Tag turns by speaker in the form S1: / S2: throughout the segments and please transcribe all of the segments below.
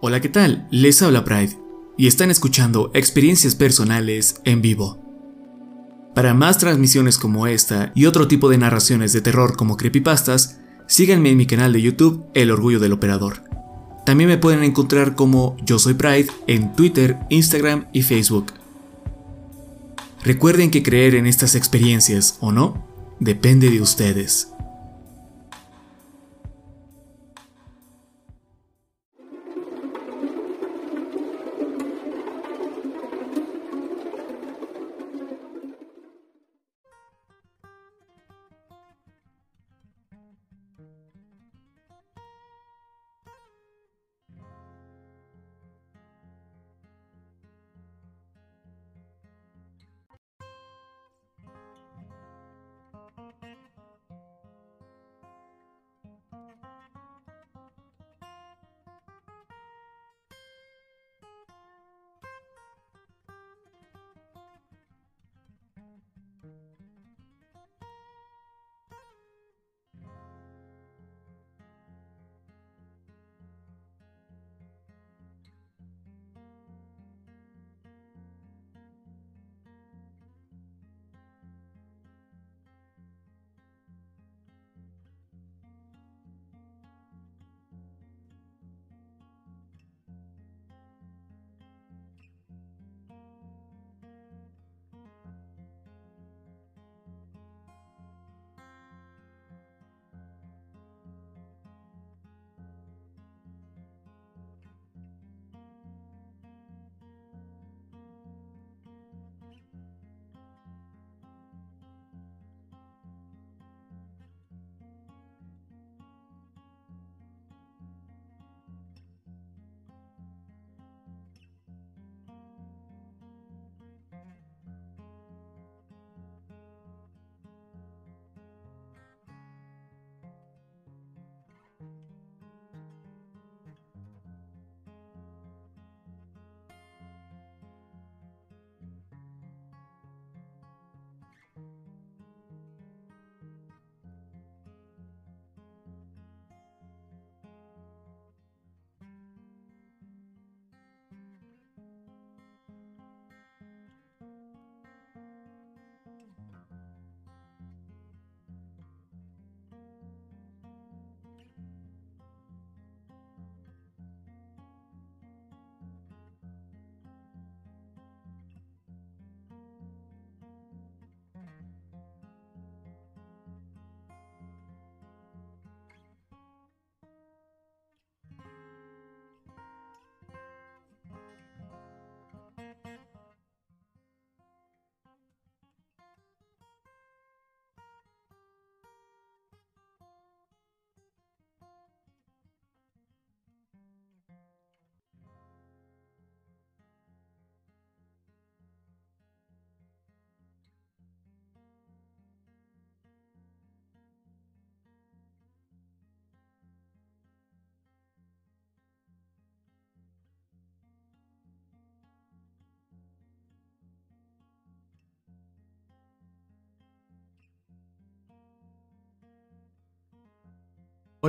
S1: Hola, ¿qué tal? Les habla Pride y están escuchando experiencias personales en vivo. Para más transmisiones como esta y otro tipo de narraciones de terror como creepypastas, síganme en mi canal de YouTube El Orgullo del Operador. También me pueden encontrar como Yo Soy Pride en Twitter, Instagram y Facebook. Recuerden que creer en estas experiencias o no depende de ustedes.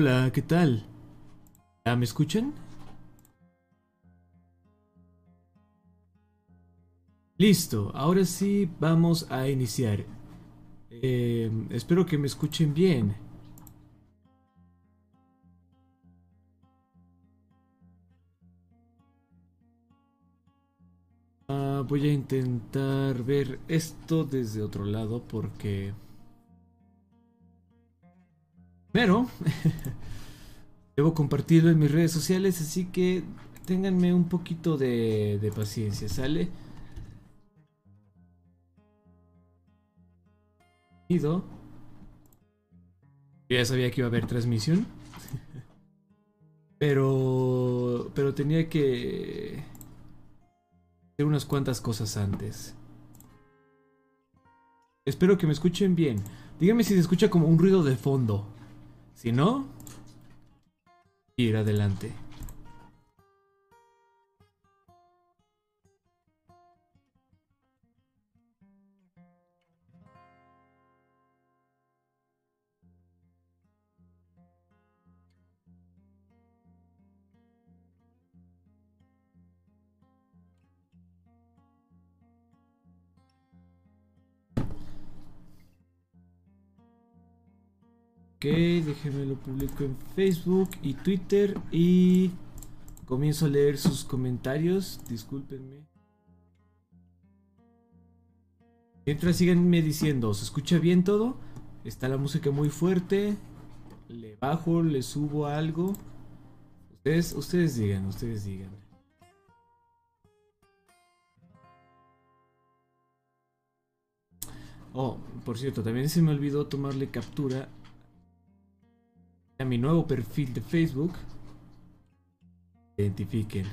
S1: Hola, ¿qué tal? ¿Ya me escuchan? Listo, ahora sí vamos a iniciar. Eh, espero que me escuchen bien. Ah, voy a intentar ver esto desde otro lado porque... Pero debo compartirlo en mis redes sociales, así que ténganme un poquito de, paciencia, ¿sale? Ya sabía que iba a haber transmisión. Pero. Pero tenía que. Hacer unas cuantas cosas antes. Espero que me escuchen bien. Díganme si se escucha como un ruido de fondo. Si no, ir adelante. Ok, déjenme lo publico en Facebook y Twitter y comienzo a leer sus comentarios. Discúlpenme. Mientras síganme diciendo, ¿se escucha bien todo? Está la música muy fuerte. Le bajo, le subo algo. Ustedes, ustedes digan, ustedes digan. Oh, por cierto, también se me olvidó tomarle captura a mi nuevo perfil de Facebook. Identifiquen.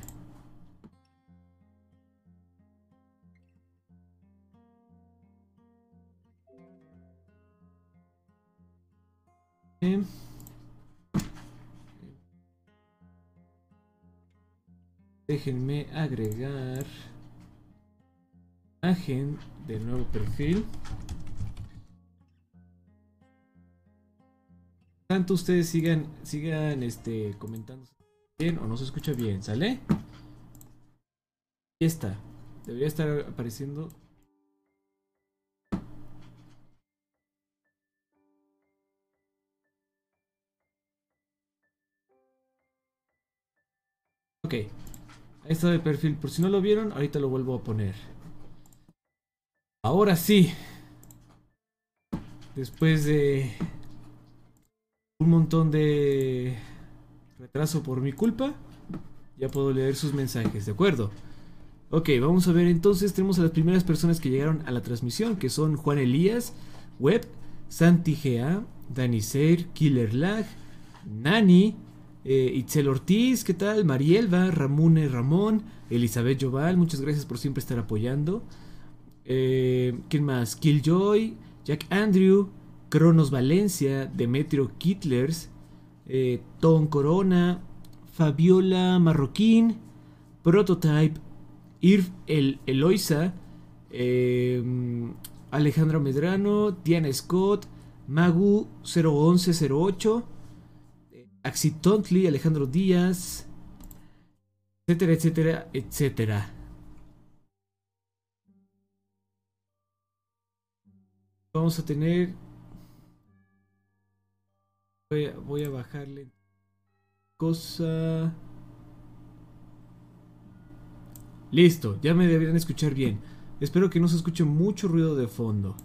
S1: Déjenme agregar imagen del nuevo perfil. Tanto ustedes sigan, sigan este, comentando bien o no se escucha bien, ¿sale? Y está. Debería estar apareciendo Ok, ahí está el perfil. Por si no lo vieron, ahorita lo vuelvo a poner. Ahora sí. Después de un montón de retraso por mi culpa, ya puedo leer sus mensajes, ¿de acuerdo? Ok, vamos a ver entonces, tenemos a las primeras personas que llegaron a la transmisión, que son Juan Elías, Web, Santi GA, Dani Seir, Killer Lag, Nani, eh, Itzel Ortiz, ¿qué tal? Marielva, Ramune Ramón, Elizabeth Joval, muchas gracias por siempre estar apoyando. Eh, ¿Quién más? Killjoy, Jack Andrew, Cronos Valencia, Demetrio Kittlers, eh, Tom Corona, Fabiola Marroquín, Prototype, Irv El Eloisa, eh, Alejandro Medrano, Diana Scott, Magu 01108. Axitontli, Alejandro Díaz, etcétera, etcétera, etcétera. Vamos a tener... Voy a, bajarle cosa... Listo, ya me deberían escuchar bien. Espero que no se escuche mucho ruido de fondo.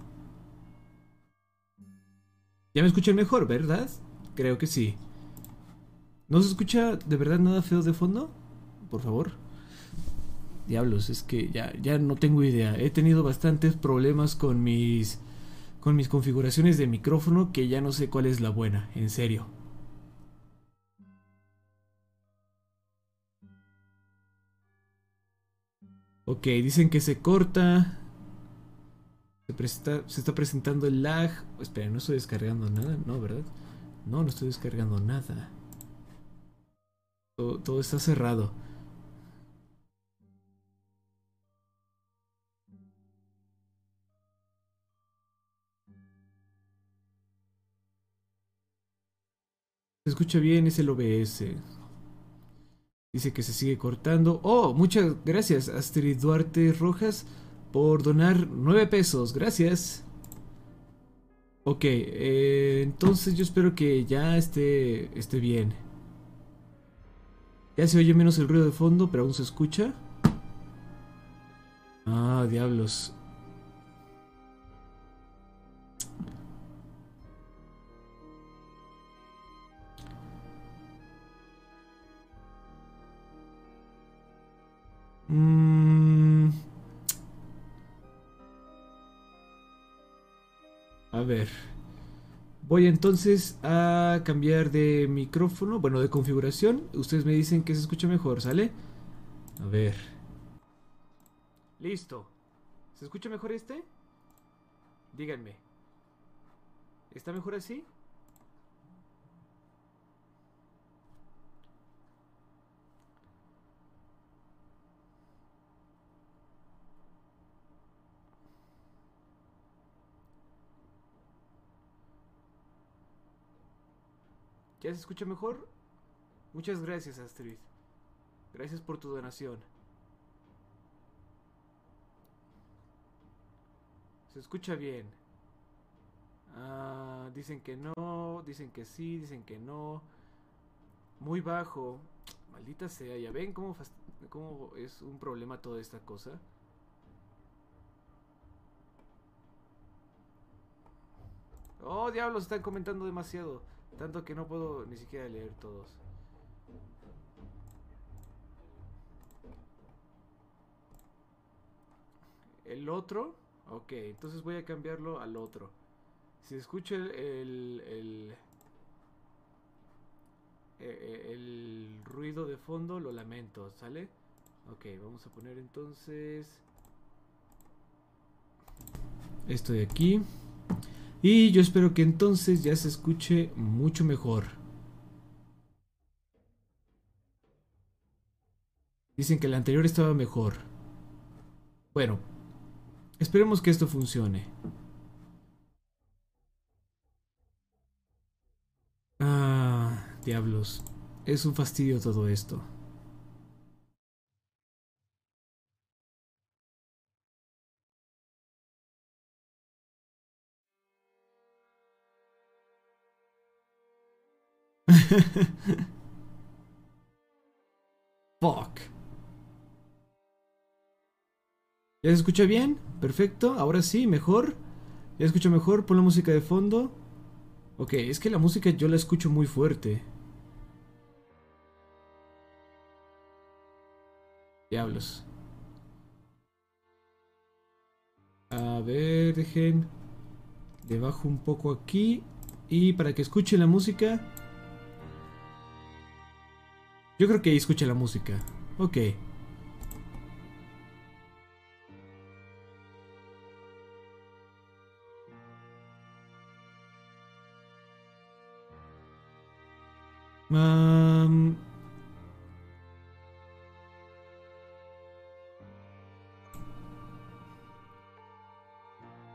S1: Ya me escuchan mejor, ¿verdad? Creo que sí. ¿No se escucha de verdad nada feo de fondo? Por favor. Diablos, es que ya, ya no tengo idea. He tenido bastantes problemas con mis con mis configuraciones de micrófono que ya no sé cuál es la buena, en serio. Ok, dicen que se corta. Se, está presentando el lag. Espera, no estoy descargando nada, ¿no? ¿Verdad? No, no estoy descargando nada. Todo, está cerrado. Se escucha bien, es el OBS. Dice que se sigue cortando. Oh, muchas gracias, Astrid Duarte Rojas, por donar 9 pesos. Gracias. Ok, eh, entonces yo espero que ya esté, esté bien. Ya se oye menos el ruido de fondo, pero aún se escucha. Ah, diablos. Mm. A ver. Voy entonces a cambiar de micrófono, bueno, de configuración. Ustedes me dicen que se escucha mejor, ¿sale? A ver. Listo. ¿Se escucha mejor este? Díganme. ¿Está mejor así? ¿Ya se escucha mejor? Muchas gracias, Astrid. Gracias por tu donación. Se escucha bien. Ah, dicen que no, dicen que sí, dicen que no. Muy bajo. Maldita sea, ya ven cómo es un problema toda esta cosa. Oh, diablos, están comentando demasiado. Tanto que no puedo ni siquiera leer todos. El otro. Ok, entonces voy a cambiarlo al otro. Si escucha el, el, eh, el, ruido de fondo, lo lamento, ¿sale? Ok, vamos a poner entonces esto de aquí. Y yo espero que entonces ya se escuche mucho mejor. Dicen que el anterior estaba mejor. Bueno, esperemos que esto funcione. Ah, diablos. Es un fastidio todo esto. Fuck. ¿Ya se escucha bien? Perfecto. Ahora sí, mejor. ¿Ya escucho mejor? Pon la música de fondo. Ok, es que la música yo la escucho muy fuerte. Diablos. A ver, dejen. Le bajo un poco aquí. Y para que escuchen la música. Yo creo que ahí escucha la música. Ok.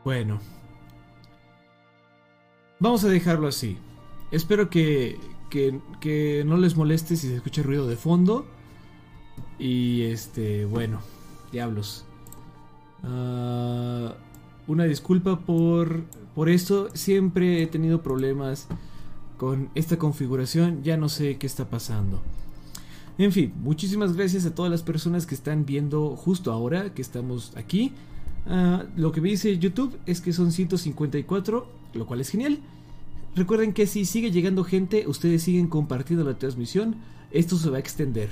S1: Bueno. Vamos a dejarlo así. Espero que, que, no les moleste si se escucha ruido de fondo. Y este, bueno, diablos. Ah, una disculpa por, por esto. Siempre he tenido problemas con esta configuración. Ya no sé qué está pasando. En fin, muchísimas gracias a todas las personas que están viendo justo ahora que estamos aquí. Ah, lo que me dice YouTube es que son 154, lo cual es genial. Recuerden que si sigue llegando gente, ustedes siguen compartiendo la transmisión, esto se va a extender.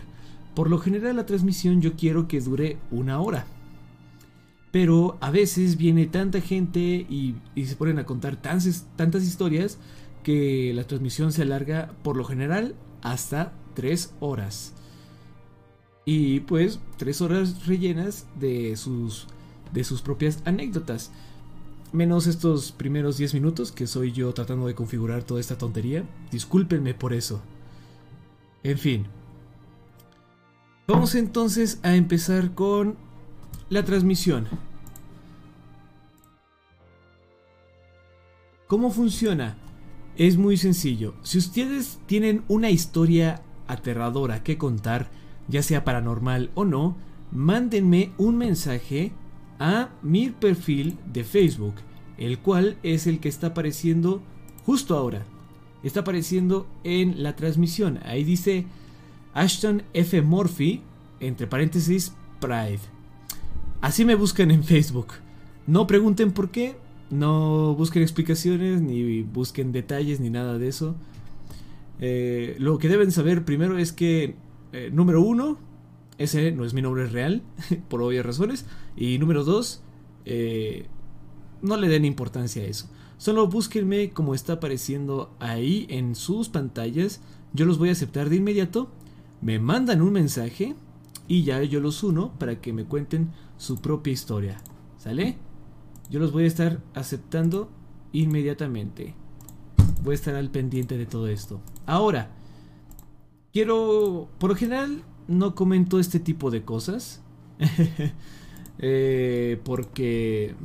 S1: Por lo general la transmisión yo quiero que dure una hora. Pero a veces viene tanta gente y, se ponen a contar tantas historias que la transmisión se alarga por lo general hasta 3 horas. Y pues 3 horas rellenas de sus, de sus propias anécdotas menos estos primeros 10 minutos que soy yo tratando de configurar toda esta tontería. Discúlpenme por eso. En fin. Vamos entonces a empezar con la transmisión. ¿Cómo funciona? Es muy sencillo. Si ustedes tienen una historia aterradora que contar, ya sea paranormal o no, mándenme un mensaje a mi perfil de Facebook, el cual es el que está apareciendo justo ahora. Está apareciendo en la transmisión. Ahí dice Ashton F. Murphy, entre paréntesis, Pride. Así me buscan en Facebook. No pregunten por qué, no busquen explicaciones, ni busquen detalles, ni nada de eso. Eh, lo que deben saber primero es que, eh, número uno, ese no es mi nombre real, por obvias razones. Y número dos, eh, no le den importancia a eso. Solo búsquenme como está apareciendo ahí en sus pantallas. Yo los voy a aceptar de inmediato. Me mandan un mensaje y ya yo los uno para que me cuenten su propia historia. ¿Sale? Yo los voy a estar aceptando inmediatamente. Voy a estar al pendiente de todo esto. Ahora, quiero, por lo general, no comento este tipo de cosas. Eh, porque...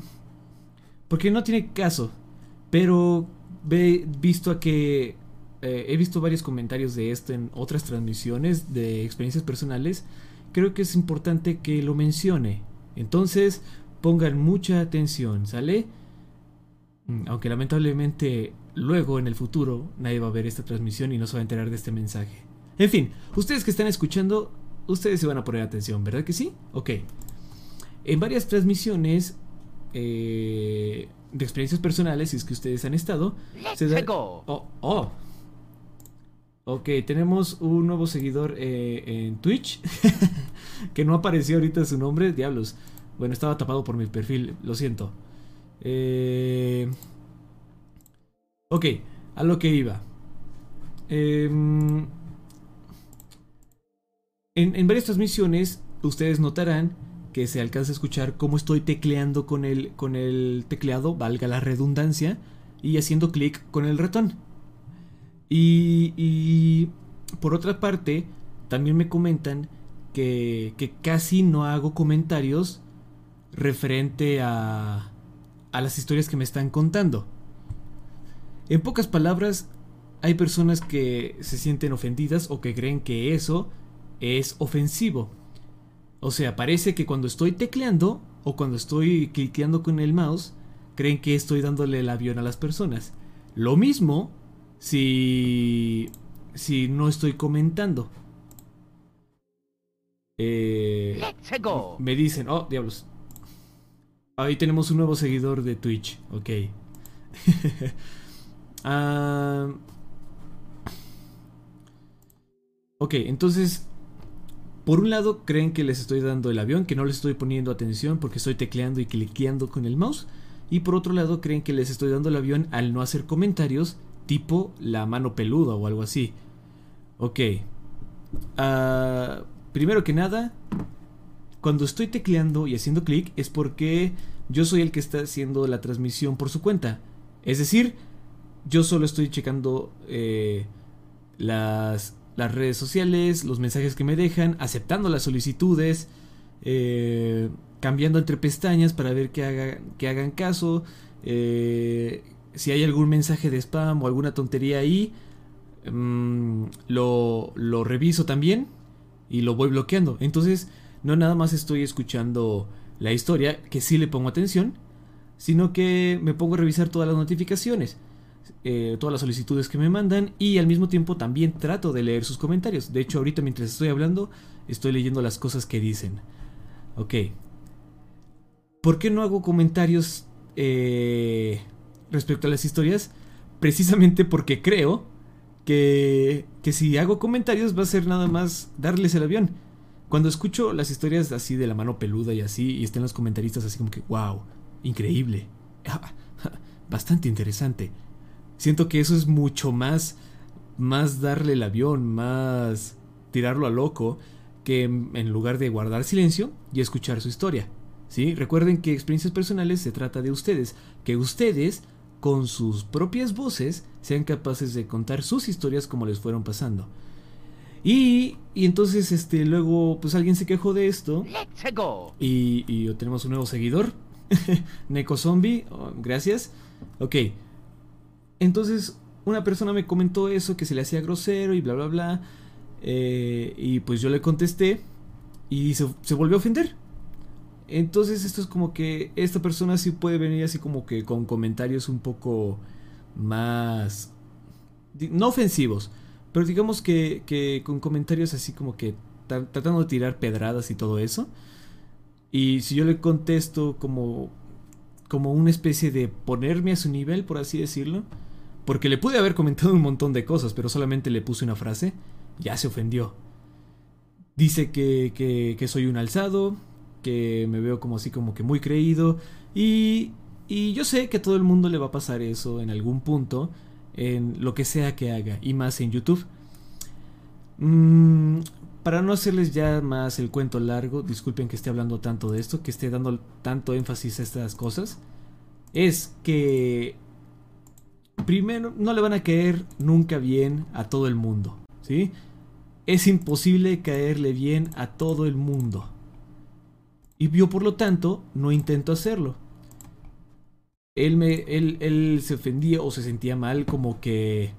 S1: Porque no tiene caso. Pero visto a que... Eh, he visto varios comentarios de esto en otras transmisiones de experiencias personales. Creo que es importante que lo mencione. Entonces, pongan mucha atención, ¿sale? Mm, aunque lamentablemente luego en el futuro nadie va a ver esta transmisión y no se va a enterar de este mensaje. En fin, ustedes que están escuchando, ustedes se van a poner atención, ¿verdad que sí? Ok. En varias transmisiones eh, de experiencias personales, si es que ustedes han estado, se da... Oh, oh. Ok, tenemos un nuevo seguidor eh, en Twitch que no apareció ahorita su nombre, diablos. Bueno, estaba tapado por mi perfil, lo siento. Eh... Ok, a lo que iba. Em, en, varias transmisiones ustedes notarán que se alcanza a escuchar cómo estoy tecleando con el, con el tecleado, valga la redundancia, y haciendo clic con el ratón. Y, y, por otra parte, también me comentan que, que casi no hago comentarios referente a, a las historias que me están contando. En pocas palabras, hay personas que se sienten ofendidas o que creen que eso es ofensivo. O sea, parece que cuando estoy tecleando o cuando estoy cliqueando con el mouse, creen que estoy dándole el avión a las personas. Lo mismo si si no estoy comentando. Eh, me dicen, oh, diablos, Ahí tenemos un nuevo seguidor de Twitch. Ok. Ah, ok, entonces... Por un lado creen que les estoy dando el avión, que no les estoy poniendo atención porque estoy tecleando y cliqueando con el mouse. Y por otro lado creen que les estoy dando el avión al no hacer comentarios tipo la mano peluda o algo así. Ok. Uh, primero que nada, cuando estoy tecleando y haciendo clic es porque yo soy el que está haciendo la transmisión por su cuenta. Es decir, yo solo estoy checando eh, las, las, redes sociales, los mensajes que me dejan, aceptando las solicitudes, eh, cambiando entre pestañas para ver que, que hagan caso. Eh, si hay algún mensaje de spam o alguna tontería ahí, mm, lo, lo reviso también y lo voy bloqueando. Entonces, no nada más estoy escuchando la historia, que sí le pongo atención, sino que me pongo a revisar todas las notificaciones, eh, todas las solicitudes que me mandan y al mismo tiempo también trato de leer sus comentarios. De hecho, ahorita mientras estoy hablando, estoy leyendo las cosas que dicen. Ok. ¿Por qué no hago comentarios eh, respecto a las historias? Precisamente porque creo que, que si hago comentarios va a ser nada más darles el avión cuando escucho las historias así de la mano peluda y así, y estén los comentaristas así como que, wow, increíble, bastante interesante. Siento que eso es mucho más, más darle el avión, más tirarlo a loco, que en lugar de guardar silencio y escuchar su historia. ¿Sí? Recuerden que experiencias personales se trata de ustedes, que ustedes, con sus propias voces, sean capaces de contar sus historias como les fueron pasando. Y, y entonces este luego pues alguien se quejó de esto. Y, y tenemos un nuevo seguidor. Neko Zombie, oh, gracias. Ok. Entonces una persona me comentó eso, que se le hacía grosero y bla bla bla. Eh, y pues yo le contesté y se, se, volvió a ofender. Entonces esto es como que esta persona sí puede venir así como que con comentarios un poco más... No ofensivos, pero digamos que, con comentarios así como que tratando de tirar pedradas y todo eso. Y si yo le contesto como, como una especie de ponerme a su nivel, por así decirlo. Porque le pude haber comentado un montón de cosas, pero solamente le puse una frase. Ya se ofendió. Dice que, que, soy un alzado, que me veo como así como que muy creído. Y, y yo sé que a todo el mundo le va a pasar eso en algún punto en lo que sea que haga y más en YouTube. Mm, para no hacerles ya más el cuento largo, disculpen que esté hablando tanto de esto, que esté dando tanto énfasis a estas cosas, es que primero no le van a caer nunca bien a todo el mundo, ¿sí? Es imposible caerle bien a todo el mundo. Y yo por lo tanto no intento hacerlo él, me, él, él se ofendía o se sentía mal como que...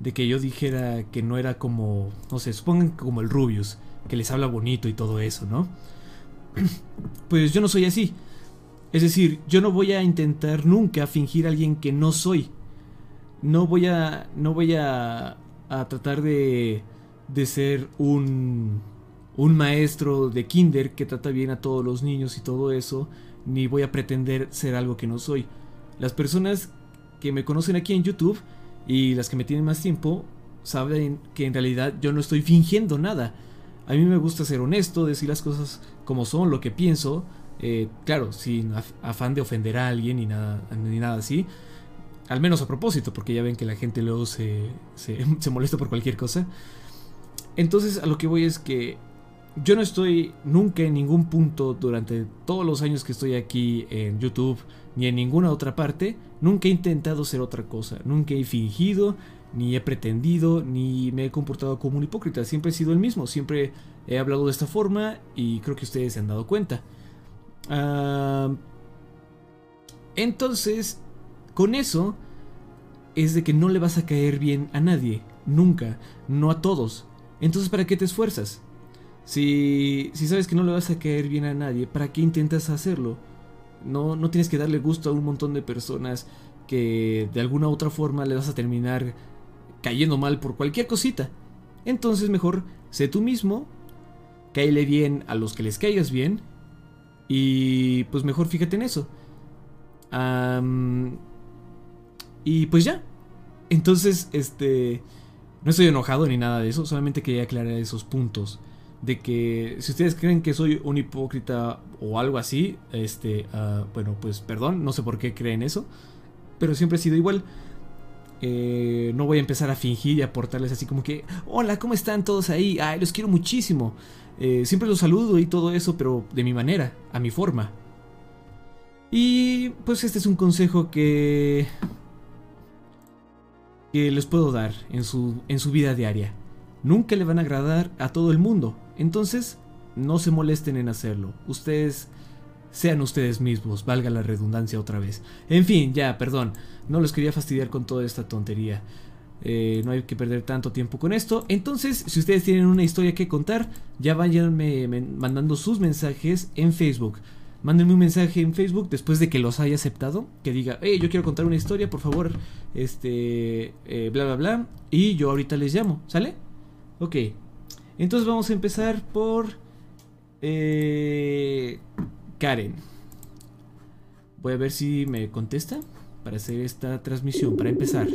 S1: De que yo dijera que no era como... No sé, supongan como el Rubius, que les habla bonito y todo eso, ¿no? Pues yo no soy así. Es decir, yo no voy a intentar nunca fingir a alguien que no soy. No voy a. No voy a. a tratar de. de ser un. un maestro de kinder que trata bien a todos los niños y todo eso. Ni voy a pretender ser algo que no soy. Las personas que me conocen aquí en YouTube y las que me tienen más tiempo saben que en realidad yo no estoy fingiendo nada. A mí me gusta ser honesto, decir las cosas como son, lo que pienso. Eh, claro, sin afán de ofender a alguien ni nada, ni nada así. Al menos a propósito, porque ya ven que la gente luego se, se, molesta por cualquier cosa. Entonces a lo que voy es que yo no estoy nunca en ningún punto durante todos los años que estoy aquí en YouTube ni en ninguna otra parte, nunca he intentado ser otra cosa, nunca he fingido, ni he pretendido, ni me he comportado como un hipócrita, siempre he sido el mismo, siempre he hablado de esta forma y creo que ustedes se han dado cuenta. entonces, con eso, es de que no le vas a caer bien a nadie, nunca, no a todos. Entonces, ¿para qué te esfuerzas? Si, si sabes que no le vas a caer bien a nadie, ¿para qué intentas hacerlo? No, no tienes que darle gusto a un montón de personas que de alguna u otra forma le vas a terminar cayendo mal por cualquier cosita. Entonces mejor sé tú mismo, cáele bien a los que les caigas bien y pues mejor fíjate en eso. Y pues ya. Entonces, este... No estoy enojado ni nada de eso, solamente quería aclarar esos puntos. De que si ustedes creen que soy un hipócrita o algo así, este, ah, bueno, pues perdón, no sé por qué creen eso, pero siempre he sido igual. Eh, no voy a empezar a fingir y aportarles así como que, hola, ¿cómo están todos ahí? Ay, los quiero muchísimo. Eh, siempre los saludo y todo eso, pero de mi manera, a mi forma. Y pues este es un consejo que que les puedo dar en su, en su vida diaria. Nunca le van a agradar a todo el mundo, entonces no se molesten en hacerlo. Ustedes sean ustedes mismos, valga la redundancia otra vez. En fin, ya, perdón, no los quería fastidiar con toda esta tontería. Eh, no hay que perder tanto tiempo con esto. Entonces, si ustedes tienen una historia que contar, ya vayanme mandando sus mensajes en Facebook. Mándenme un mensaje en Facebook después de que los haya aceptado. Que diga, hey, yo quiero contar una historia, por favor. Este, eh, bla, bla, bla. Y yo ahorita les llamo, ¿sale? Ok. Entonces vamos a empezar por... Eh, Karen. Voy a ver si me contesta para hacer esta transmisión, para empezar.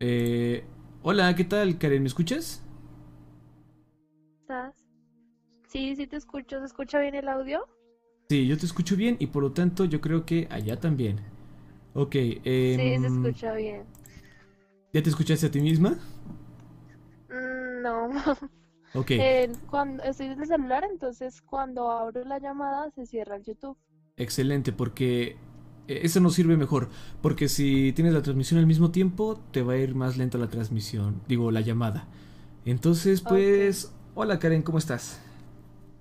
S1: Eh, hola, ¿qué tal, Karen? ¿Me escuchas?
S2: ¿Estás? Sí, sí te escucho. ¿Se escucha bien el audio?
S1: Sí, yo te escucho bien y por lo tanto yo creo que allá también. Ok.
S2: sí, se escucha bien.
S1: ¿Ya te escuchaste a ti misma?
S2: Mm, no.
S1: Ok.
S2: Eh, cuando estoy en el celular, entonces cuando abro la llamada se cierra el YouTube.
S1: Excelente, porque eh, eso nos sirve mejor. Porque si tienes la transmisión al mismo tiempo, te va a ir más lenta la transmisión, digo, la llamada. Entonces, pues, hola Karen, ¿cómo estás?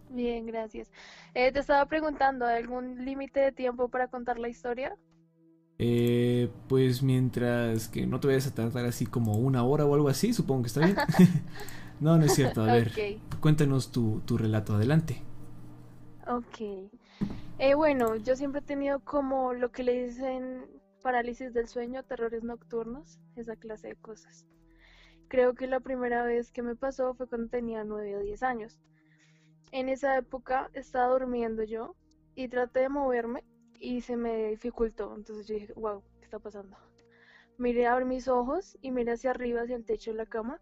S2: Bien, gracias. Eh, te estaba preguntando, ¿hay algún límite de tiempo para contar la historia?
S1: Eh, pues mientras que no te vayas a tardar así como una hora o algo así, supongo que está bien. No, no es cierto. A ver, cuéntanos tu, tu relato. Adelante.
S2: Ok. Eh, bueno, yo siempre he tenido como lo que le dicen parálisis del sueño, terrores nocturnos, esa clase de cosas. Creo que la primera vez que me pasó fue cuando tenía 9 o 10 años. En esa época estaba durmiendo yo y traté de moverme y se me dificultó. Entonces yo dije, wow, ¿qué está pasando? Miré a abrir mis ojos y miré hacia arriba, hacia el techo de la cama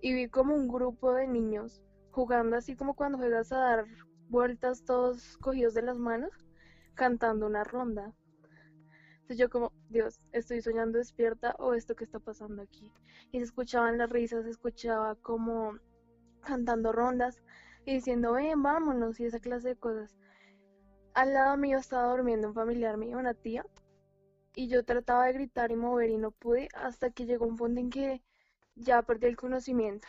S2: y vi como un grupo de niños jugando así como cuando juegas a dar vueltas todos cogidos de las manos, cantando una ronda. Entonces yo como, Dios, ¿estoy soñando despierta o esto que está pasando aquí? Y se escuchaban las risas, se escuchaba como cantando rondas y diciendo, ven, vámonos y esa clase de cosas. Al lado mío estaba durmiendo un familiar mío, una tía, y yo trataba de gritar y mover y no pude hasta que llegó un punto en que ya perdí el conocimiento.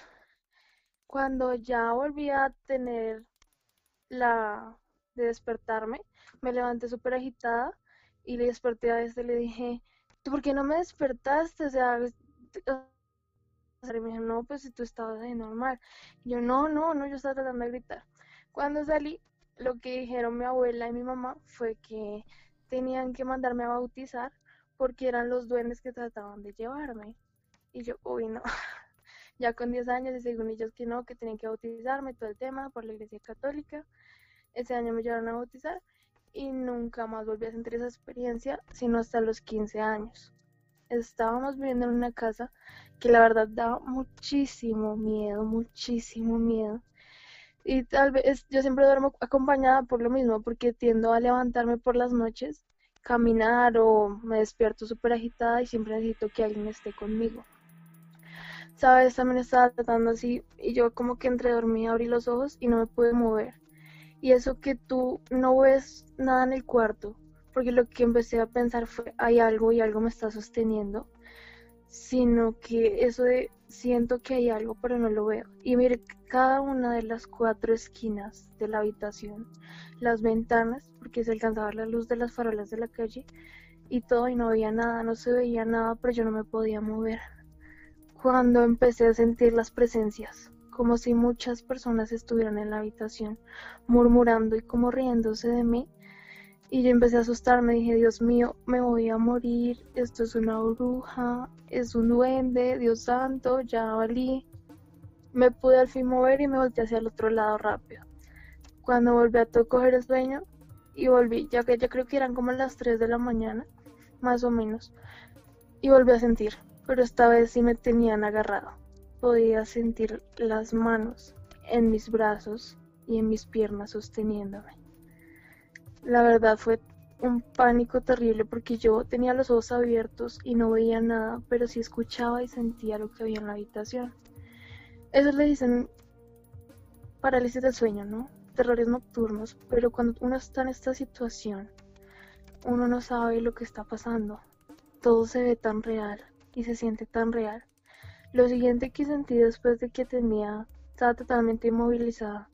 S2: Cuando ya volví a tener la de despertarme, me levanté súper agitada y le desperté a este, le dije, ¿tú por qué no me despertaste? O sea, me dijo, no, pues si tú estabas ahí normal. yo, no, no, no, yo estaba tratando de gritar. Cuando salí, lo que dijeron mi abuela y mi mamá fue que tenían que mandarme a bautizar porque eran los duendes que trataban de llevarme. Y yo, uy, no. ya con 10 años y según ellos que no, que tenían que bautizarme, todo el tema por la iglesia católica. Ese año me llevaron a bautizar y nunca más volví a sentir esa experiencia, sino hasta los 15 años. Estábamos viviendo en una casa que la verdad daba muchísimo miedo, muchísimo miedo. Y tal vez yo siempre duermo acompañada por lo mismo, porque tiendo a levantarme por las noches, caminar o me despierto súper agitada y siempre necesito que alguien esté conmigo. Sabes, también estaba tratando así y yo como que entre dormida abrí los ojos y no me pude mover. Y eso que tú no ves nada en el cuarto, porque lo que empecé a pensar fue hay algo y algo me está sosteniendo, sino que eso de siento que hay algo pero no lo veo. Y mire, cada una de las cuatro esquinas de la habitación, las ventanas, porque se alcanzaba la luz de las farolas de la calle, y todo y no veía nada, no se veía nada, pero yo no me podía mover cuando empecé a sentir las presencias, como si muchas personas estuvieran en la habitación, murmurando y como riéndose de mí. Y yo empecé a asustarme, dije, Dios mío, me voy a morir, esto es una bruja, es un duende, Dios santo, ya valí. Me pude al fin mover y me volteé hacia el otro lado rápido. Cuando volví a coger el sueño y volví, ya que yo creo que eran como las 3 de la mañana, más o menos, y volví a sentir pero esta vez sí me tenían agarrado. Podía sentir las manos en mis brazos y en mis piernas sosteniéndome. La verdad fue un pánico terrible porque yo tenía los ojos abiertos y no veía nada, pero sí escuchaba y sentía lo que había en la habitación. Eso le dicen parálisis del sueño, ¿no? Terrores nocturnos, pero cuando uno está en esta situación, uno no sabe lo que está pasando. Todo se ve tan real y se siente tan real. Lo siguiente que sentí después de que tenía, estaba totalmente inmovilizada,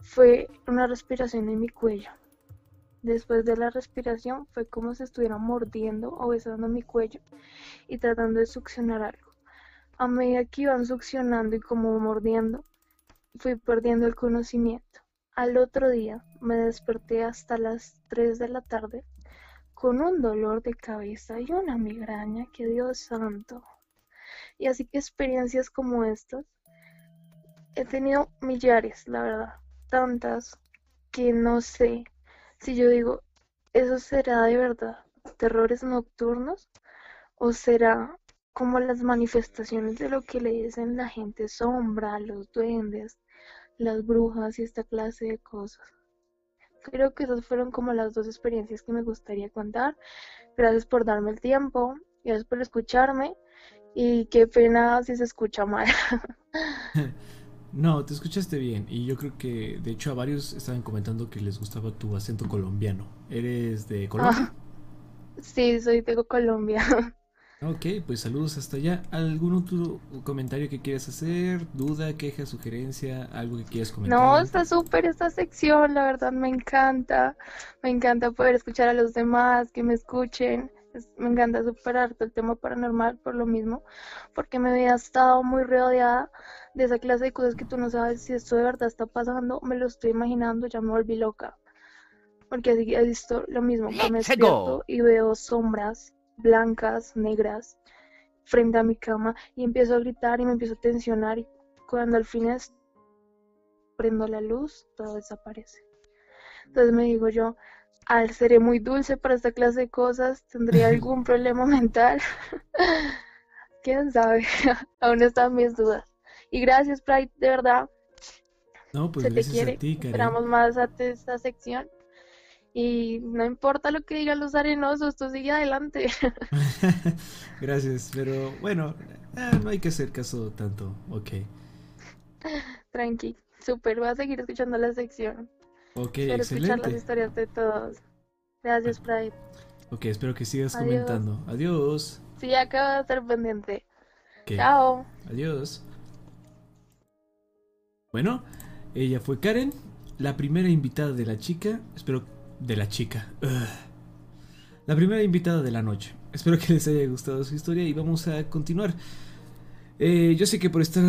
S2: fue una respiración en mi cuello. Después de la respiración fue como si estuviera mordiendo o besando mi cuello y tratando de succionar algo. A medida que iban succionando y como mordiendo, fui perdiendo el conocimiento. Al otro día me desperté hasta las 3 de la tarde con un dolor de cabeza y una migraña que Dios santo. Y así que experiencias como estas he tenido millares, la verdad, tantas que no sé si yo digo, ¿eso será de verdad terrores nocturnos o será como las manifestaciones de lo que le dicen la gente sombra, los duendes, las brujas y esta clase de cosas? Creo que esas fueron como las dos experiencias que me gustaría contar. Gracias por darme el tiempo, gracias por escucharme y qué pena si se escucha mal.
S1: No, te escuchaste bien y yo creo que de hecho a varios estaban comentando que les gustaba tu acento colombiano. ¿Eres de Colombia?
S2: Ah, sí, soy de Colombia.
S1: Ok, pues saludos hasta allá. ¿Algún otro comentario que quieras hacer? ¿Duda, queja, sugerencia? ¿Algo que quieras comentar?
S2: No, está súper esta sección, la verdad me encanta. Me encanta poder escuchar a los demás, que me escuchen. Me encanta superar todo el tema paranormal por lo mismo, porque me había estado muy rodeada de esa clase de cosas que tú no sabes si esto de verdad está pasando, me lo estoy imaginando, ya me volví loca. Porque he visto lo mismo, que me despierto y veo sombras blancas, negras, frente a mi cama y empiezo a gritar y me empiezo a tensionar y cuando al fin es, prendo la luz, todo desaparece. Entonces me digo yo, al seré muy dulce para esta clase de cosas, tendré algún problema mental. ¿Quién sabe? Aún están mis dudas. Y gracias, Pride, de verdad.
S1: No, pues Se te quiere.
S2: Esperamos más a esta sección y no importa lo que digan los arenosos, tú sigue adelante.
S1: Gracias, pero bueno, eh, no hay que hacer caso tanto, ok.
S2: Tranqui, súper, voy a seguir escuchando la sección.
S1: Ok,
S2: Quiero
S1: excelente.
S2: escuchar las historias de todos. Gracias, Pride.
S1: Ok, espero que sigas comentando. Adiós.
S2: Sí, acabo de estar pendiente. Chao.
S1: Adiós. Bueno, ella fue Karen, la primera invitada de la chica. Espero de la chica. La primera invitada de la noche. Espero que les haya gustado su historia y vamos a continuar. Eh, yo sé que por estar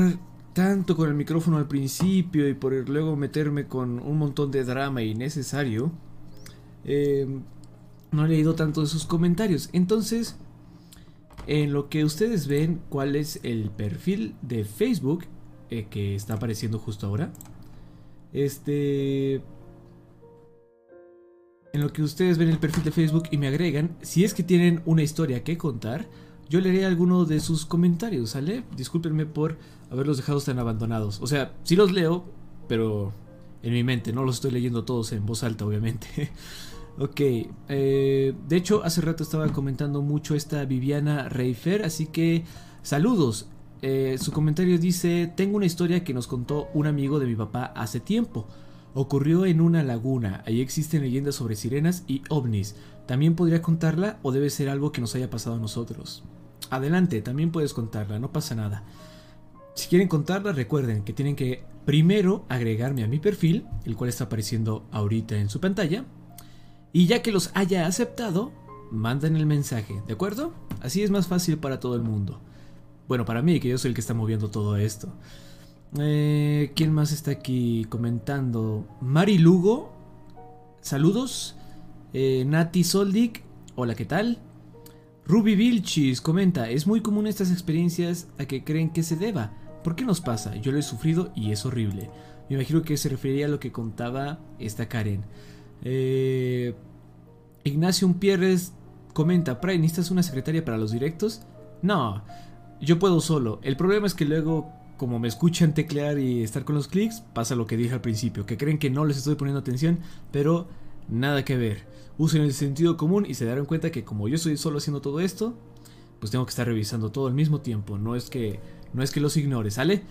S1: tanto con el micrófono al principio y por luego meterme con un montón de drama innecesario, eh, no he leído tanto de sus comentarios. Entonces, en lo que ustedes ven cuál es el perfil de Facebook eh, que está apareciendo justo ahora, este... En lo que ustedes ven el perfil de Facebook y me agregan, si es que tienen una historia que contar, yo leeré alguno de sus comentarios, ¿sale? Discúlpenme por haberlos dejado tan abandonados. O sea, sí los leo, pero en mi mente, no los estoy leyendo todos en voz alta, obviamente. ok, eh, de hecho, hace rato estaba comentando mucho esta Viviana Reifer, así que saludos. Eh, su comentario dice, tengo una historia que nos contó un amigo de mi papá hace tiempo. Ocurrió en una laguna, ahí existen leyendas sobre sirenas y ovnis. ¿También podría contarla o debe ser algo que nos haya pasado a nosotros? Adelante, también puedes contarla, no pasa nada. Si quieren contarla, recuerden que tienen que primero agregarme a mi perfil, el cual está apareciendo ahorita en su pantalla. Y ya que los haya aceptado, mandan el mensaje, ¿de acuerdo? Así es más fácil para todo el mundo. Bueno, para mí, que yo soy el que está moviendo todo esto. Eh, ¿Quién más está aquí comentando? Mari Lugo, saludos. Eh, Nati Soldik, hola, ¿qué tal? Ruby Vilchis comenta, es muy común estas experiencias a que creen que se deba. ¿Por qué nos pasa? Yo lo he sufrido y es horrible. Me imagino que se refería a lo que contaba esta Karen. Eh, Ignacio Pierres comenta, Pray, ¿necesitas una secretaria para los directos? No, yo puedo solo. El problema es que luego, como me escuchan teclear y estar con los clics, pasa lo que dije al principio, que creen que no les estoy poniendo atención, pero nada que ver usen el sentido común y se darán cuenta que como yo estoy solo haciendo todo esto, pues tengo que estar revisando todo al mismo tiempo. No es que, no es que los ignore, ¿sale?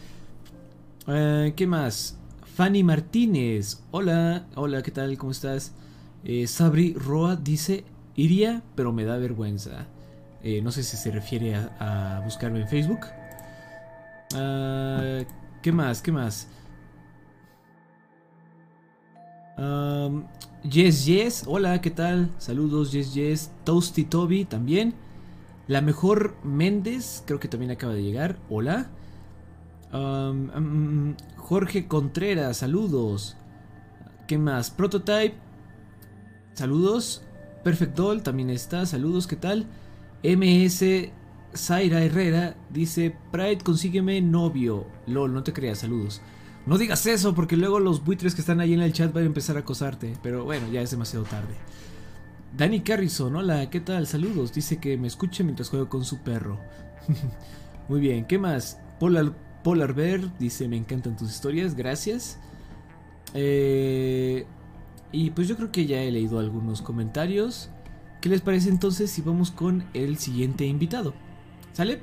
S1: Eh, ¿Qué más? Fanny Martínez. Hola, hola, ¿qué tal? ¿Cómo estás? Eh, Sabri Roa dice, iría, pero me da vergüenza. Eh, no sé si se refiere a, buscarme en Facebook. Ah, ¿Qué más? ¿Qué más? yes, yes, hola, ¿qué tal? Saludos, yes, yes. Toasty Toby también. La mejor Méndez, creo que también acaba de llegar. Hola. Jorge Contreras, saludos. ¿Qué más? Prototype, saludos. Perfect Doll también está, saludos, ¿qué tal? MS Zaira Herrera dice: Pride, consígueme novio. LOL, no te creas, saludos. No digas eso porque luego los buitres que están ahí en el chat van a empezar a acosarte. Pero bueno, ya es demasiado tarde. Danny Carrison, hola, ¿qué tal? Saludos. Dice que me escuche mientras juego con su perro. Muy bien, ¿qué más? Polar, Polar Bear dice, me encantan tus historias, gracias. Eh, y pues yo creo que ya he leído algunos comentarios. ¿Qué les parece entonces si vamos con el siguiente invitado? ¿Sale?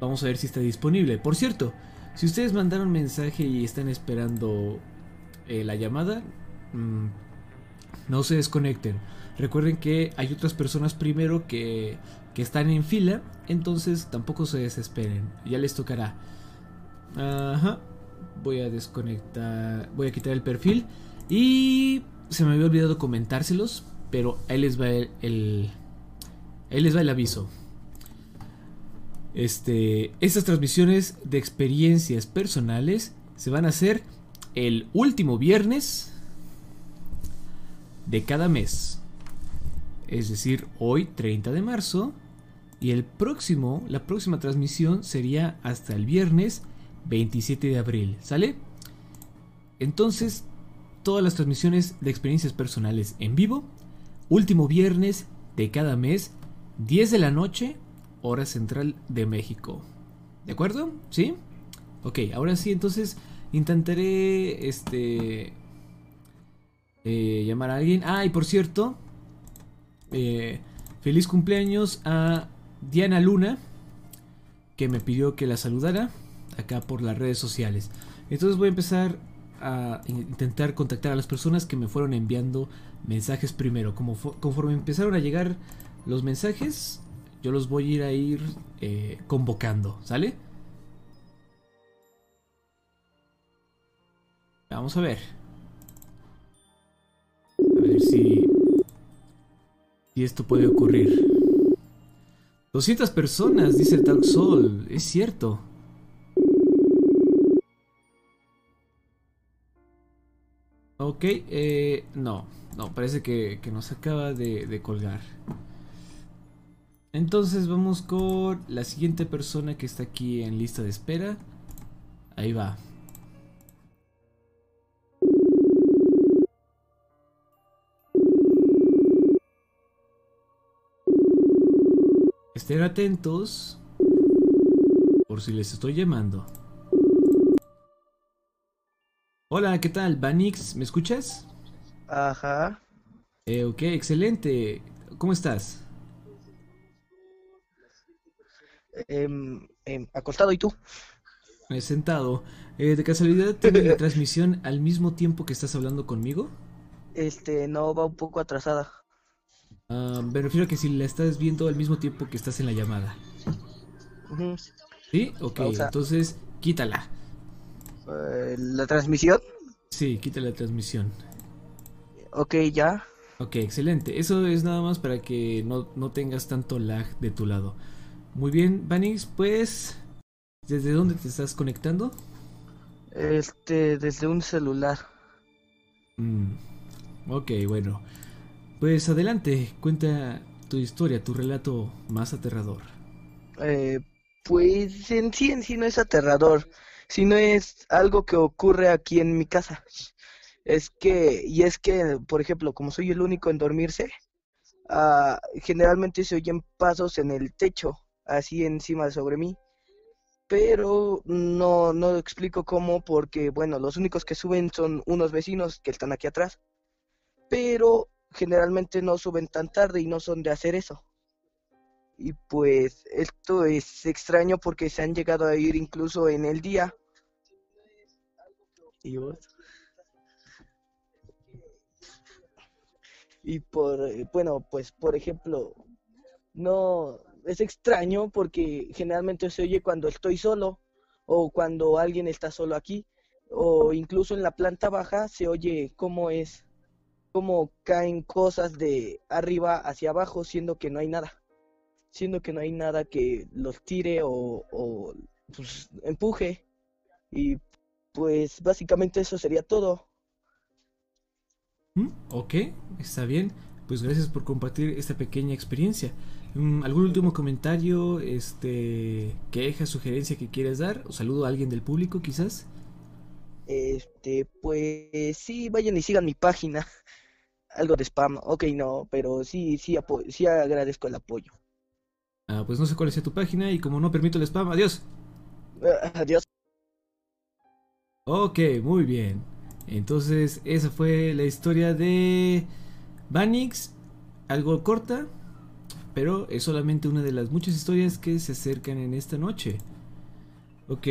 S1: Vamos a ver si está disponible. Por cierto, si ustedes mandaron mensaje y están esperando eh, la llamada, mm, no se desconecten. Recuerden que hay otras personas primero que, que están en fila, entonces tampoco se desesperen, ya les tocará. Ajá. Voy a desconectar, voy a quitar el perfil y se me había olvidado comentárselos, pero ahí les va el ahí les va el aviso. Este, estas transmisiones de experiencias personales se van a hacer el último viernes de cada mes. Es decir, hoy 30 de marzo y el próximo, la próxima transmisión sería hasta el viernes 27 de abril, ¿sale? Entonces, todas las transmisiones de experiencias personales en vivo, último viernes de cada mes, 10 de la noche hora central de México. ¿De acuerdo? ¿Sí? Ok, ahora sí, entonces intentaré este eh, llamar a alguien. Ah, y por cierto, eh, feliz cumpleaños a Diana Luna, que me pidió que la saludara acá por las redes sociales. Entonces voy a empezar a intentar contactar a las personas que me fueron enviando mensajes primero. Como conforme empezaron a llegar los mensajes, yo los voy a ir a ir eh, convocando, ¿sale? Vamos a ver. A ver si... Esto puede ocurrir. 200 personas, dice Dark Soul. Es cierto. Ok, eh, no, no, parece que, nos acaba de, colgar. Entonces vamos con la siguiente persona que está aquí en lista de espera. Ahí va. Estén atentos por si les estoy llamando. Hola, ¿qué tal? Vanix, ¿me escuchas?
S3: Ajá.
S1: Eh, ok, excelente. ¿Cómo estás?
S3: Em, em, acostado, ¿y tú?
S1: Sentado. Eh, ¿De casualidad tiene la transmisión al mismo tiempo que estás hablando conmigo?
S3: Este, no, va un poco atrasada.
S1: Ah, me refiero a que si la estás viendo al mismo tiempo que estás en la llamada. ¿Sí? Ok,
S3: Pausa.
S1: entonces quítala.
S3: Eh, ¿La transmisión?
S1: Sí, quita la transmisión.
S3: Ok, ya.
S1: Ok, excelente. Eso es nada más para que no, no tengas tanto lag de tu lado. Muy bien, Vanix, pues... ¿Desde dónde te estás conectando?
S3: Este, desde un celular.
S1: Mm, ok, bueno. Pues adelante, cuenta tu historia, tu relato más aterrador.
S3: Eh, pues en sí, en sí no es aterrador, sino es algo que ocurre aquí en mi casa. Es que, y es que, por ejemplo, como soy el único en dormirse, ah, generalmente se oyen pasos en el techo, así encima sobre mí. Pero no, no explico cómo, porque, bueno, los únicos que suben son unos vecinos que están aquí atrás. Pero generalmente no suben tan tarde y no son de hacer eso. Y pues esto es extraño porque se han llegado a ir incluso en el día. ¿Y vos? Y por, eh, bueno, pues por ejemplo, no, es extraño porque generalmente se oye cuando estoy solo o cuando alguien está solo aquí o incluso en la planta baja se oye cómo es, cómo caen cosas de arriba hacia abajo siendo que no hay nada siendo que no hay nada que los tire o, o, pues, empuje. Y pues básicamente eso sería todo.
S1: ¿Mm? Ok, está bien. Pues gracias por compartir esta pequeña experiencia. Mm, ¿Algún último comentario, este, queja, sugerencia que quieras dar? ¿O saludo a alguien del público quizás?
S3: Este, pues sí, vayan y sigan mi página. Algo de spam, ok, no, pero sí, sí, sí agradezco el apoyo.
S1: Ah, pues no sé cuál sea tu página y como no permito el spam, adiós.
S3: Ah, Adiós.
S1: Ok, muy bien. Entonces, esa fue la historia de Vanix. Algo corta, pero es solamente una de las muchas historias que se acercan en esta noche. Ok,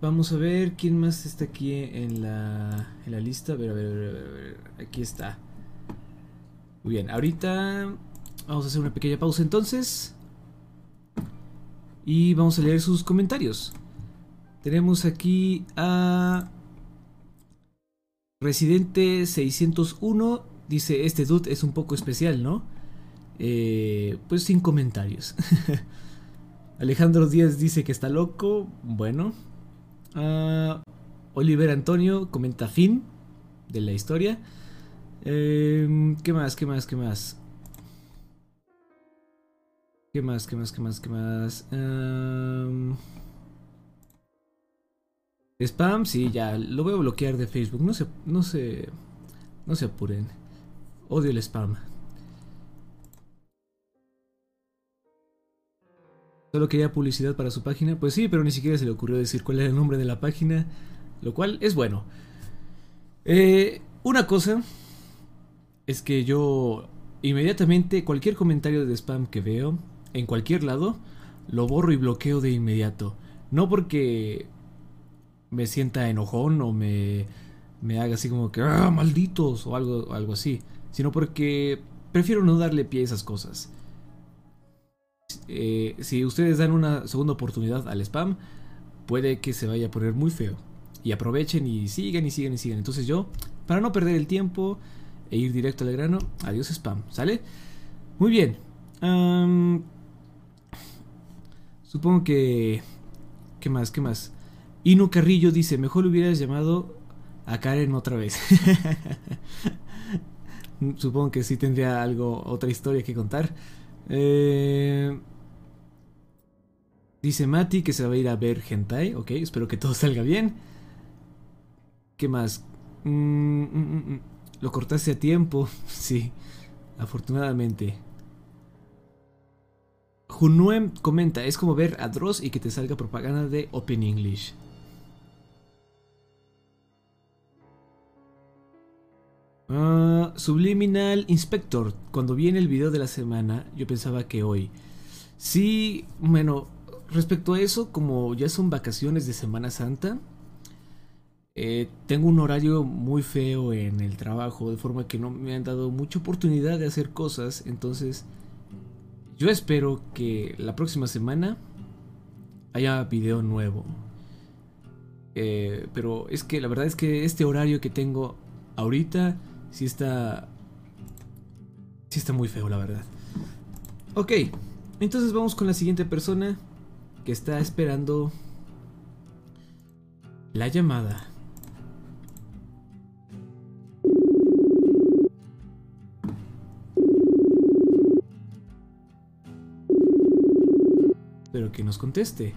S1: vamos a ver quién más está aquí en la, en la lista. A ver, a ver, a ver, a ver, a ver. Aquí está. Muy bien, ahorita vamos a hacer una pequeña pausa entonces. Y vamos a leer sus comentarios. Tenemos aquí a Residente 601. Dice, este dude es un poco especial, ¿no? Eh, pues sin comentarios. Alejandro Díaz dice que está loco. Bueno. Ah, Oliver Antonio comenta fin de la historia. Eh, ¿Qué más? ¿Qué más? ¿Qué más? ¿Qué más? ¿Qué más? ¿Qué más? ¿Qué más? Am, Spam, sí, ya lo voy a bloquear de Facebook. No se, no se, no se apuren. Odio el spam. Solo quería publicidad para su página. Pues sí, pero ni siquiera se le ocurrió decir cuál era el nombre de la página. Lo cual es bueno. Eh, una cosa es que yo inmediatamente cualquier comentario de spam que veo en cualquier lado lo borro y bloqueo de inmediato. No porque me sienta enojón o me, me haga así como que ¡ah, malditos o algo, algo así, sino porque prefiero no darle pie a esas cosas. Eh, si ustedes dan una segunda oportunidad al spam, puede que se vaya a poner muy feo. Y aprovechen y sigan y sigan y sigan. Entonces yo, para no perder el tiempo e ir directo al grano, adiós spam, ¿sale? Muy bien. Supongo que... ¿Qué más? ¿Qué más? Ino Carrillo dice, mejor hubieras llamado a Karen otra vez. Supongo que sí tendría algo, otra historia que contar. Eh, dice Mati que se va a ir a ver Hentai. Ok, espero que todo salga bien. ¿Qué más? Mm, mm, mm, Lo cortaste a tiempo. Sí, afortunadamente. Junuem comenta, es como ver a Dross y que te salga propaganda de Open English. Ah, Subliminal Inspector, cuando vi en el video de la semana, yo pensaba que hoy. Sí, bueno, respecto a eso, como ya son vacaciones de Semana Santa, eh, tengo un horario muy feo en el trabajo, de forma que no me han dado mucha oportunidad de hacer cosas, entonces yo espero que la próxima semana haya video nuevo. Eh, pero es que la verdad es que este horario que tengo ahorita sí está. Sí está muy feo, la verdad. Ok, entonces vamos con la siguiente persona que está esperando la llamada. Espero que nos conteste.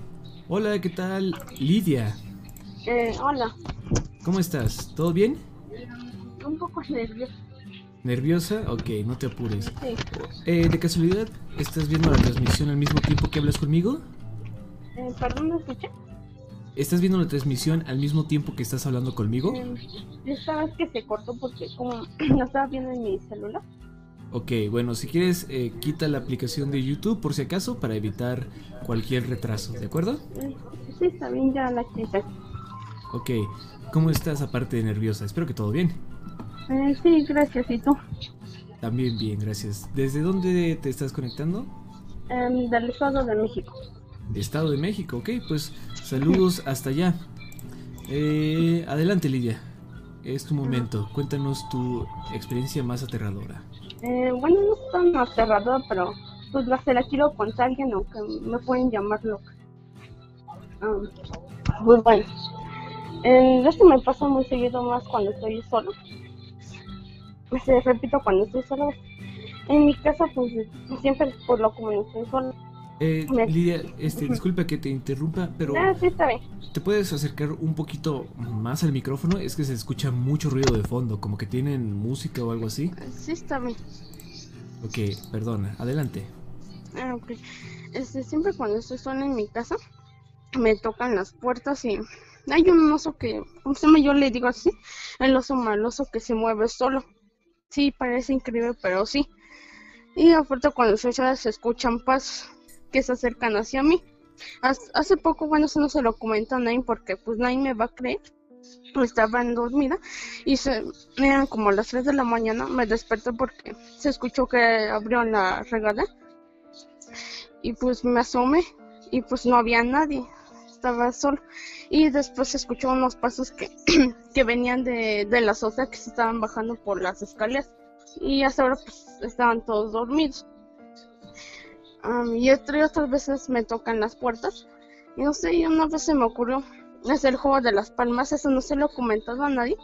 S1: Hola, ¿qué tal? Lidia.
S4: Eh, hola.
S1: ¿Cómo estás? ¿Todo bien?
S4: Un poco nerviosa.
S1: ¿Nerviosa? Ok, no te apures.
S4: Sí.
S1: Eh, ¿De casualidad estás viendo la transmisión al mismo tiempo que hablas conmigo?
S4: Eh, ¿Perdón, me escuché?
S1: ¿Estás viendo la transmisión al mismo tiempo que estás hablando conmigo?
S4: Eh, esta vez que se cortó porque como lo estaba viendo en mi celular.
S1: Ok, bueno, si quieres, eh, quita la aplicación de YouTube por si acaso para evitar cualquier retraso, ¿de acuerdo?
S4: Sí, está bien, ya la quité.
S1: Ok, ¿cómo estás aparte de nerviosa? Espero que todo bien.
S4: Eh, sí, gracias. ¿Y tú?
S1: También bien, gracias. ¿Desde dónde te estás conectando?
S4: Em, del Estado de México.
S1: De Estado de México, ok, pues saludos hasta allá. Eh, adelante, Lidia. Es tu momento. Cuéntanos tu experiencia más aterradora.
S4: Eh, bueno, no es tan aterrador, pero pues la, se la quiero contar a alguien, aunque me pueden llamar loca. Um, pues bueno, eh, esto me pasa muy seguido más cuando estoy solo. Se repito, cuando estoy solo. En mi casa, pues siempre por lo como estoy solo.
S1: Eh, Lidia, este, disculpa que te interrumpa, pero
S4: Ah, sí, está bien.
S1: ¿te puedes acercar un poquito más al micrófono? Es que se escucha mucho ruido de fondo, como que tienen música o algo así.
S4: Sí, está bien.
S1: Ok, perdona, adelante.
S4: Ah, ok. Este, siempre cuando estoy sola en mi casa, me tocan las puertas y hay un oso que, ¿cómo se llama? Yo le digo así, el oso maloso que se mueve solo. Sí, parece increíble, pero sí. Y aparte cuando sola se escuchan pasos que se acercan hacia mí. Hace poco, bueno, eso no se lo comento a nadie porque pues nadie me va a creer. Estaba dormida y se, eran como las 3 de la mañana, me desperté porque se escuchó que abrieron la regadera y pues me asomé y pues no había nadie, estaba solo. Y después se escuchó unos pasos que, que venían de, de la azotea que se estaban bajando por las escaleras y hasta ahora pues estaban todos dormidos. Am, y otra- y otras veces me tocan las puertas y no sé, y una vez se me ocurrió hacer el juego de las palmas, eso no se lo he comentado a nadie,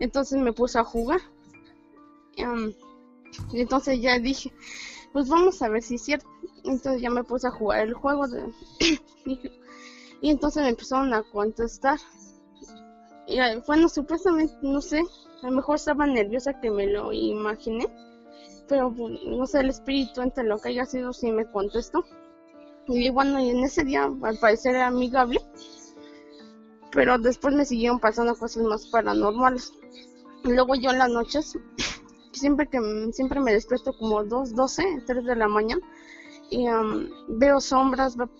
S4: entonces me puse a jugar. Am, y entonces ya dije, pues vamos a ver si es cierto. Entonces ya me puse a jugar el juego de... y, entonces me empezaron a contestar. Y bueno, supuestamente, no sé, a lo mejor estaba nerviosa que me lo imaginé. Pero no sé, el espíritu entre lo que haya sido sí me contestó. Y bueno, y en ese día al parecer era amigable. Pero después me siguieron pasando cosas más paranormales. Y luego yo en las noches siempre que siempre me despierto como 2, 12, 3 de la mañana y am, veo sombras, veo,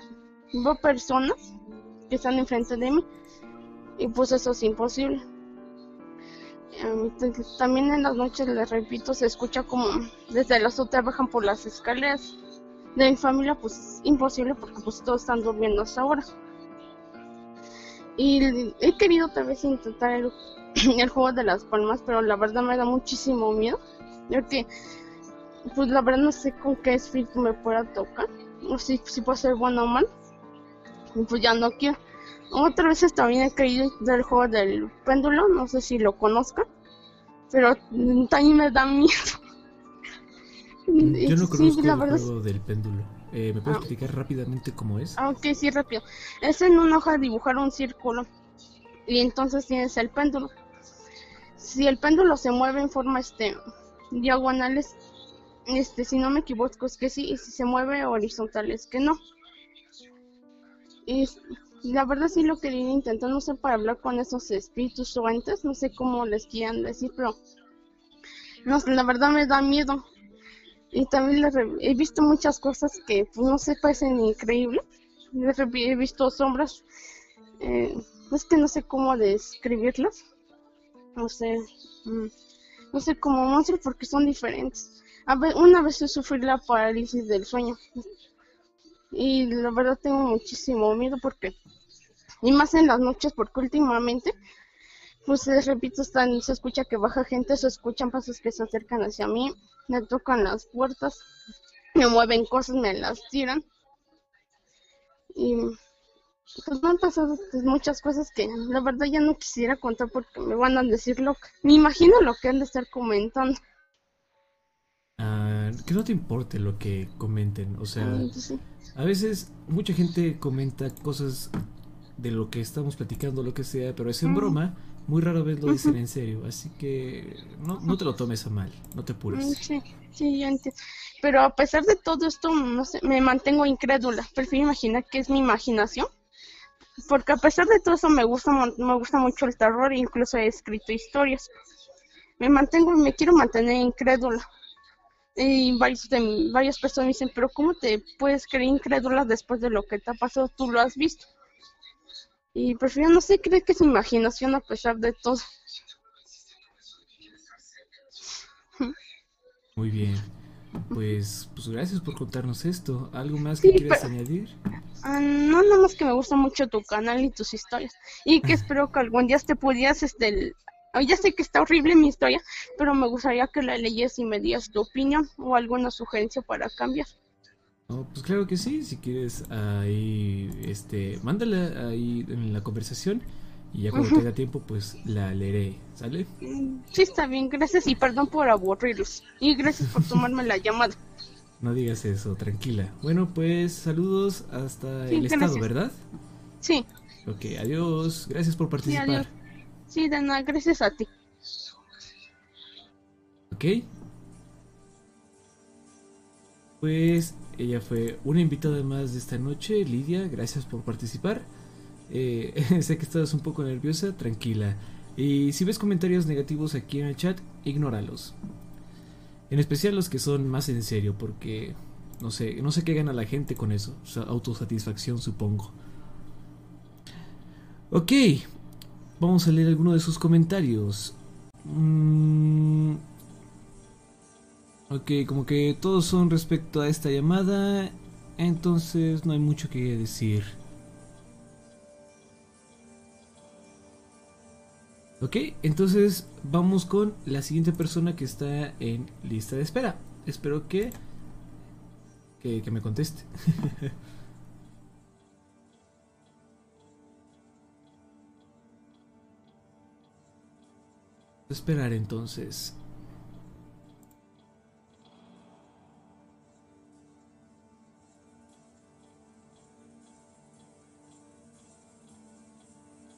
S4: veo personas que están enfrente de mí y pues eso es imposible. Am, t- también en las noches, les repito, se escucha como desde la azotea bajan por las escaleras. De mi familia pues es imposible porque pues todos están durmiendo hasta ahora. Y he querido tal vez intentar el, el juego de las palmas, pero la verdad me da muchísimo miedo. Porque, pues la verdad no sé con qué espíritu me pueda tocar. No sé si puede ser bueno o mal. Pues ya no quiero. Otras veces también he creído del juego del péndulo, no sé si lo conozcan, pero también me da miedo.
S1: Yo no
S4: Sí,
S1: conozco
S4: la
S1: el
S4: verdad
S1: juego del péndulo. Eh, ¿Me puedes
S4: Ah.
S1: explicar rápidamente cómo es?
S4: Ah, ok, sí, rápido. Es en una hoja dibujar un círculo y entonces tienes el péndulo. Si el péndulo se mueve en forma este diagonales, este, si no me equivoco es que sí, y si se mueve horizontal es que no. Y la verdad sí lo quería intentar, no sé, para hablar con esos espíritus o entes, no sé cómo les quieran decir, pero no, la verdad me da miedo. Y también le re- he visto muchas cosas que, pues, no sé, parecen increíbles. He visto sombras, eh, es que no sé cómo describirlas. No sé, mm, no sé, como monstruos porque son diferentes. A ve- una vez yo sufrí la parálisis del sueño. Y la verdad tengo muchísimo miedo porque, y más en las noches, porque últimamente, pues repito, están, se escucha que baja gente, se escuchan pasos que se acercan hacia mí, me tocan las puertas, me mueven cosas, me las tiran. Y pues me han pasado muchas cosas que la verdad ya no quisiera contar porque me van a decir loca. Me imagino lo que han de estar comentando.
S1: Que no te importe lo que comenten. O sea,
S4: Mm, pues sí.
S1: a veces mucha gente comenta cosas de lo que estamos platicando, lo que sea, pero es en broma. Muy rara vez lo dicen en serio. Así que no, no te lo tomes a mal. No te
S4: Mm,
S1: apures.
S4: Sí, sí, yo entiendo. Pero a pesar de todo esto, no sé, me mantengo incrédula. Prefiero imaginar que es mi imaginación. Porque a pesar de todo eso me gusta, me gusta mucho el terror, incluso he escrito historias. Me mantengo, me quiero mantener incrédula. Y varios de varias personas me dicen, pero ¿cómo te puedes creer incrédula después de lo que te ha pasado? Tú lo has visto. Y prefiero, no sé, creer que es imaginación a pesar de todo.
S1: Muy bien. Pues, pues gracias por contarnos esto. ¿Algo más
S4: Sí,
S1: que quieras
S4: pero-
S1: añadir?
S4: Ah, no, nada más que me gusta mucho tu canal y tus historias. Y que espero que algún día te pudieras, este, ya sé que está horrible mi historia, pero me gustaría que la leyes y me dieras tu opinión o alguna sugerencia para cambiar.
S1: Pues claro que sí, si quieres ahí, este, mándala ahí en la conversación y ya cuando
S4: Ujú.
S1: tenga tiempo, pues la leeré, ¿sale?
S4: Mm, Sí, está bien, gracias y perdón por aburrirlos. Y gracias por tomarme la llamada.
S1: No digas eso, tranquila. Bueno, pues saludos hasta
S4: Sí,
S1: el estado. ¿verdad?
S4: Sí,
S1: Ok, adiós, gracias por
S4: sí,
S1: participar.
S4: adiós. Sí, de gracias a ti.
S1: Ok. Pues ella fue una invitada más de esta noche, Lidia, gracias por participar. Eh, sé que estás un poco nerviosa, tranquila. Y si ves comentarios negativos aquí en el chat, ignóralos. En especial los que son más en serio, porque no sé, no sé qué gana la gente con eso. O sea, autosatisfacción, supongo. Ok, vamos a leer alguno de sus comentarios. Mm, ok, como que todos son respecto a esta llamada, entonces no hay mucho que decir. Ok, entonces vamos con la siguiente persona que está en lista de espera. Espero que que, que me conteste. Esperar entonces.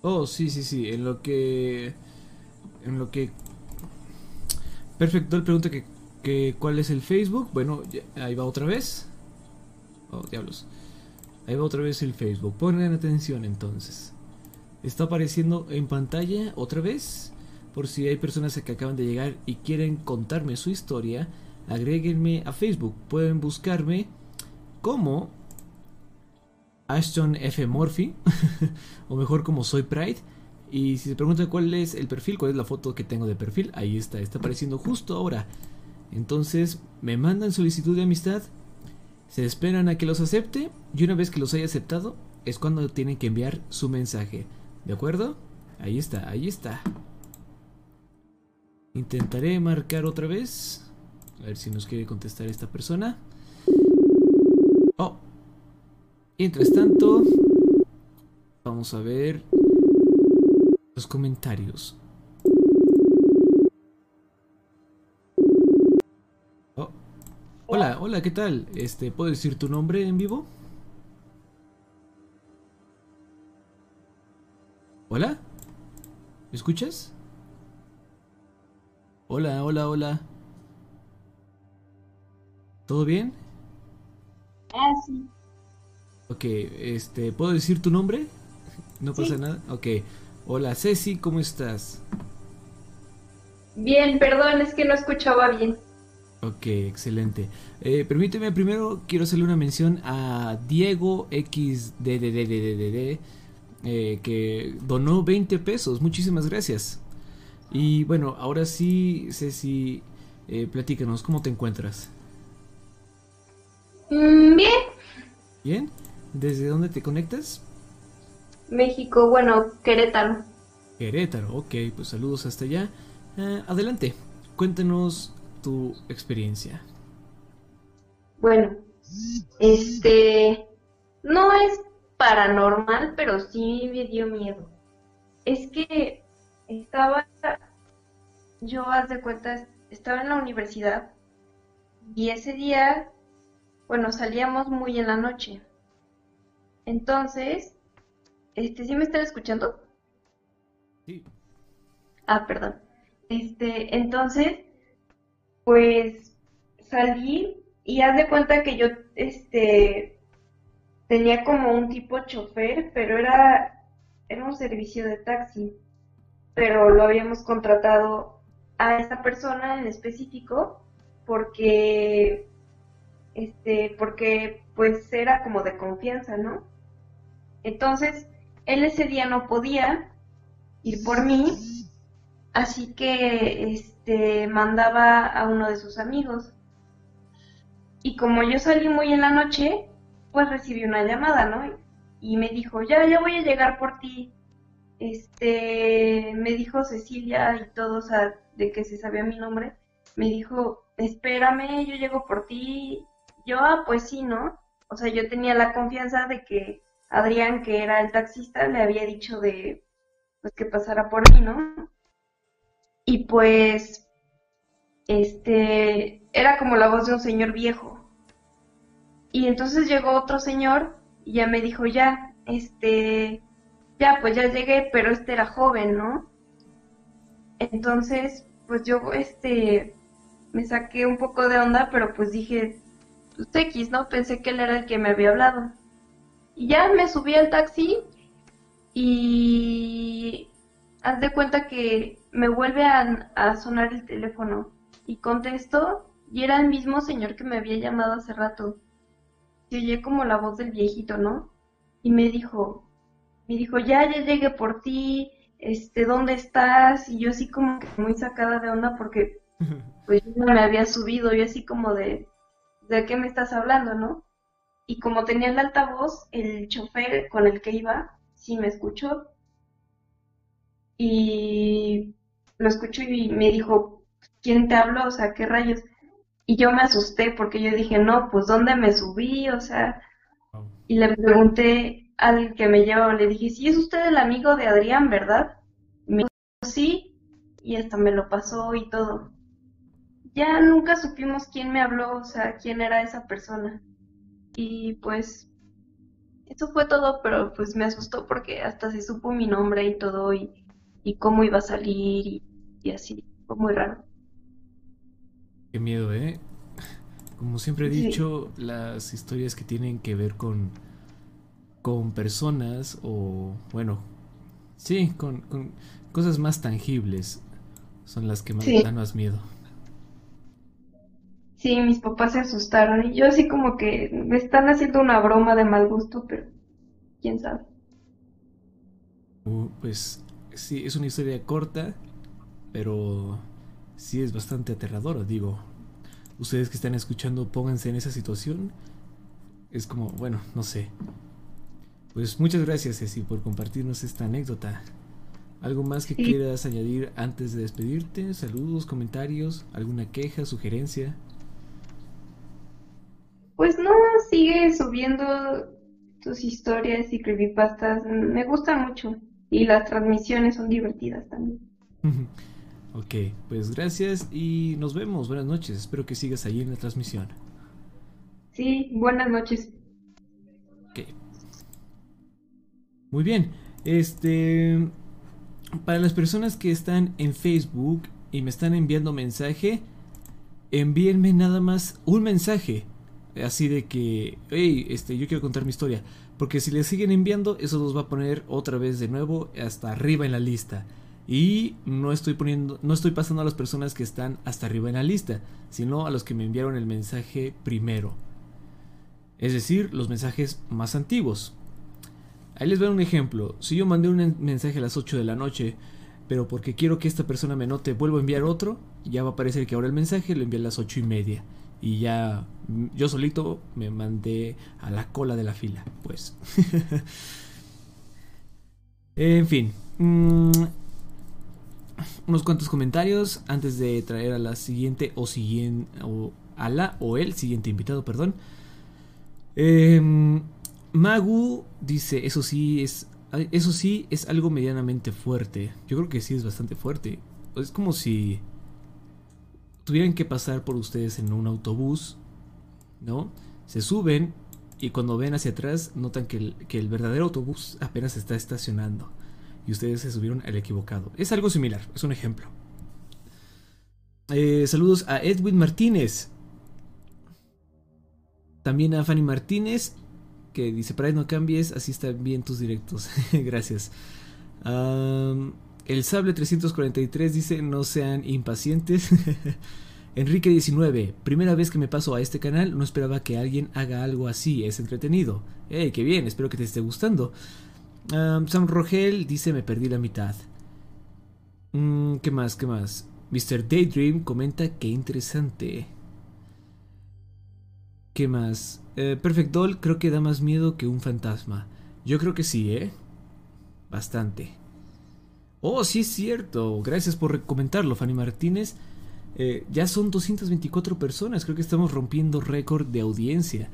S1: Oh, sí, sí, sí. En lo que. En lo que. Perfecto, él pregunta que, que cuál es el Facebook. Bueno, ahí va otra vez. Oh, diablos. Ahí va otra vez el Facebook. Pongan atención entonces. Está apareciendo en pantalla otra vez. Por si hay personas que acaban de llegar y quieren contarme su historia, agréguenme a Facebook. Pueden buscarme como Ashton F. Murphy, o mejor como Soy Pride. Y si se preguntan cuál es el perfil, cuál es la foto que tengo de perfil, ahí está, está apareciendo justo ahora. Entonces me mandan solicitud de amistad, se esperan a que los acepte y una vez que los haya aceptado es cuando tienen que enviar su mensaje. ¿De acuerdo? Ahí está, ahí está. Intentaré marcar otra vez. A ver si nos quiere contestar esta persona. Oh. Mientras tanto, Vamos a ver los comentarios. Oh. Hola, hola, ¿qué tal? Este, ¿puedo decir tu nombre en vivo? ¿Hola? ¿Me escuchas? Hola, hola, hola. ¿Todo bien?
S5: Ah, sí.
S1: Ok, este, ¿puedo decir tu nombre? No pasa nada. Ok. Hola, Ceci, ¿cómo estás?
S5: Bien, perdón, es que no escuchaba bien.
S1: Ok, excelente. Eh, permíteme primero, quiero hacerle una mención a Diego XDDDDDD, eh, que donó 20 pesos. Muchísimas gracias. Y bueno, ahora sí, Ceci, eh, platícanos, ¿cómo te encuentras?
S5: Mm, bien,
S1: ¿Bien? ¿Desde dónde te conectas?
S5: México, bueno, Querétaro.
S1: Querétaro, ok, pues saludos hasta allá. Eh, adelante, cuéntanos tu experiencia.
S5: Bueno, este, no es paranormal, pero sí me dio miedo. Es que estaba, yo haz de cuenta, estaba en la universidad y ese día, bueno, salíamos muy en la noche. Entonces, este, ¿sí me están escuchando?
S1: Sí.
S5: Ah, perdón. Este, entonces, pues salí y haz de cuenta que yo, este, tenía como un tipo chofer, pero era, era un servicio de taxi, pero lo habíamos contratado a esa persona en específico porque, este, porque pues era como de confianza, ¿no? Entonces, él ese día no podía ir por mí, así que este mandaba a uno de sus amigos. Y como yo salí muy en la noche, pues recibí una llamada, ¿no? Y me dijo, ya, ya voy a llegar por ti. Este, me dijo Cecilia y todo, o sea, de que se sabía mi nombre. Me dijo, espérame, yo llego por ti. Yo, ah, pues sí, ¿no? O sea, yo tenía la confianza de que Adrián, que era el taxista, le había dicho de, pues que pasara por mí, ¿no? Y pues, este, era como la voz de un señor viejo. Y entonces llegó otro señor y ya me dijo, ya, este, ya, pues ya llegué, pero este era joven, ¿no? Entonces, pues yo, este, me saqué un poco de onda, pero pues dije, pues X, ¿no? Pensé que él era el que me había hablado. Y ya me subí al taxi y haz de cuenta que me vuelve a, sonar el teléfono y contesto y era el mismo señor que me había llamado hace rato. Se oye como la voz del viejito, ¿no? Y me dijo, me dijo, ya, ya llegué por ti, este, ¿dónde estás? Y yo así como que muy sacada de onda porque pues yo no me había subido, yo así como de, ¿de qué me estás hablando, no? Y como tenía el altavoz, el chofer con el que iba, sí me escuchó. Y lo escuchó y me dijo, ¿quién te habló? O sea, ¿qué rayos? Y yo me asusté porque yo dije, no, pues ¿dónde me subí? O sea, y le pregunté al que me llevaba, le dije, sí, es usted el amigo de Adrián, ¿verdad? Me dijo, sí, y hasta me lo pasó y todo. Ya nunca supimos quién me habló, o sea, quién era esa persona. Y pues, eso fue todo, pero pues me asustó porque hasta se supo mi nombre y todo y, y cómo iba a salir y, y así. Fue muy raro.
S1: Qué miedo, ¿eh? Como siempre he
S5: Sí.
S1: dicho, las historias que tienen que ver con, con personas o, bueno, sí, con, con cosas más tangibles son las que más
S5: Sí.
S1: dan más miedo.
S5: Sí, mis papás se asustaron y yo así como que me están haciendo una broma de mal gusto, pero quién sabe.
S1: Uh, pues sí, es una historia corta, pero sí es bastante aterradora, digo. Ustedes que están escuchando, pónganse en esa situación. Es como, bueno, no sé. Pues muchas gracias, Ceci, por compartirnos esta anécdota. ¿Algo más que
S5: Sí.
S1: quieras añadir antes de despedirte? Saludos, comentarios, alguna queja, sugerencia.
S5: Pues no, sigue subiendo sus historias y creepypastas me gustan mucho y las transmisiones son divertidas también.
S1: ok, pues gracias y nos vemos. Buenas noches. Espero que sigas ahí en la transmisión.
S5: Sí, buenas noches.
S1: Muy bien. Este. Para las personas que están en Facebook y me están enviando mensaje, envíenme nada más un mensaje. Así de que, hey, este, yo quiero contar mi historia. Porque si le siguen enviando, eso los va a poner otra vez de nuevo hasta arriba en la lista. Y no estoy poniendo, no estoy pasando a las personas que están hasta arriba en la lista, sino a los que me enviaron el mensaje primero. Es decir, los mensajes más antiguos. Ahí les a un ejemplo. Si yo mandé un mensaje a las 8 de la noche, pero porque quiero que esta persona me note, vuelvo a enviar otro, ya va a aparecer que ahora el mensaje lo envié a las 8 y media. Y ya yo solito me mandé a la cola de la fila, pues. en fin. Mm, unos cuantos comentarios antes de traer a la siguiente o siguiente o a la o el siguiente invitado, perdón. Em, Magu dice, eso sí es eso sí es algo medianamente fuerte. Yo creo que sí es bastante fuerte. Es como si tuvieran que pasar por ustedes en un autobús, ¿no? Se suben y cuando ven hacia atrás notan que el, que el verdadero autobús apenas está estacionando y ustedes se subieron al equivocado. Es algo similar, es un ejemplo. Eh, saludos a Edwin Martínez. También a Fanny Martínez, que dice, para no cambies, así están bien tus directos. Gracias. el Sable 343 dice, no sean impacientes. Enrique 19, primera vez que me paso a este canal, no esperaba que alguien haga algo así, es entretenido. ¡Hey, qué bien! Espero que te esté gustando. Sam Rogel dice me perdí la mitad. Mm, ¿Qué más? ¿Qué más? Mr. Daydream comenta que interesante. ¿Qué más? Eh, Perfect Doll creo que da más miedo que un fantasma. Yo creo que sí, ¿eh? Bastante. Oh, sí es cierto. Gracias por comentarlo, Fanny Martínez. Eh, ya son 224 personas. Creo que estamos rompiendo récord de audiencia.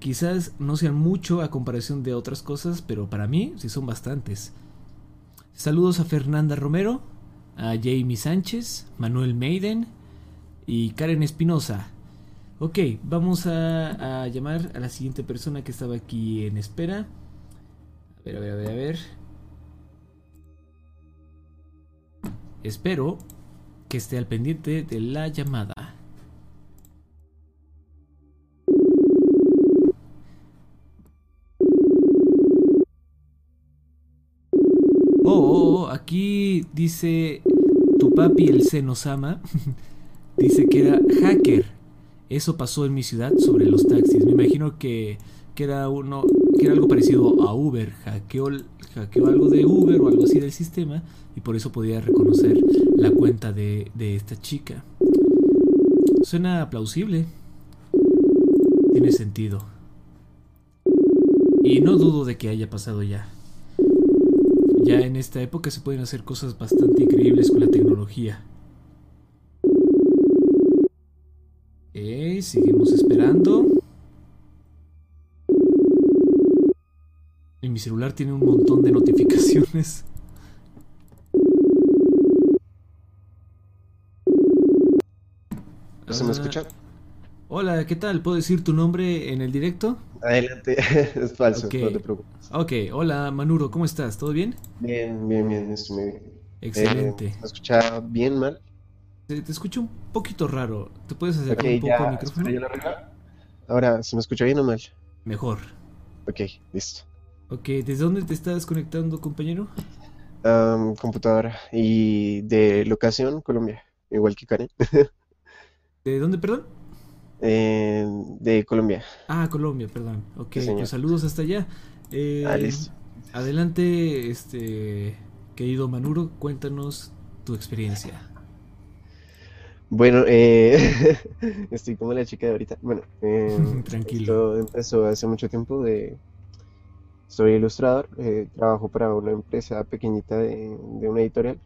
S1: Quizás no sean mucho a comparación de otras cosas, pero para mí sí son bastantes. Saludos a Fernanda Romero, a Jamie Sánchez, Manuel Maiden y Karen Espinosa. Ok, vamos a, llamar a la siguiente persona que estaba aquí en espera. A ver, a ver, a ver, a ver. Espero que esté al pendiente de la llamada. Oh, aquí dice tu papi el Senosama. dice que era hacker. Eso pasó en mi ciudad sobre los taxis. Me imagino que, que era uno que era algo parecido a Uber. Hackeó, algo de Uber o algo así del sistema y por eso podía reconocer la cuenta de, de esta chica. Suena plausible. Tiene sentido. Y no dudo de que haya pasado ya. Ya en esta época se pueden hacer cosas bastante increíbles con la tecnología. Ok, seguimos esperando. En mi celular tiene un montón de notificaciones.
S6: ¿Se me escucha?
S1: Hola, ¿qué tal? ¿Puedo decir tu nombre en el directo?
S6: Adelante, es falso, no te preocupes.
S1: Ok, hola Manuro, ¿cómo estás? ¿Todo bien?
S6: Bien, bien, bien, estoy muy bien.
S1: Excelente.
S6: Eh, ¿Se me escucha bien, mal?
S1: Te, te escucho un poquito raro. ¿Te puedes acercar un poco al micrófono?
S6: Ahora, ¿se me escucha bien o mal?
S1: Mejor.
S6: Ok, listo.
S1: Ok, ¿desde dónde te estás conectando, compañero?
S6: Computadora y de locación, Colombia, igual que Karen.
S1: ¿De dónde, perdón?
S6: Eh, de Colombia.
S1: Ah, Colombia, perdón. Ok,
S6: Sí,
S1: pues saludos hasta allá. Eh,
S6: Ah, listo.
S1: Adelante, este querido Manuro, cuéntanos tu experiencia.
S6: Bueno, eh, estoy como la chica de ahorita. Bueno, eh,
S1: Tranquilo.
S6: esto empezó hace mucho tiempo. De, soy ilustrador, eh, trabajo para una empresa pequeñita de, de una editorial.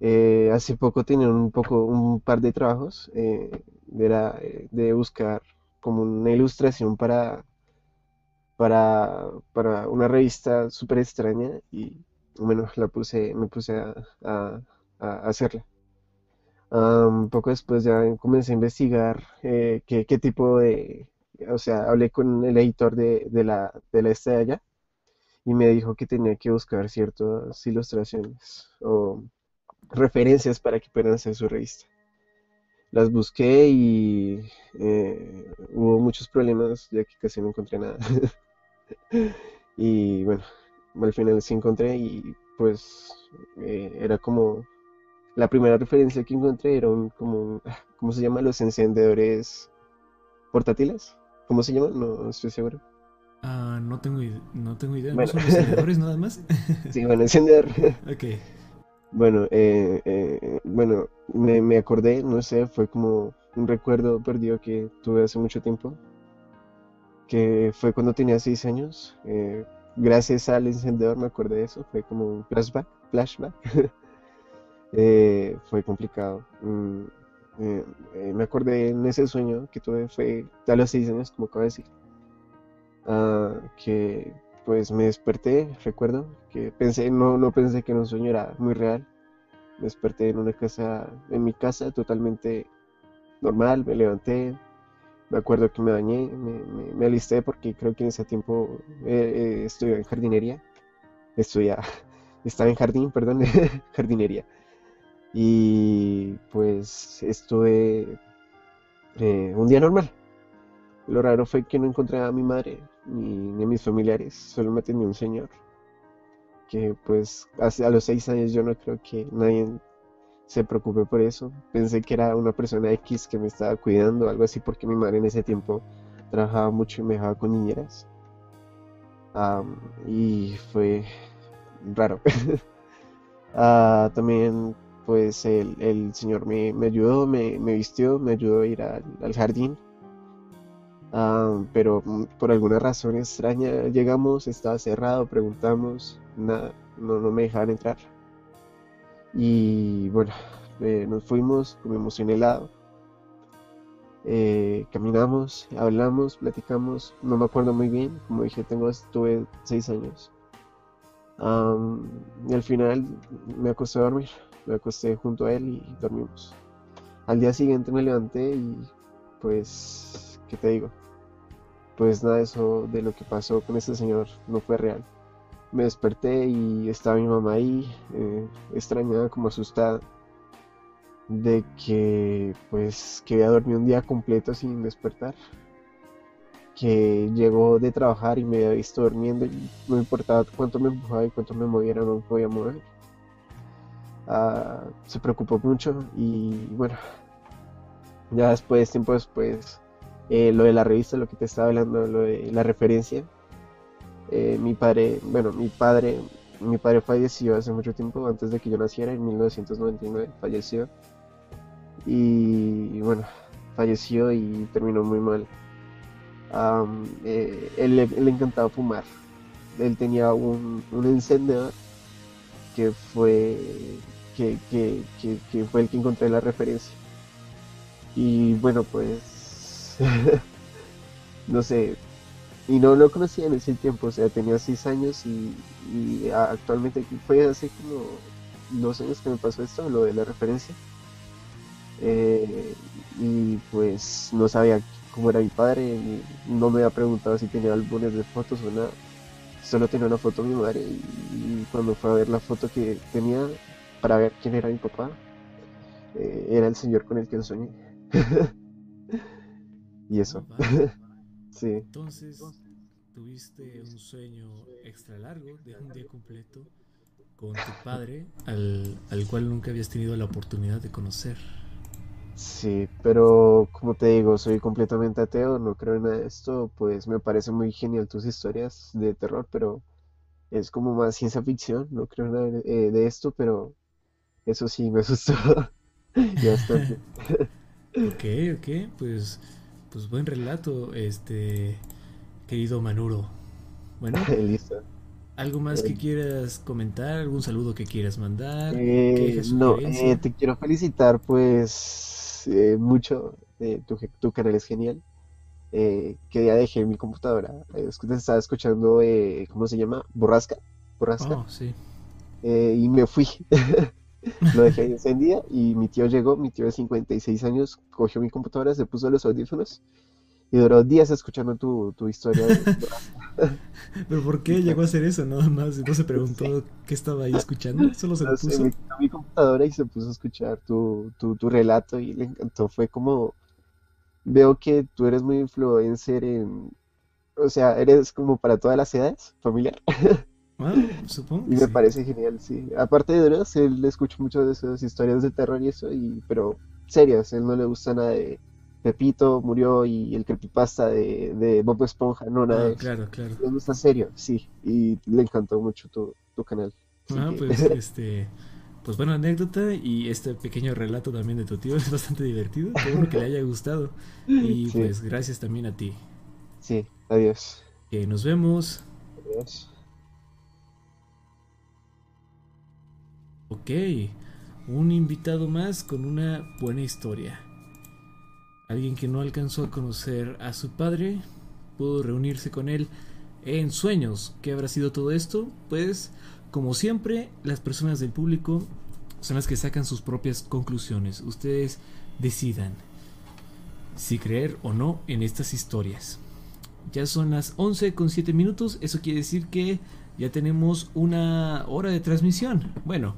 S6: Eh, hace poco tenía un poco, un par de trabajos. eh, era eh, de buscar como una ilustración para para, para una revista súper extraña y bueno, la puse, me puse a, a- a hacerla. Um, poco después ya comencé a investigar eh, qué, qué tipo de, o sea, hablé con el editor de, de la, de la este y me dijo que tenía que buscar ciertas ilustraciones o referencias para que puedan hacer su revista. Las busqué y eh, hubo muchos problemas ya que casi no encontré nada. Y bueno, al final sí encontré y pues eh, era como la primera referencia que encontré era un como un- ¿cómo se llama? Los encendedores portátiles. ¿Cómo se llaman? No estoy seguro.
S1: Ah, no tengo, no tengo idea. ¿No
S6: Bueno.
S1: son los encendedores nada más?
S6: Sí, bueno, encendedor.
S1: Ok.
S6: Bueno, eh, eh, bueno, me, me acordé, no sé, fue como un recuerdo perdido que tuve hace mucho tiempo, que fue cuando tenía seis años. eh, gracias al encendedor me acordé de eso, fue como un flashback, flashback. Eh, fue complicado. Mm, eh, eh, me acordé en ese sueño que tuve, fue a los seis años, como acabo de decir, ah, que pues me desperté, recuerdo, que pensé, no, no pensé que un sueño era muy real. Me desperté en una casa, en mi casa, totalmente normal, me levanté, me acuerdo que me bañé, me, alisté porque creo que en ese tiempo eh, eh, en jardinería, estudiaba, estaba en jardín, perdón, jardinería. Y pues estuve eh, un día normal. Lo raro fue que no encontré a mi madre ni, ni a mis familiares, solo me atendió un señor que pues a los seis años yo no creo que nadie se preocupe por eso. Pensé que era una persona X que me estaba cuidando, algo así, porque mi madre en ese tiempo trabajaba mucho y me dejaba con niñeras. Am, y fue raro. Ah, también pues el, señor me, me ayudó, me, me vistió, me ayudó a ir al, jardín. Ah, pero mm, por alguna razón extraña llegamos, estaba cerrado, preguntamos, nada, no, no me dejaban entrar. Y bueno, eh, nos fuimos, comimos un helado, eh, caminamos, hablamos, platicamos, no me acuerdo muy bien, como dije, tengo, tuve seis años. Am, y al final me acosté a dormir, me acosté junto a él y dormimos. Al día siguiente me levanté y pues, ¿qué te digo? Pues nada, eso de lo que pasó con este señor no fue real. Me desperté y estaba mi mamá ahí, eh, extrañada, como asustada, de que pues que había dormido un día completo sin despertar, que llegó de trabajar y me había visto durmiendo y no importaba cuánto me empujaba y cuánto me moviera, no podía mover. Ah, se preocupó mucho y bueno, ya después, tiempo después, eh, lo de la revista, lo que te estaba hablando, lo de la referencia. Eh, mi padre, bueno, mi padre, mi padre falleció hace mucho tiempo, antes de que yo naciera, en 1999 falleció. Y bueno, falleció y terminó muy mal. Eh, él, él le encantaba fumar. Él tenía un, un encendedor que fue, que, que, que, fue el que encontré la referencia. Y bueno, pues, no sé, y no lo conocía en ese tiempo, o sea, tenía seis años y, actualmente fue hace como dos años que me pasó esto, lo de la referencia. Eh, y pues no sabía cómo era mi padre, no me había preguntado si tenía álbumes de fotos o nada. Solo tenía una foto de mi madre y, y cuando fue a ver la foto que tenía para ver quién era mi papá, eh, era el señor con el que soñé. Y eso, sí.
S1: Entonces, tuviste un sueño extra largo de un día completo con tu padre, al, al cual nunca habías tenido la oportunidad de conocer.
S6: Sí, pero como te digo, soy completamente ateo, no creo en nada de esto, pues me parece muy genial tus historias de terror, pero es como más ciencia ficción, no creo nada de, eh, de esto, pero eso sí me asustó y bastante.
S1: Ok, ok, pues, pues buen relato, este querido Manuro. Bueno,
S6: Listo.
S1: ¿algo más que
S6: Eh,
S1: quieras comentar? ¿Algún saludo que quieras mandar?
S6: Eh,
S1: ¿Queja,
S6: no, eh, te quiero felicitar pues mucho, tu, tu canal es genial. que ya dejé mi computadora. Estaba escuchando, eh, ¿cómo se llama? Borrasca. Borrasca.
S1: Oh, sí.
S6: Y me fui. Lo dejé ahí encendida y mi tío llegó, mi tío de 56 años, cogió mi computadora, se puso los audífonos y duró días escuchando tu, tu historia. de.
S1: Pero ¿por qué llegó a hacer eso? Nada más, no se preguntó qué estaba ahí escuchando, solo se lo puso.
S6: me quitó mi computadora y se puso a escuchar tu, tu, tu relato y le encantó. Fue como, veo que tú eres muy influencer en, o sea, eres como para todas las edades, familiar.
S1: Ah, supongo
S6: Y me
S1: sí.
S6: parece genial, sí. Aparte de Dross, él escucha mucho de esas historias de terror y eso, y, pero serias, él no le gusta nada de Pepito murió y el creepypasta de, de Bob Esponja, no, nada
S1: Ah,
S6: de
S1: claro, claro.
S6: Le gusta serio, sí, y le encantó mucho tu, tu canal.
S1: Ah,
S6: que-
S1: pues este, pues buena anécdota y este pequeño relato también de tu tío es bastante divertido. Bueno que le haya gustado. Y
S6: Sí.
S1: pues gracias también a ti.
S6: sí, adiós.
S1: Que nos vemos.
S6: Adiós.
S1: Ok, un invitado más con una buena historia. Alguien que no alcanzó a conocer a su padre pudo reunirse con él en sueños. ¿Qué habrá sido todo esto? Pues, como siempre, las personas del público son las que sacan sus propias conclusiones. Ustedes decidan si creer o no en estas historias. Ya son las 11 con 7 minutos. Eso quiere decir que ya tenemos una hora de transmisión. Bueno,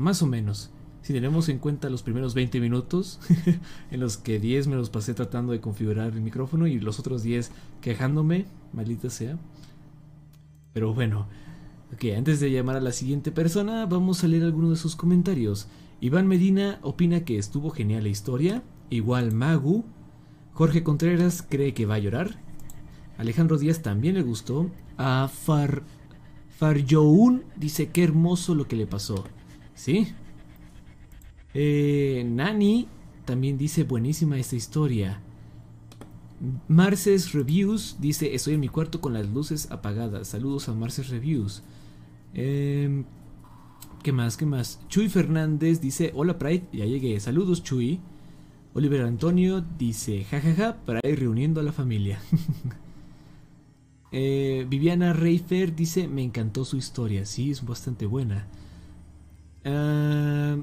S1: más o menos. Si tenemos en cuenta los primeros 20 minutos, en los que 10 me los pasé tratando de configurar el micrófono y los otros 10 quejándome, maldita sea. Pero bueno, ok, antes de llamar a la siguiente persona, vamos a leer algunos de sus comentarios. Iván Medina opina que estuvo genial la historia. Igual Magu. Jorge Contreras cree que va a llorar. Alejandro Díaz también le gustó. A Far Farjoun dice qué hermoso lo que le pasó. ¿Sí? Eh, Nani también dice buenísima esta historia. Marces Reviews dice estoy en mi cuarto con las luces apagadas. Saludos a Marces Reviews. Em, ¿Qué más? ¿Qué más? Chuy Fernández dice hola Pride, ya llegué. Saludos Chuy. Oliver Antonio dice jajaja Pride reuniendo a la familia. Eh, Viviana Reifer dice me encantó su historia. Sí, es bastante buena. Ah,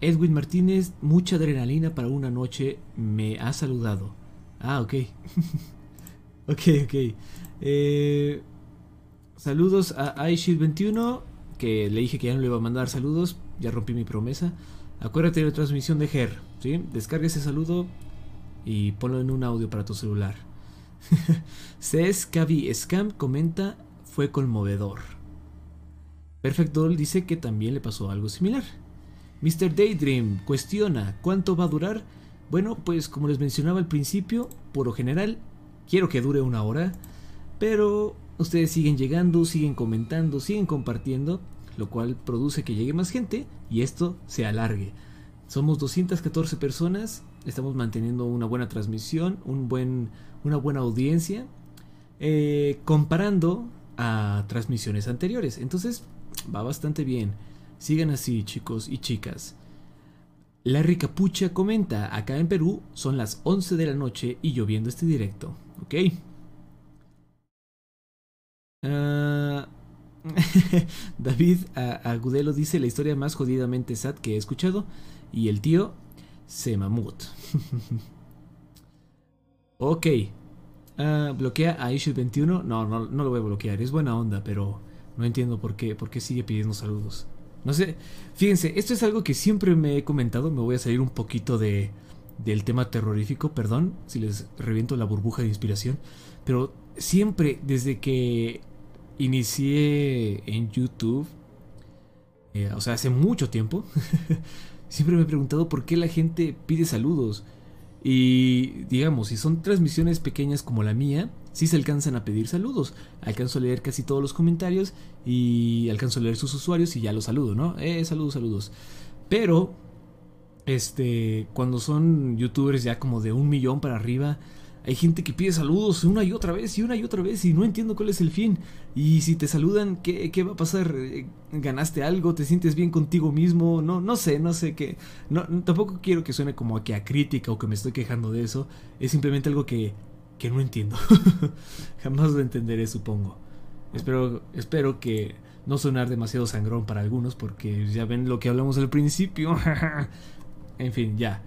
S1: Edwin Martínez, mucha adrenalina para una noche, me ha saludado. Ah, ok. ok, ok. Eh, saludos a iShield21, que le dije que ya no le iba a mandar saludos, ya rompí mi promesa. Acuérdate de la transmisión de Ger, ¿sí? Descarga ese saludo y ponlo en un audio para tu celular. Ces Cavi Scam comenta, fue conmovedor. Perfect Doll dice que también le pasó algo similar. Mr. Daydream cuestiona cuánto va a durar. Bueno, pues como les mencionaba al principio, por lo general quiero que dure una hora, pero ustedes siguen llegando, siguen comentando, siguen compartiendo, lo cual produce que llegue más gente y esto se alargue. Somos 214 personas, estamos manteniendo una buena transmisión, un buen, una buena audiencia, eh, comparando a transmisiones anteriores. Entonces, va bastante bien. Sigan así, chicos y chicas. Larry Capucha comenta, acá en Perú son las 11 de la noche y lloviendo este directo, ¿ok? Ah, David Agudelo dice la historia más jodidamente sad que he escuchado y el tío se mamut. ok. Ah, bloquea a Issue 21. No, no, no lo voy a bloquear. Es buena onda, pero no entiendo por qué, por qué sigue pidiendo saludos. No sé. Fíjense, esto es algo que siempre me he comentado. Me voy a salir un poquito de, del tema terrorífico. Perdón si les reviento la burbuja de inspiración. Pero siempre, desde que inicié en YouTube, eh, o sea, hace mucho tiempo, siempre me he preguntado por qué la gente pide saludos. Y digamos, si son transmisiones pequeñas como la mía, sí se alcanzan a pedir saludos. Alcanzo a leer casi todos los comentarios y alcanzo a leer sus usuarios y ya los saludo, ¿no? Eh, saludos, saludos. Pero, este, cuando son youtubers ya como de un millón para arriba, hay gente que pide saludos una y otra vez y una y otra vez y no entiendo cuál es el fin. Y si te saludan, ¿qué, qué va a pasar? Eh, ¿Ganaste algo? ¿Te sientes bien contigo mismo? No, no sé, no sé qué. No, tampoco quiero que suene como que a crítica o que me estoy quejando de eso. Es simplemente algo que que no entiendo. Jamás lo entenderé, supongo. Espero, espero que no sonar demasiado sangrón para algunos, porque ya ven lo que hablamos al principio. en fin, ya.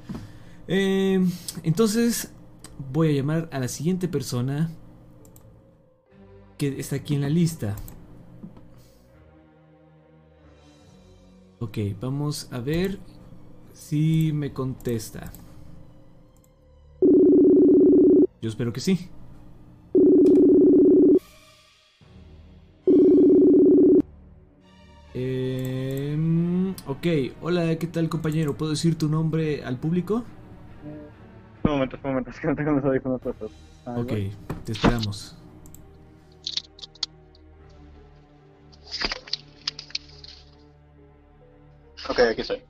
S1: Eh, entonces, voy a llamar a la siguiente persona que está aquí en la lista. Ok, vamos a ver si me contesta. Yo espero que sí. Em, ok, hola, ¿qué tal compañero? ¿Puedo decir tu nombre al público?
S7: Un momento, un momento, es que no tengo los audífonos puestos. Ah,
S1: Ok,
S7: igual.
S1: te esperamos.
S7: Ok, aquí estoy.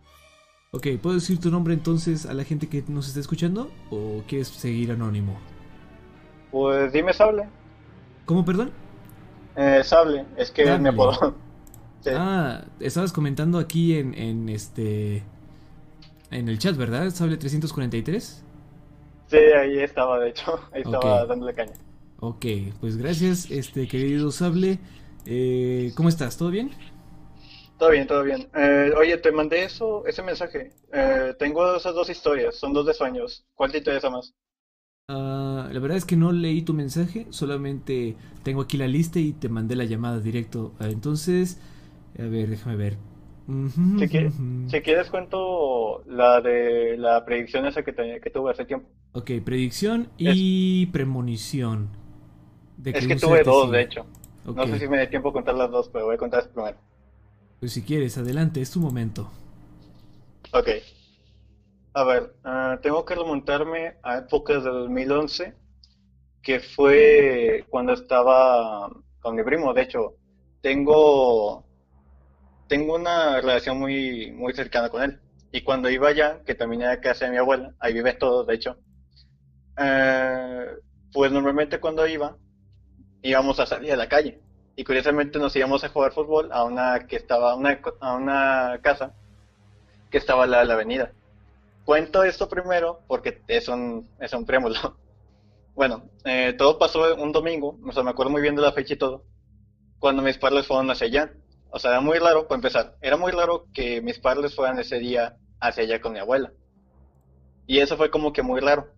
S1: Ok, ¿puedo decir tu nombre entonces a la gente que nos está escuchando? ¿O quieres seguir anónimo?
S7: Pues dime Sable.
S1: ¿Cómo, perdón?
S7: Eh, Sable, es que es mi
S1: Sable.
S7: apodo. Sí.
S1: Ah, estabas comentando aquí en, en este... En el chat, ¿verdad? Sable 343.
S7: Sí, ahí estaba, de hecho. Ahí estaba
S1: Ok.
S7: dándole caña.
S1: Ok, pues gracias, este querido Sable. Eh, ¿Cómo estás? ¿Todo bien?
S7: Todo bien, todo bien. Eh, oye, te mandé eso, ese mensaje. Eh, tengo esas dos historias, son dos de sueños. ¿Cuál te interesa más?
S1: Ah, la verdad es que no leí tu mensaje, solamente tengo aquí la lista y te mandé la llamada directo. Ah, entonces, a ver, déjame ver.
S7: Si quieres,
S1: ujú.
S7: si quieres cuento la de la predicción esa que, te- que tuve hace tiempo.
S1: Ok, predicción y premonición. De
S7: Es que tuve dos,
S1: sigue.
S7: de hecho. No sé si me dé tiempo a contar las dos, pero voy a contar primero.
S1: pues si quieres, adelante, es tu momento.
S7: Ok. A ver, ah, tengo que remontarme a épocas de 2011, que fue cuando estaba con mi primo. De hecho, tengo, tengo una relación muy, muy cercana con él. Y cuando iba allá, que también era casa de mi abuela, ahí vive todo, de hecho, eh, pues normalmente cuando iba, íbamos a salir a la calle. Y curiosamente nos íbamos a jugar fútbol a una que estaba, una, a una casa que estaba al lado de la avenida. Cuento esto primero porque es un, es un preámbulo. Bueno, eh, todo pasó un domingo, o sea, me acuerdo muy bien de la fecha y todo, cuando mis padres fueron hacia allá. O sea, era muy raro, para empezar, era muy raro que mis padres fueran ese día hacia allá con mi abuela. Y eso fue como que muy raro.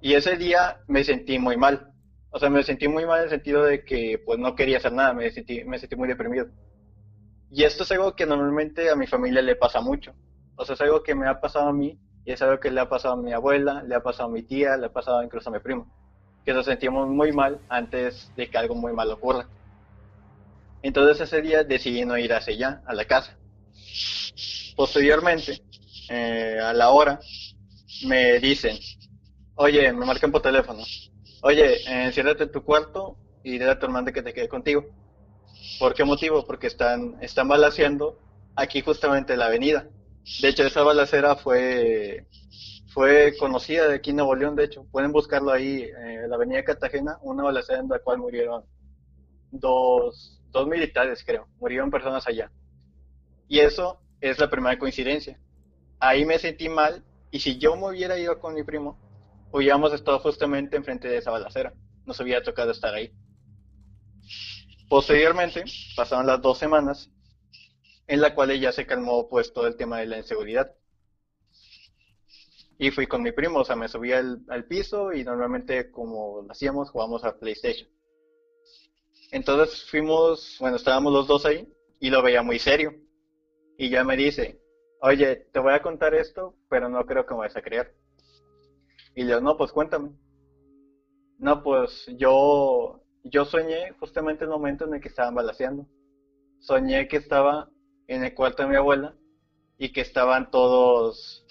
S7: Y ese día me sentí muy mal. O sea, me sentí muy mal en el sentido de que pues no quería hacer nada, me sentí, me sentí muy deprimido. Y esto es algo que normalmente a mi familia le pasa mucho. O sea, es algo que me ha pasado a mí y es algo que le ha pasado a mi abuela, le ha pasado a mi tía, le ha pasado incluso a mi primo. Que nos sentimos muy mal antes de que algo muy mal ocurra. Entonces ese día decidí no ir hacia allá, a la casa. Posteriormente, eh, a la hora, me dicen, oye, me marcan por teléfono, oye, enciérrate en tu cuarto y dile a tu hermana que te quede contigo. ¿Por qué motivo? Porque están, están balaceando aquí justamente en la avenida. De hecho, esa balacera fue, fue conocida de aquí en Nuevo León, de hecho. Pueden buscarlo ahí, eh, la avenida Cartagena, una balacera en la cual murieron dos, dos militares, creo. Murieron personas allá. Y eso es la primera coincidencia. Ahí me sentí mal y si yo me hubiera ido con mi primo, hubiéramos estado justamente enfrente de esa balacera. Nos hubiera tocado estar ahí. Posteriormente, pasaron las dos semanas en la cual ya se calmó pues todo el tema de la inseguridad. Y fui con mi primo, o sea, me subí al, piso y normalmente como lo hacíamos, jugábamos a PlayStation. Entonces fuimos, bueno, estábamos los dos ahí y lo veía muy serio. Y ya me dice, oye, te voy a contar esto, pero no creo que me vayas a creer. Y digo, no, pues cuéntame. No, pues yo, yo soñé justamente el momento en el que estaban balaceando. Soñé que estaba en el cuarto de mi abuela y que estaban todos,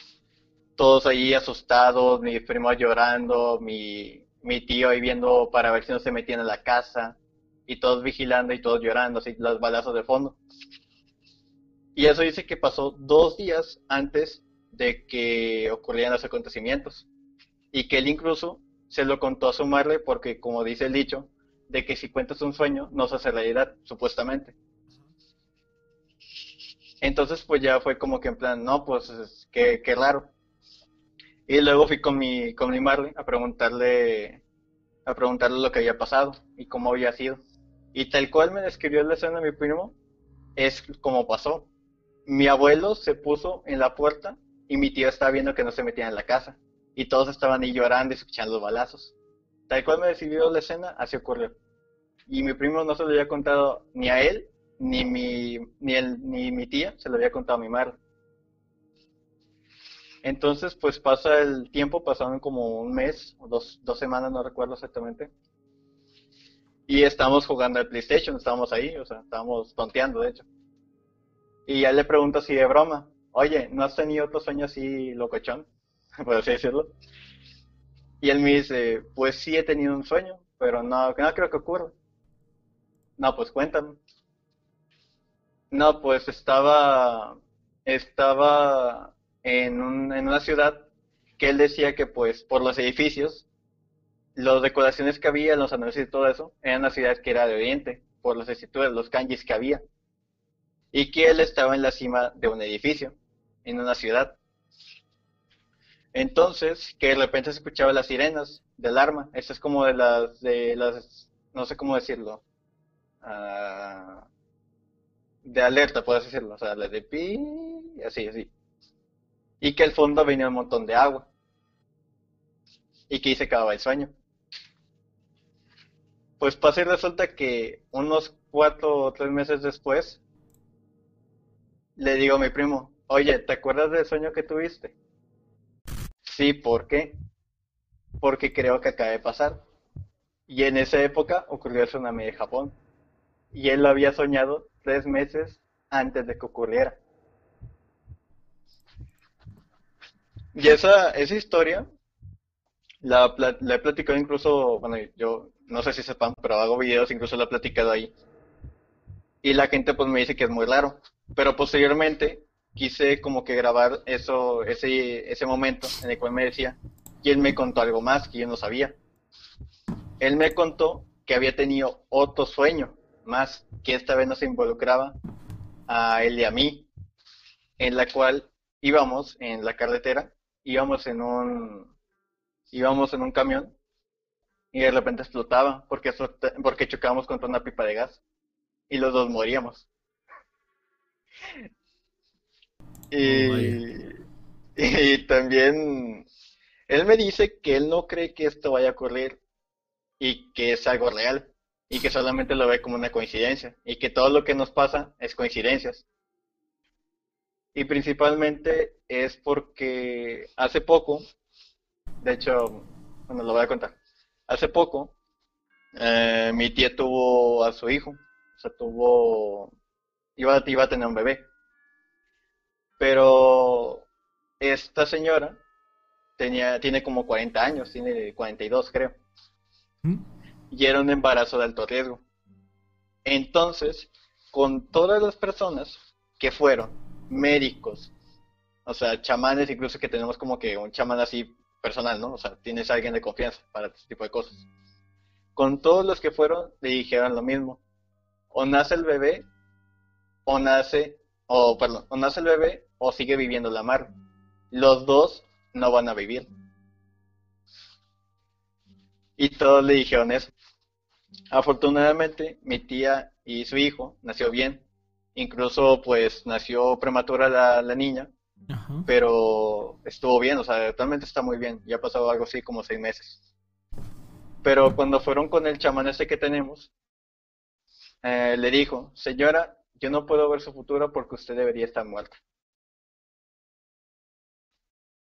S7: todos ahí asustados, mi primo llorando, mi, mi tío ahí viendo para ver si no se metían a la casa y todos vigilando y todos llorando, así los balazos de fondo. Y eso dice que pasó dos días antes de que ocurrieran los acontecimientos. Y que él incluso se lo contó a su madre porque, como dice el dicho, de que si cuentas un sueño no se hace realidad, supuestamente. Entonces, pues ya fue como que en plan, no, pues es- qué, qué raro. Y luego fui con mi, con mi madre a preguntarle a preguntarle lo que había pasado y cómo había sido. Y tal cual me describió la escena mi primo, es como pasó. Mi abuelo se puso en la puerta y mi tío estaba viendo que no se metían en la casa. Y todos estaban ahí llorando y escuchando balazos. Tal cual me describió la escena, así ocurrió. Y mi primo no se lo había contado ni a él, ni mi, ni, él, ni mi tía, se lo había contado a mi madre. Entonces, pues pasa el tiempo, pasaron como un mes o dos, dos semanas, no recuerdo exactamente. Y estamos jugando al PlayStation, estábamos ahí, o sea, estábamos tonteando, de hecho. Y ya le pregunto así de broma, oye, ¿no has tenido otro sueño así locochón? Por así decirlo. Y él me dice, pues sí he tenido un sueño, pero no, no creo que ocurra. No, pues cuéntame. No, pues estaba, estaba en, un, en una ciudad que él decía que pues por los edificios, las decoraciones que había, los anuncios y todo eso, eran una ciudad que era de Oriente, por las escrituras, los kanjis que había. Y que él estaba en la cima de un edificio, en una ciudad. Entonces, que de repente se escuchaba las sirenas del arma. Eso es como de las, de las, no sé cómo decirlo, uh, de alerta, puedes decirlo. O sea, las de pi, así, así y que al fondo venía un montón de agua y que ahí se acababa el sueño. Pues pasa y resulta que unos cuatro o tres meses después le digo a mi primo, oye, ¿te acuerdas del sueño que tuviste? Sí, ¿por qué? Porque creo que acaba de pasar. Y en esa época ocurrió el tsunami de Japón. Y él lo había soñado tres meses antes de que ocurriera. Y esa, esa historia la, la, he platicado incluso, bueno, yo no sé si sepan, pero hago videos, incluso la he platicado ahí. Y la gente pues me dice que es muy raro. Pero posteriormente quise como que grabar eso, ese, ese momento en el cual me decía, y él me contó algo más que yo no sabía. Él me contó que había tenido otro sueño más, que esta vez no se involucraba a él y a mí, en la cual íbamos en la carretera íbamos en un íbamos en un camión y de repente explotaba porque porque chocábamos contra una pipa de gas y los dos moríamos. Y, oh, y también él me dice que él no cree que esto vaya a ocurrir y que es algo real y que solamente lo ve como una coincidencia y que todo lo que nos pasa es coincidencias. Y principalmente es porque hace poco, de hecho, bueno, lo voy a contar. Hace poco, eh, mi tía tuvo a su hijo, o sea, tuvo, iba, iba a tener un bebé. Pero esta señora tenía, tiene como 40 años, tiene 42 creo. ¿Mm? Y era un embarazo de alto riesgo. Entonces, con todas las personas que fueron médicos, o sea, chamanes, incluso que tenemos como que un chamán así personal, ¿no? O sea, tienes a alguien de confianza para este tipo de cosas. Con todos los que fueron, le dijeron lo mismo. O nace el bebé, o nace, o perdón, o nace el bebé, o sigue viviendo la mar. Los dos no van a vivir. Y todos le dijeron eso. Afortunadamente, mi tía y su hijo nació bien, Incluso pues nació prematura la, la niña, pero estuvo bien, o sea, totalmente está muy bien. Ya ha pasado algo así como seis meses. Pero cuando fueron con el chamán ese que tenemos, eh, le dijo, señora, yo no puedo ver su futuro porque usted debería estar muerta.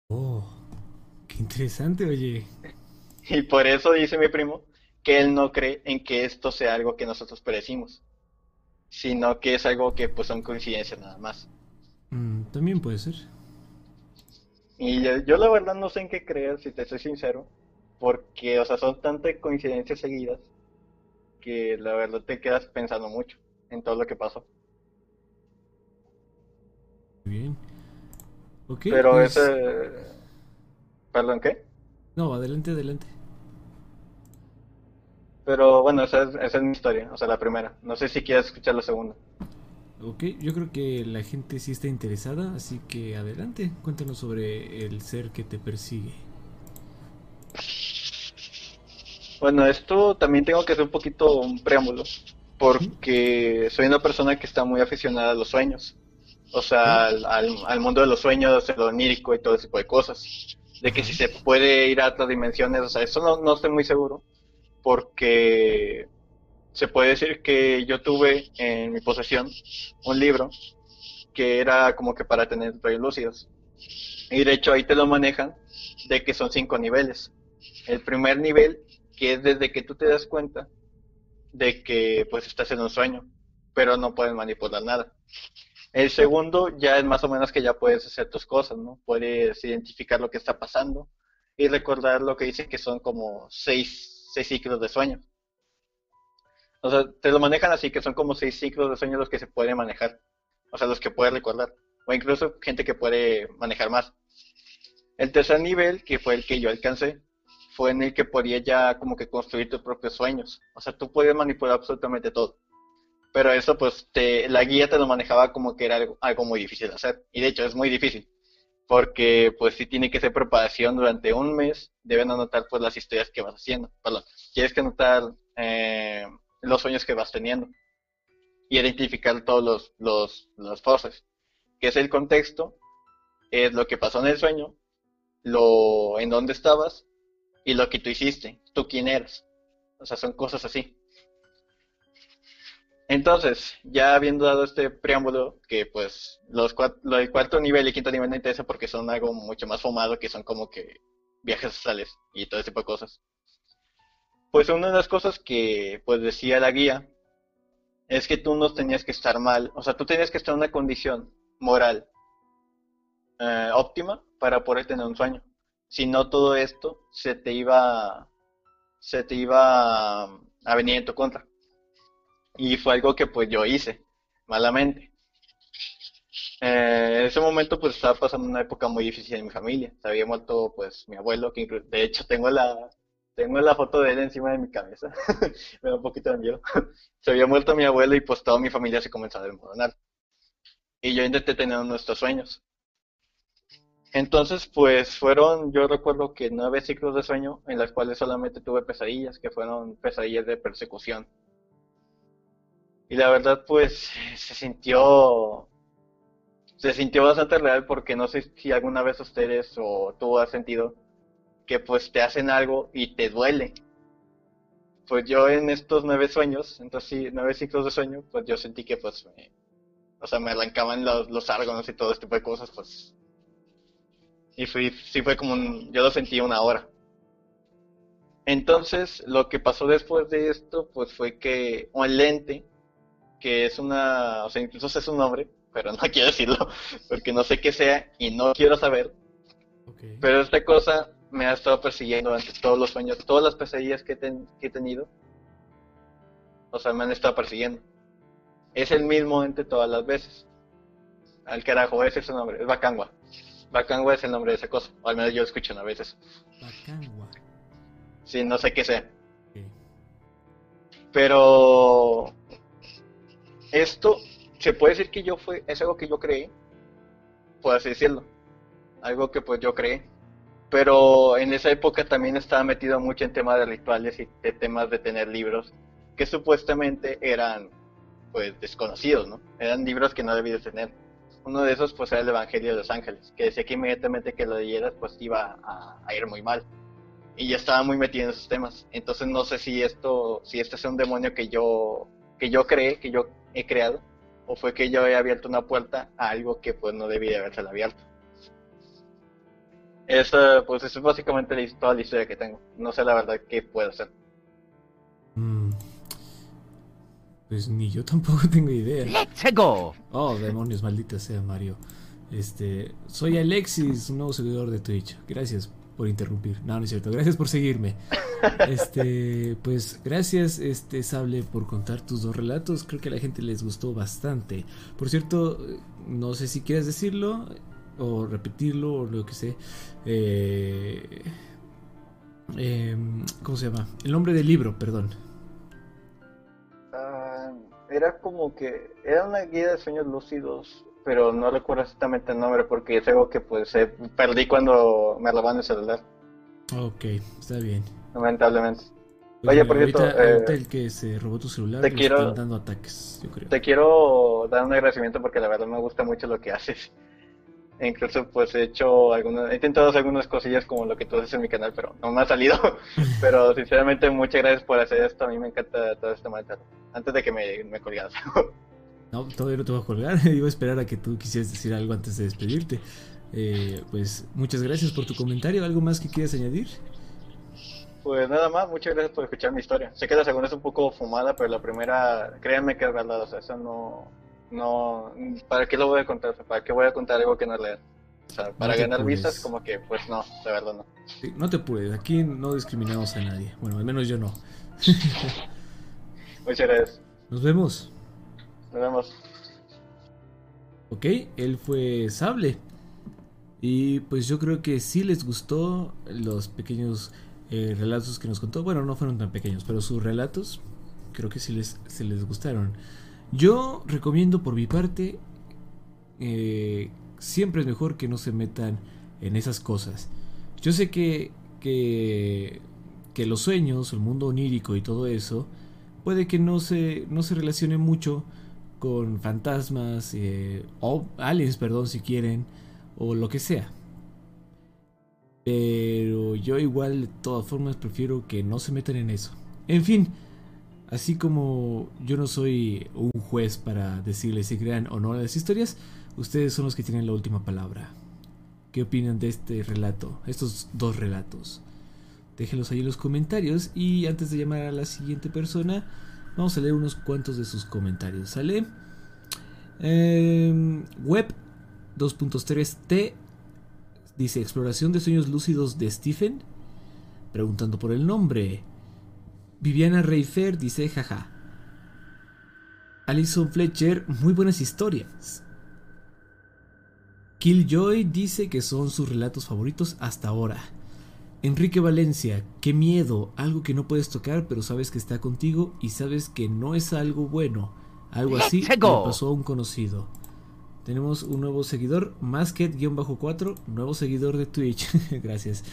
S1: Oh, qué interesante, oye.
S7: Y por eso dice mi primo que él no cree en que esto sea algo que nosotros perecimos sino que es algo que pues son coincidencias nada más.
S1: Mm, también puede ser.
S7: Y yo, la verdad no sé en qué creer, si te soy sincero, porque, o sea, son tantas coincidencias seguidas que la verdad te quedas pensando mucho en todo lo que pasó.
S1: Bien.
S7: Pero pues ese... ¿Perdón qué?
S1: No, adelante, adelante.
S7: Pero bueno, esa es, esa es mi historia, o sea, la primera. No sé si quieres escuchar la segunda.
S1: Ok, yo creo que la gente sí está interesada, así que adelante, cuéntanos sobre el ser que te persigue.
S7: Bueno, esto también tengo que hacer un poquito un preámbulo, porque soy una persona que está muy aficionada a los sueños. O sea, al, al, mundo de los sueños, lo onírico y todo ese tipo de cosas. De que si se puede ir a otras dimensiones, o sea, eso no, no estoy muy seguro, porque se puede decir que yo tuve en mi posesión un libro que era como que para tener rayos lúcidos. Y de hecho ahí te lo manejan de que son cinco niveles. El primer nivel, que es desde que tú te das cuenta de que pues estás en un sueño, pero no puedes manipular nada. El segundo ya es más o menos que ya puedes hacer tus cosas, ¿no? Puedes identificar lo que está pasando y recordar lo que dice que son como seis, seis ciclos de sueño. O sea, te lo manejan así que son como seis ciclos de sueño los que se pueden manejar. O sea, los que puedes recordar. O incluso gente que puede manejar más. El tercer nivel, que fue el que yo alcancé, fue en el que podía ya como que construir tus propios sueños. O sea, tú podías manipular absolutamente todo. Pero eso, pues, te, la guía te lo manejaba como que era algo, muy difícil de hacer. Y de hecho, es muy difícil. Porque, pues, si tiene que ser preparación durante un mes, deben anotar, pues, las historias que vas haciendo. Tienes que anotar eh, los sueños que vas teniendo. Y identificar todos los, los, forces. Que es el contexto, es lo que pasó en el sueño, lo en dónde estabas y lo que tú hiciste, tú quién eres. O sea, son cosas así. Entonces, ya habiendo dado este preámbulo, que pues los lo del cuarto nivel y quinto nivel me interesa porque son algo mucho más fumado, que son como que viajes astrales y todo ese tipo de cosas. Pues una de las cosas que pues decía la guía es que tú no tenías que estar mal, o sea, tú tenías que estar en una condición moral eh, óptima para poder tener un sueño. Si no todo esto se te iba se te iba a venir en tu contra. Y fue algo que pues yo hice, malamente. Eh, en ese momento pues estaba pasando una época muy difícil en mi familia. Se había muerto pues mi abuelo, que de hecho tengo la, tengo la foto de él encima de mi cabeza. Me da un poquito de miedo. se había muerto mi abuelo y pues toda mi familia se comenzó a desmoronar. Y yo intenté tener nuestros sueños. Entonces, pues fueron, yo recuerdo que nueve ciclos de sueño en las cuales solamente tuve pesadillas, que fueron pesadillas de persecución. Y la verdad, pues, se sintió, se sintió bastante real porque no sé si alguna vez ustedes o tú has sentido que pues te hacen algo y te duele. Pues yo en estos nueve sueños, entonces sí, nueve ciclos de sueño, pues yo sentí que pues, me, o sea, me arrancaban los, los árgonos y todo este tipo de cosas, pues. Y fui, sí fue como un, yo lo sentí una hora. Entonces, lo que pasó después de esto, pues fue que un lente que es una, o sea, incluso es un nombre, pero no quiero decirlo, porque no sé qué sea y no quiero saber. Pero esta cosa me ha estado persiguiendo durante todos los sueños, todas las pesadillas que, he tenido, o sea, me han estado persiguiendo. Es el mismo ente todas las veces. Al carajo, ese es su nombre, es Bacangua. Bacangua es el nombre de esa cosa, o al menos yo escucho a veces. Bacangua. Sí, no sé qué sea. Pero esto se puede decir que yo fue, es algo que yo creé, por así decirlo. Algo que pues yo creé. Pero en esa época también estaba metido mucho en temas de rituales y de temas de tener libros que supuestamente eran pues desconocidos, ¿no? Eran libros que no debías tener. Uno de esos pues era el Evangelio de los Ángeles, que decía que inmediatamente que lo leyeras pues iba a, ir muy mal. Y ya estaba muy metido en esos temas. Entonces no sé si esto, si este es un demonio que yo, que yo creé, que yo he creado o fue que yo he abierto una puerta a algo que pues no debía haberse abierto. Eso, pues es básicamente toda la historia que tengo. No sé la verdad qué puedo hacer.
S1: Mm. Pues ni yo tampoco tengo idea.
S8: ¡Let's go!
S1: Oh, demonios, maldita sea Mario. Este, soy Alexis, un nuevo seguidor de Twitch. Gracias por interrumpir. No, no es cierto. Gracias por seguirme. Este, pues gracias, este Sable, por contar tus dos relatos. Creo que a la gente les gustó bastante. Por cierto, no sé si quieres decirlo o repetirlo o lo que sé. Eh, em, ¿Cómo se llama? El nombre del libro, perdón.
S7: Ah, era como que era una guía de sueños lúcidos pero no recuerdo exactamente el nombre porque es algo que pues eh, perdí cuando me robaron el celular.
S1: Ok, está bien.
S7: Lamentablemente. Oye, por cierto,
S1: ahorita,
S7: eh,
S1: ahorita el que se robó tu celular
S7: te quiero-
S1: están dando ataques, yo creo.
S7: Te quiero dar un agradecimiento porque la verdad me gusta mucho lo que haces. E incluso pues he hecho algunas, he intentado hacer algunas cosillas como lo que tú haces en mi canal, pero no me ha salido. pero sinceramente muchas gracias por hacer esto, a mí me encanta todo este material. Antes de que me, me colgaras.
S1: No, todavía no te voy a colgar. Iba a esperar a que tú quisieras decir algo antes de despedirte. Eh, pues muchas gracias por tu comentario. ¿Algo más que quieras añadir?
S7: pues nada más, muchas gracias por escuchar mi historia. Sé que la segunda es un poco fumada, pero la primera, créanme que es verdad, o sea, eso no, no, ¿para qué lo voy a contar? ¿Para qué voy a contar algo que no real? O sea, para ganar
S1: apures.
S7: vistas, como que, pues no, de verdad no.
S1: Sí, no te apures, aquí no discriminamos a nadie. Bueno, al menos yo no.
S7: Muchas gracias.
S1: Nos vemos.
S7: Nos vemos.
S1: Ok, él fue Sable. Y pues yo creo que sí les gustó los pequeños eh, relatos que nos contó. Bueno, no fueron tan pequeños, pero sus relatos creo que sí les, se les gustaron. Yo recomiendo por mi parte, eh, siempre es mejor que no se metan en esas cosas. Yo sé que, que, que los sueños, el mundo onírico y todo eso, puede que no se, no se relacione mucho con fantasmas, eh, o aliens, perdón, si quieren, o lo que sea. Pero yo igual, de todas formas, prefiero que no se metan en eso. En fin, así como yo no soy un juez para decirles si crean o no las historias, ustedes son los que tienen la última palabra. ¿Qué opinan de este relato? Estos dos relatos. Déjenlos ahí en los comentarios y antes de llamar a la siguiente persona, vamos a leer unos cuantos de sus comentarios. ¿Sale? Eh, web 2.3T dice exploración de sueños lúcidos de Stephen. Preguntando por el nombre. Viviana Reifer dice jaja. Alison Fletcher, muy buenas historias. Killjoy dice que son sus relatos favoritos hasta ahora. Enrique Valencia, qué miedo, algo que no puedes tocar pero sabes que está contigo y sabes que no es algo bueno. Algo así le pasó a un conocido. Tenemos un nuevo seguidor, Masket-4, nuevo seguidor de Twitch. Gracias.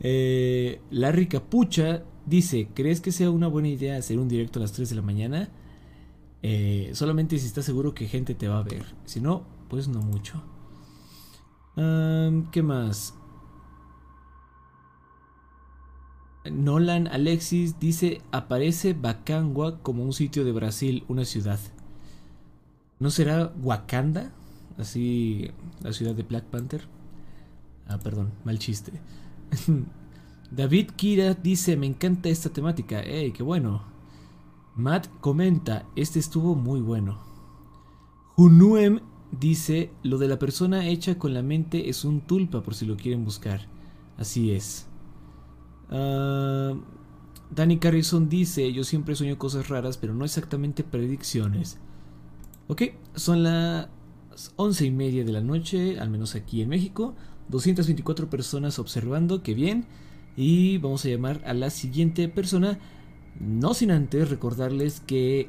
S1: Eh, Larry Capucha dice, ¿crees que sea una buena idea hacer un directo a las 3 de la mañana? Eh, solamente si estás seguro que gente te va a ver. Si no, pues no mucho. ¿Qué más? Nolan Alexis dice, aparece Bacangua como un sitio de Brasil, una ciudad. ¿No será Wakanda? Así, la ciudad de Black Panther. Ah, perdón, mal chiste. David Kira dice, me encanta esta temática. ¡Ey, qué bueno! Matt comenta, este estuvo muy bueno. Junuem dice, lo de la persona hecha con la mente es un tulpa por si lo quieren buscar. Así es. Uh, Danny Carrison dice, yo siempre sueño cosas raras, pero no exactamente predicciones. Ok, son las once y media de la noche, al menos aquí en México. 224 personas observando, que bien. Y vamos a llamar a la siguiente persona. No sin antes recordarles que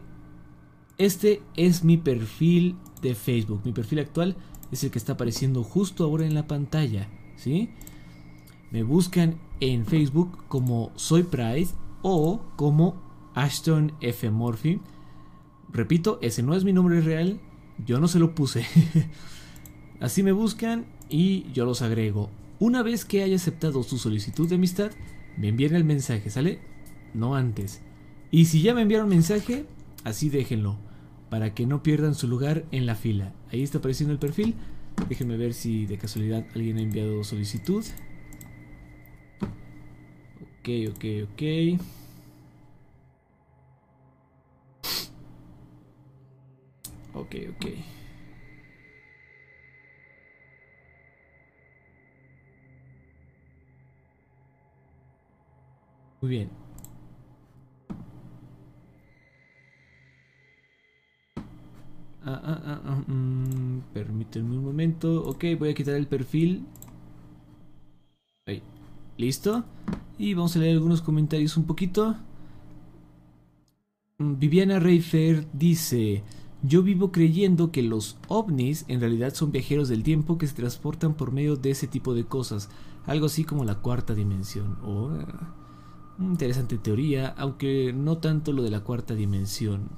S1: este es mi perfil de Facebook. Mi perfil actual es el que está apareciendo justo ahora en la pantalla. ¿Sí? Me buscan en Facebook como Soy Pride o como Ashton F. Murphy. Repito, ese no es mi nombre real. Yo no se lo puse. Así me buscan y yo los agrego. Una vez que haya aceptado su solicitud de amistad, me envían el mensaje, ¿sale? No antes. Y si ya me enviaron mensaje, así déjenlo. Para que no pierdan su lugar en la fila. Ahí está apareciendo el perfil. Déjenme ver si de casualidad alguien ha enviado solicitud. Ok, ok, ok. Ok, ok. Muy bien. Ah, ah, ah, ah, mm, un momento. Ok, voy a quitar el perfil. Ahí. Listo. Y vamos a leer algunos comentarios un poquito. Mm, Viviana Reifer dice, yo vivo creyendo que los ovnis en realidad son viajeros del tiempo que se transportan por medio de ese tipo de cosas, algo así como la cuarta dimensión. Oh, Interesante teoría, aunque no tanto lo de la cuarta dimensión.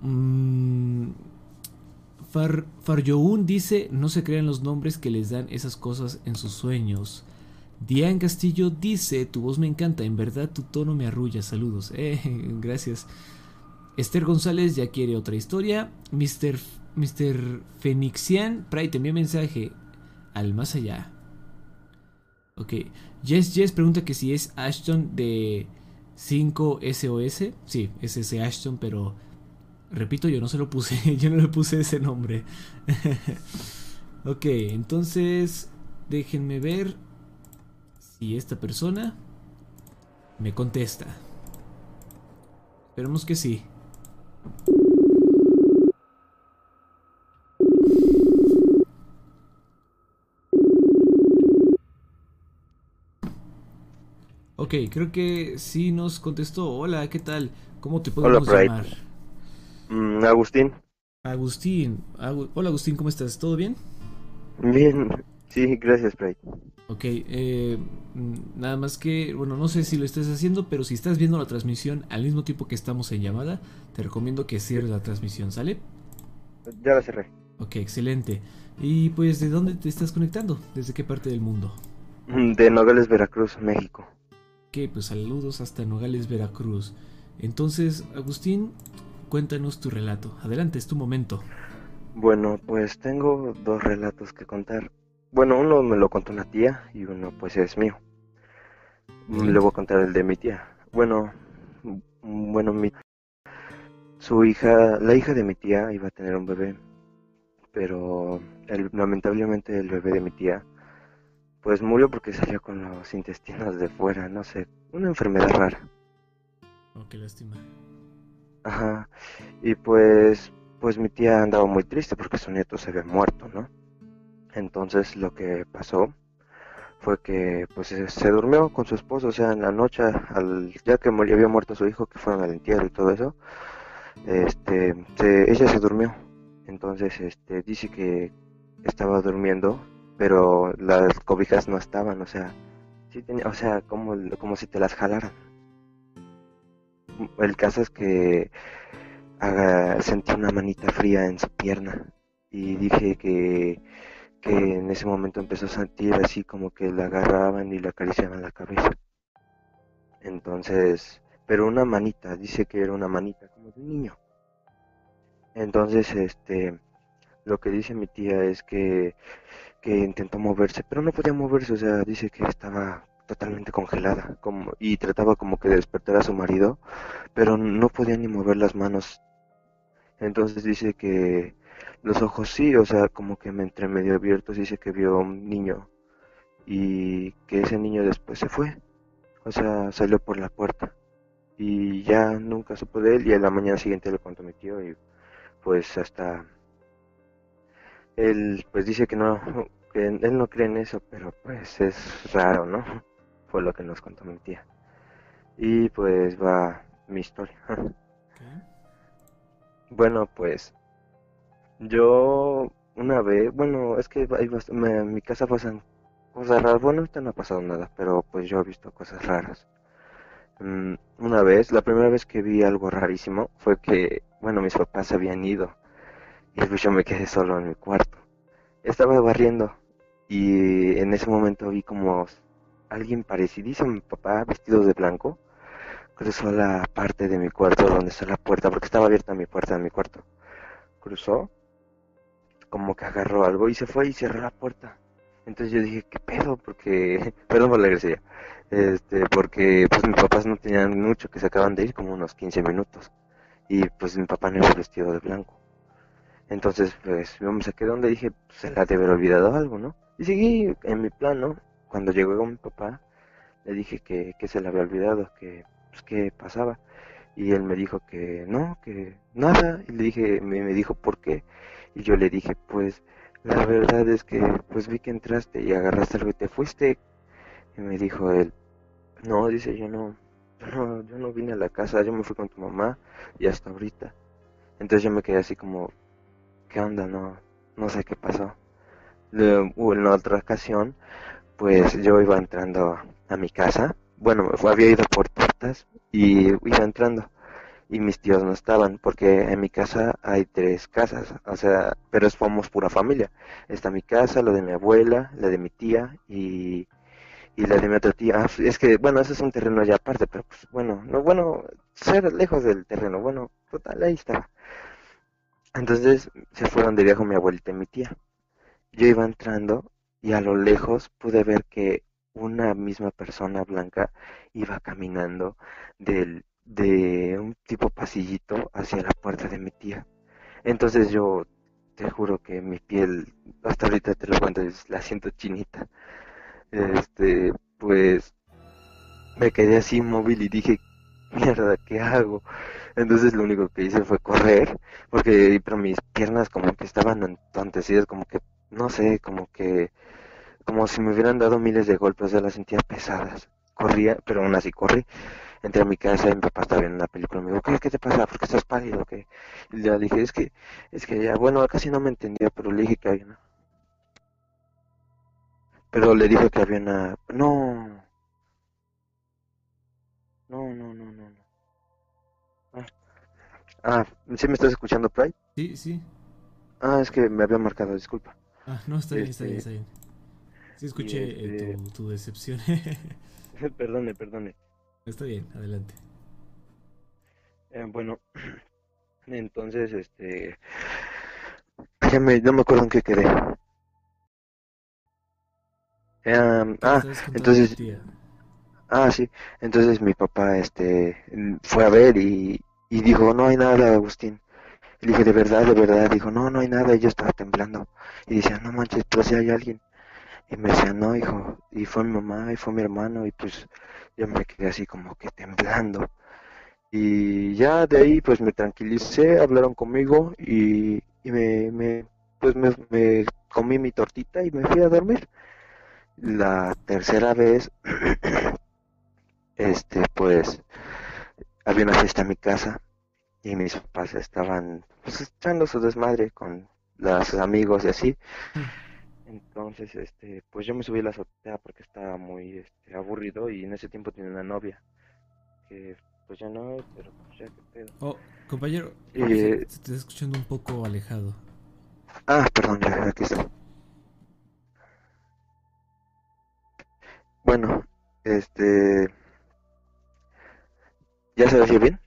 S1: Mm, Far, dice, no se crean los nombres que les dan esas cosas en sus sueños. Diane Castillo dice, tu voz me encanta, en verdad tu tono me arrulla, saludos. Eh, gracias. Esther González ya quiere otra historia. Mr. Mr. Fenixian, Pride, te mensaje al más allá. Ok. Jess Jess pregunta que si es Ashton de 5 SOS. Sí, es ese Ashton, pero repito, yo no se lo puse. Yo no le puse ese nombre. ok, entonces déjenme ver si esta persona me contesta. Esperemos que sí. Ok, creo que sí nos contestó. Hola, ¿qué tal? ¿Cómo te podemos
S8: Hola, Pride.
S1: llamar?
S8: Mm, Agustín.
S1: Agustín. Agu- Hola Agustín, ¿cómo estás? ¿Todo bien?
S8: Bien. Sí, gracias, Pride.
S1: Ok, eh, mm, nada más que, bueno, no sé si lo estés haciendo, pero si estás viendo la transmisión al mismo tiempo que estamos en llamada, te recomiendo que cierres la transmisión, ¿sale?
S8: Ya la cerré.
S1: Ok, excelente. Y pues, ¿de dónde te estás conectando? ¿Desde qué parte del mundo?
S8: Mm, De Nogales, Veracruz, México.
S1: Ok, pues saludos hasta Nogales, Veracruz. Entonces, Agustín, cuéntanos tu relato. Adelante, es tu momento.
S8: Bueno, pues tengo dos relatos que contar. Bueno, uno me lo contó una tía y uno pues es mío. Mm, Le voy a contar el de mi tía. Bueno, mm, bueno, mi su hija, la hija de mi tía iba a tener un bebé, pero el- lamentablemente el bebé de mi tía pues murió porque salió con los intestinos de fuera, no sé, una enfermedad rara.
S1: Oh, qué lástima.
S8: Ajá. Y pues, pues mi tía andaba muy triste porque su nieto se había muerto, ¿no? Entonces lo que pasó fue que pues se, se durmió con su esposo, o sea, en la noche, al, ya que murió, había muerto su hijo, que fueron al entierro y todo eso, este, se- ella se durmió. Entonces, este, dice que estaba durmiendo, pero las cobijas no estaban, o sea, sí tenía, o sea, como, como si te las jalaran. El caso es que sentí una manita fría en su pierna y dije que, que en ese momento empezó a sentir así como que la agarraban y le acariciaban la cabeza. Entonces, pero una manita, dice que era una manita como de un niño. Entonces, este, lo que dice mi tía es que, que intentó moverse, pero no podía moverse, o sea, dice que estaba totalmente congelada, como, y trataba como que de despertar a su marido, pero no podía ni mover las manos. Entonces dice que los ojos sí, o sea, como que me entre medio abiertos, dice que vio un niño y que ese niño después se fue, o sea, salió por la puerta y ya nunca supo de él y a la mañana siguiente le contó mi tío y pues hasta él pues dice que no, que él no cree en eso, pero pues es raro, ¿no? Fue lo que nos contó mi tía. Y pues va mi historia. Bueno, pues yo una vez, bueno, es que hay bast- me- en mi casa pasan cosas raras. Bueno, ahorita no ha pasado nada, pero pues yo he visto cosas raras. Mm, una vez, la primera vez que vi algo rarísimo fue que, bueno, mis papás se habían ido y pues yo me quedé solo en mi cuarto. Estaba barriendo y en ese momento vi como alguien parecidísimo a mi papá, vestido de blanco, cruzó la parte de mi cuarto donde está la puerta, porque estaba abierta mi puerta de mi cuarto. Cruzó, como que agarró algo y se fue y cerró la puerta. Entonces yo dije, ¿qué pedo? Porque, perdón por la grosería, este, porque pues mis papás no tenían mucho, que se acaban de ir, como unos 15 minutos. Y pues mi papá no iba vestido de blanco. Entonces, pues yo me saqué donde dije, pues, se la debe haber olvidado algo, ¿no? Y seguí en mi plan, ¿no? Cuando llegó mi papá, le dije que, que se le había olvidado, que, pues, pasaba. Y él me dijo que no, que nada. Y le dije, me, me dijo, ¿por qué? Y yo le dije, pues, la verdad es que, pues vi que entraste y agarraste algo y te fuiste. Y me dijo él, no, dice, yo no, yo no, yo no vine a la casa, yo me fui con tu mamá y hasta ahorita. Entonces yo me quedé así como, ¿qué onda? No, no sé qué pasó. Luego, en otra ocasión, pues yo iba entrando a mi casa bueno, había ido por tortas y iba entrando y mis tíos no estaban porque en mi casa hay tres casas, o sea, pero somos pura familia. Está mi casa, la de mi abuela, la de mi tía y, y la de mi otra tía. Ah, es que, bueno, ese es un terreno ya aparte, pero pues bueno, no, bueno, ser lejos del terreno, bueno, total, ahí estaba. Entonces se fueron de viaje mi abuelita y mi tía. Yo iba entrando y a lo lejos pude ver que una misma persona blanca iba caminando del, de un tipo pasillito hacia la puerta de mi tía. Entonces yo te juro que mi piel, hasta ahorita te lo cuento, la siento chinita. Este, pues me quedé así inmóvil y dije, mierda, ¿qué hago? Entonces lo único que hice fue correr, porque pero mis piernas como que estaban entontecidas, como que, no sé, como que, como si me hubieran dado miles de golpes, o sea, las sentía pesadas. Corría, pero aún así corrí. Entré a mi casa y mi papá estaba viendo una película. Me dijo, ¿qué, qué te pasa? ¿Por qué estás pálido? ¿Qué? Y le dije, es que, es que ya, bueno, casi no me entendía, pero le dije que había una... Pero le dije que había una... No. No, no, no, no. no. Ah, ah, ¿sí me estás escuchando, Pride?
S1: Sí, sí.
S8: Ah, es que me había marcado, disculpa.
S1: Ah, no, está bien, está bien,
S8: Este,
S1: está bien. Sí, escuché eh,
S8: este-
S1: tu, tu decepción.
S8: perdone, perdone.
S1: está bien, adelante.
S8: Eh, bueno, entonces, este... Ya me, no me acuerdo en qué quedé. Em,
S1: ¿Qué
S8: ah,
S1: de
S8: entonces, ah, sí, entonces mi papá, este, fue a ver y, y dijo, no hay nada, Agustín. Y le dije, de verdad, de verdad, dijo, no, no hay nada, y yo estaba temblando. Y decía, no manches, pero si hay alguien. Y me decía, no, hijo, y fue mi mamá, y fue mi hermano, y pues yo me quedé así como que temblando. Y ya de ahí pues me tranquilicé, hablaron conmigo y, y me, me, pues me, me comí mi tortita y me fui a dormir. La tercera vez, este, pues había una fiesta en mi casa y mis papás estaban pues echando su desmadre con los amigos y así. Entonces, este, pues yo me subí a la azotea porque estaba muy este, aburrido y en ese tiempo tenía una novia que pues ya no, pero pues ya qué pedo.
S1: Oh, compañero,
S8: Y,
S1: se, se te está escuchando un poco alejado.
S8: Ah, perdón, ya aquí está. Bueno, este, ¿ya se oye bien?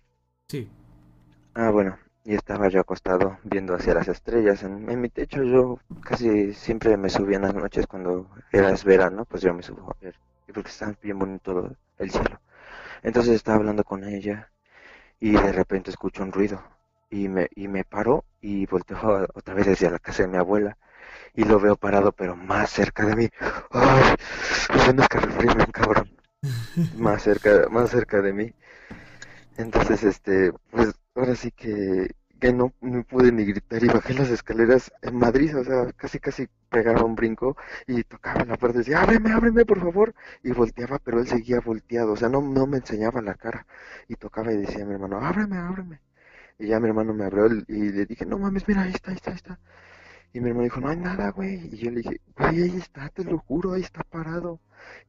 S8: Ah, bueno, y estaba yo acostado viendo hacia las estrellas. En, en mi techo yo casi siempre me subía en las noches cuando era verano, pues yo me subo a ver, porque está bien bonito el cielo. Entonces estaba hablando con ella y de repente escucho un ruido y me, y me paro y volteo otra vez hacia la casa de mi abuela y lo veo parado pero más cerca de mí. ¡Ay! Bien cabrón. Más cerca, más cerca de mí. Entonces, este, pues ahora sí que, que no, no pude ni gritar y bajé las escaleras en Madrid, o sea, casi casi pegaba un brinco y tocaba la puerta y decía, ábreme, ábreme, por favor. Y volteaba, pero él seguía volteado, o sea, no, no me enseñaba la cara. Y tocaba y decía a mi hermano, ábreme, ábreme. Y ya mi hermano me abrió y le dije, no mames, mira, ahí está, ahí está, ahí está. Y mi hermano dijo, no hay nada, güey. Y yo le dije, güey, ahí está, te lo juro, ahí está parado.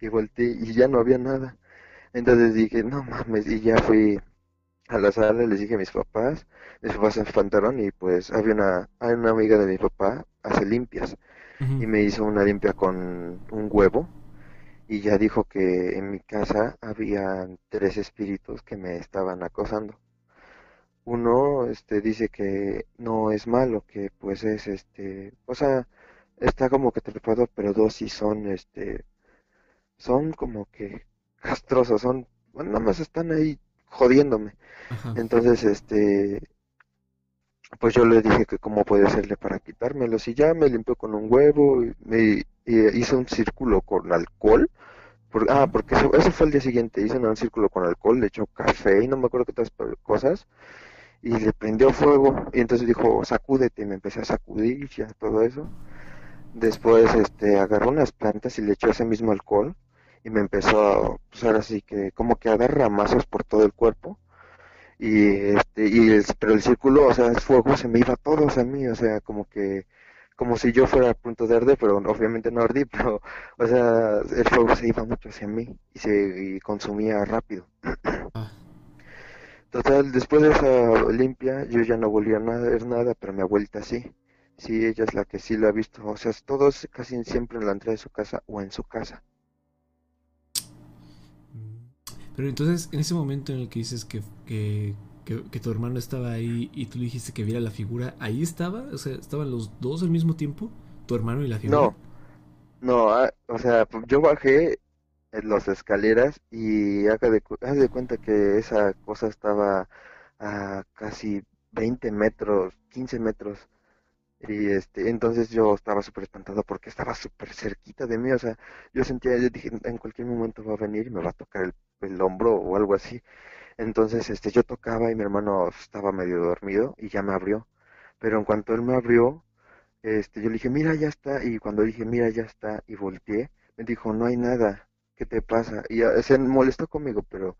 S8: Y volteé y ya no había nada. Entonces dije, no mames, y ya fui a la sala, les dije a mis papás, mis papás se espantaron y pues había una, hay una amiga de mi papá, hace limpias, y me hizo una limpia con un huevo y ya dijo que en mi casa había tres espíritus que me estaban acosando. Uno, este, dice que no es malo, que pues es, este, o sea, está como que trepado, pero dos sí son, este, son como que castrosos, son, bueno, nada más están ahí jodiéndome.
S1: Ajá.
S8: Entonces, este, pues yo le dije que cómo puede hacerle para quitármelos y ya me limpió con un huevo y me y hizo un círculo con alcohol. Por- ah, porque eso, eso fue el día siguiente, hizo un círculo con alcohol, le echó café y no me acuerdo qué otras cosas y le prendió fuego y entonces dijo, sacúdete y me empecé a sacudir ya todo eso. Después, este, agarró unas plantas y le echó ese mismo alcohol y me empezó a, pues ahora sí que como que a dar ramazos por todo el cuerpo y este y el, pero el círculo o sea el fuego se me iba a todos a mí o sea como que como si yo fuera a punto de arder, pero obviamente no ardí, pero, o sea, el fuego se iba mucho hacia mí y se y consumía rápido.
S1: Ah.
S8: Total, después de esa limpia, yo ya no volví a ver nada, pero mi abuelita sí. Sí, ella es la que sí lo ha visto. O sea, todos casi siempre en la entrada de su casa o en su casa.
S1: Pero entonces, en ese momento en el que dices que, que, que- tu hermano estaba ahí y tú dijiste que viera la figura, ¿ahí estaba? O sea, ¿estaban los dos al mismo tiempo? ¿Tu hermano y la figura?
S8: No, no, ah, o sea, pu- yo bajé en las escaleras y haz de cuenta que esa cosa estaba a casi 20 metros, 15 metros. Y este, entonces yo estaba súper espantado porque estaba súper cerquita de mí, o sea, yo sentía, yo dije, en cualquier momento va a venir y me va a tocar el, el hombro o algo así. Entonces, este, yo tocaba y mi hermano estaba medio dormido y ya me abrió. Pero en cuanto él me abrió, este, yo le dije, mira, ya está. Y cuando dije, mira, ya está, y volteé, me dijo, no hay nada, ¿qué te pasa? Y se molestó conmigo, pero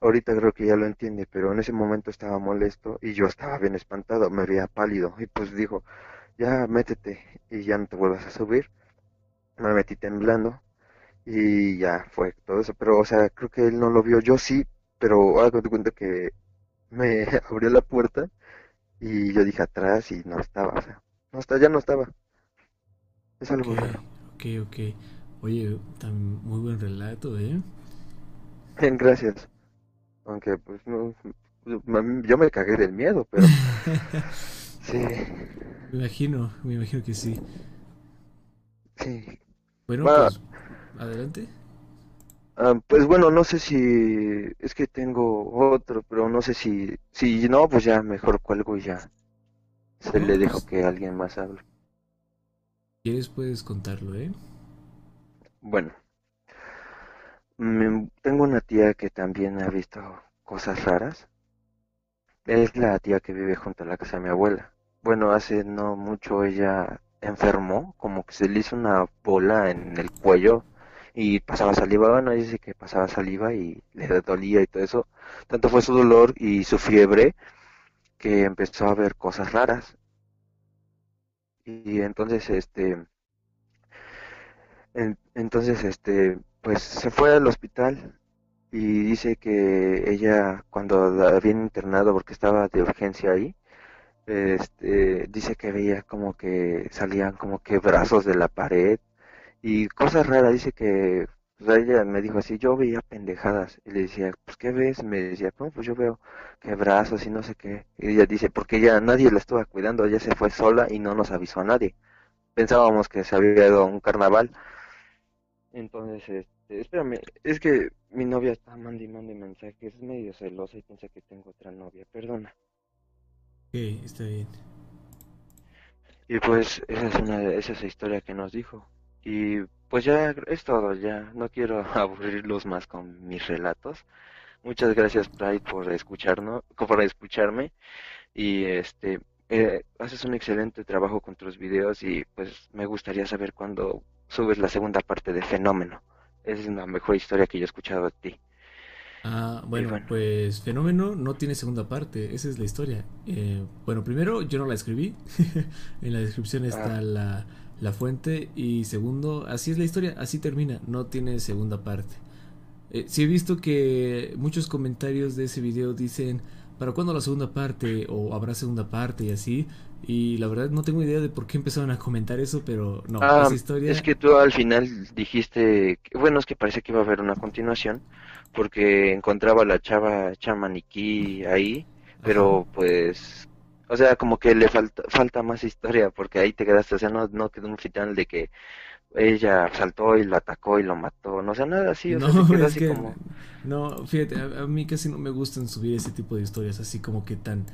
S8: ahorita creo que ya lo entiende. Pero en ese momento estaba molesto y yo estaba bien espantado, me veía pálido. Y pues dijo, ya métete y ya no te vuelvas a subir. Me metí temblando y ya fue todo eso. Pero, o sea, creo que él no lo vio, yo sí, pero hago de cuenta que me abrió la puerta y yo dije atrás y no estaba, o sea, no está, ya no estaba. Es algo
S1: Ok,
S8: raro.
S1: ok, ok. Oye, muy buen relato, ¿eh?
S8: Bien, gracias. Aunque pues no, yo me cagué del miedo, pero sí,
S1: Me imagino, me imagino que sí.
S8: sí.
S1: Bueno,
S8: Va.
S1: pues, adelante.
S8: Ah, pues bueno, no sé si es que tengo otro, pero no sé si si no, pues ya mejor cuelgo y ya se
S1: No,
S8: le dejo
S1: pues-
S8: que alguien más hable.
S1: ¿Quieres puedes contarlo, eh?
S8: Bueno, mm, tengo una tía que también ha visto cosas raras. Es la tía que vive junto a la casa de mi abuela. Bueno, hace no mucho ella enfermó, como que se le hizo una bola en el cuello y pasaba saliva. Bueno, dice que pasaba saliva y le dolía y todo eso. Tanto fue su dolor y su fiebre que empezó a ver cosas raras. Y entonces, este, en- entonces, este, pues se fue al hospital y dice que ella cuando la habían internado porque estaba de urgencia ahí, este, dice que veía como que salían como que brazos de la pared y cosas raras, dice que pues, ella me dijo así, yo veía pendejadas y le decía, pues ¿qué ves? Me decía, pues yo veo que brazos y no sé qué. Y ella dice, porque ya nadie la estaba cuidando, ella se fue sola y no nos avisó a nadie. Pensábamos que se había ido a un carnaval. Entonces, este, espérame, es que mi novia está mandando mensajes, es medio celosa y piensa que tengo otra novia, perdona.
S1: Está bien.
S8: Y pues esa es una esa es la historia que nos dijo. Y pues ya es todo, ya no quiero aburrirlos más con mis relatos. Muchas gracias, Pride, por escucharnos, por escucharme. Y este, eh, haces un excelente trabajo con tus videos y pues me gustaría saber cuándo subes la segunda parte de Fenómeno. Es la mejor historia que yo he escuchado de ti.
S1: Ah, bueno,
S8: bueno.
S1: pues Fenómeno no tiene segunda parte, esa es la historia. Eh, bueno, primero, yo no la escribí, en la descripción está
S8: Ah.
S1: la, la fuente y segundo, así es la historia, así termina, no tiene segunda parte. Eh, sí he visto que muchos comentarios de ese video dicen, ¿para cuándo la segunda parte? o habrá segunda parte y así. Y la verdad no tengo idea de por qué empezaron a comentar eso, pero no,
S8: Ah,
S1: esa historia...
S8: es que tú al final dijiste, bueno, es que parece que iba a haber una continuación, porque encontraba a la chava hecha maniquí ahí, pero pues, o sea, como que le falta, falta más historia, porque ahí te quedaste, o sea, no, no quedó un final de que ella saltó y lo atacó y lo mató, no sé, nada así, o sea,
S1: No,
S8: se quedó así
S1: que
S8: como...
S1: no, fíjate, a, a mí casi no me gustan subir ese tipo de historias así como que tan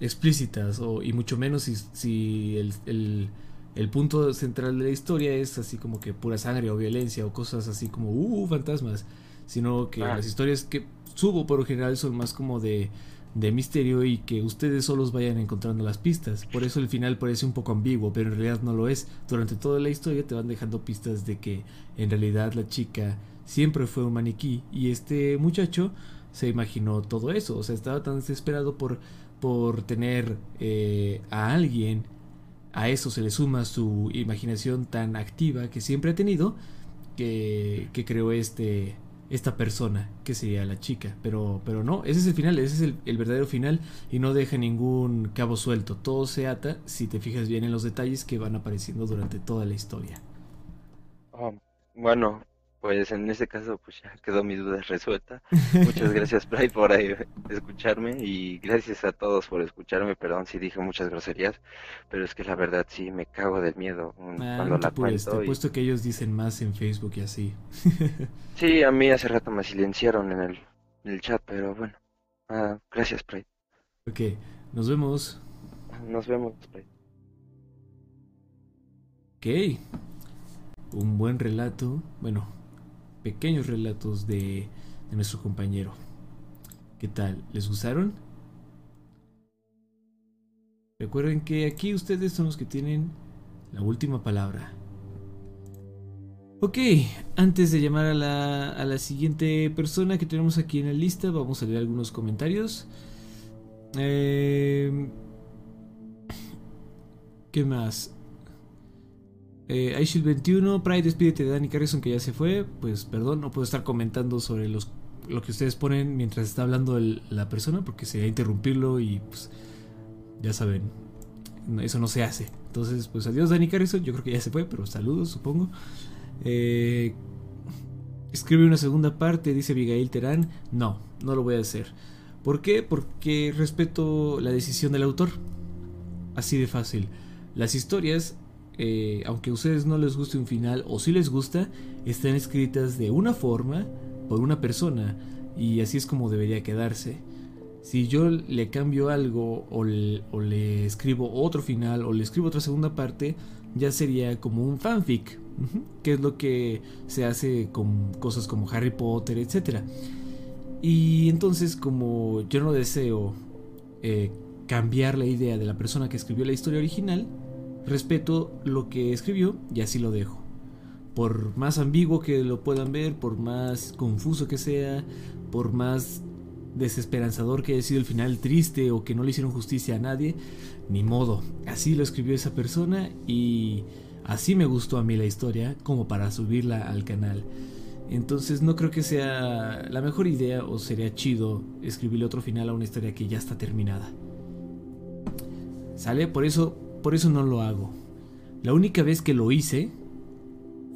S1: explícitas o, y mucho menos si, si el, el- el punto central de la historia es así como que pura sangre o violencia o cosas así como uh, fantasmas, sino que
S8: Ah.
S1: las historias que subo por lo general son más como de, de misterio y que ustedes solos vayan encontrando las pistas. Por eso el final parece un poco ambiguo, pero en realidad no lo es. Durante toda la historia te van dejando pistas de que en realidad la chica siempre fue un maniquí y este muchacho se imaginó todo eso. O sea, estaba tan desesperado por, por tener eh, a alguien a eso se le suma su imaginación tan activa que siempre ha tenido, que, que creó este, esta persona, que sería la chica. Pero, pero no, ese es el final, ese es el, el, verdadero final y no deja ningún cabo suelto. Todo se ata si te fijas bien en los detalles que van apareciendo durante toda la historia.
S8: Oh, bueno, pues en ese caso pues ya quedó mi duda resuelta. Muchas gracias Play por escucharme y gracias a todos por escucharme. Perdón si dije muchas groserías, pero es que la verdad sí me cago del miedo
S1: Ah,
S8: cuando
S1: no
S8: la
S1: apures,
S8: cuento.
S1: te
S8: y-
S1: puesto que ellos dicen más en Facebook y así.
S8: Sí, a mí hace rato me silenciaron en el, en el chat, pero bueno. Ah, gracias Play.
S1: ok, nos vemos.
S8: Nos vemos Play.
S1: Ok. Un buen relato. Bueno, pequeños relatos de, nuestro compañero. ¿Qué tal? ¿Les gustaron? Recuerden que aquí ustedes son los que tienen la última palabra. Ok, antes de llamar a la, a la siguiente persona que tenemos aquí en la lista, vamos a leer algunos comentarios. Eh, ¿Qué más? Eh, iShield 21, Pride, despídete de Danny Carrison que ya se fue. Pues perdón, no puedo estar comentando sobre lo que ustedes ponen mientras está hablando la persona porque sería interrumpirlo y pues ya saben, eso no se hace. Entonces, pues adiós Danny Carrison, yo creo que ya se fue, pero saludos supongo. Eh, escribe una segunda parte, dice Abigail Terán. No, no lo voy a hacer. ¿Por qué? Porque respeto la decisión del autor. Así de fácil. Las historias, eh, aunque a ustedes no les guste un final o si les gusta, están escritas de una forma por una persona y así es como debería quedarse. Si yo le cambio algo o le, escribo otro final o le escribo otra segunda parte, ya sería como un fanfic, que es lo que se hace con cosas como Harry Potter, etc. Y entonces como yo no deseo eh, cambiar la idea de la persona que escribió la historia original, respeto lo que escribió y así lo dejo. Por más ambiguo que lo puedan ver, por más confuso que sea, por más desesperanzador que haya sido el final triste o que no le hicieron justicia a nadie, ni modo. Así lo escribió esa persona y así me gustó a mí la historia como para subirla al canal. Entonces no creo que sea la mejor idea o sería chido escribirle otro final a una historia que ya está terminada. ¿Sale? Por eso, por eso no lo hago. La única vez que lo hice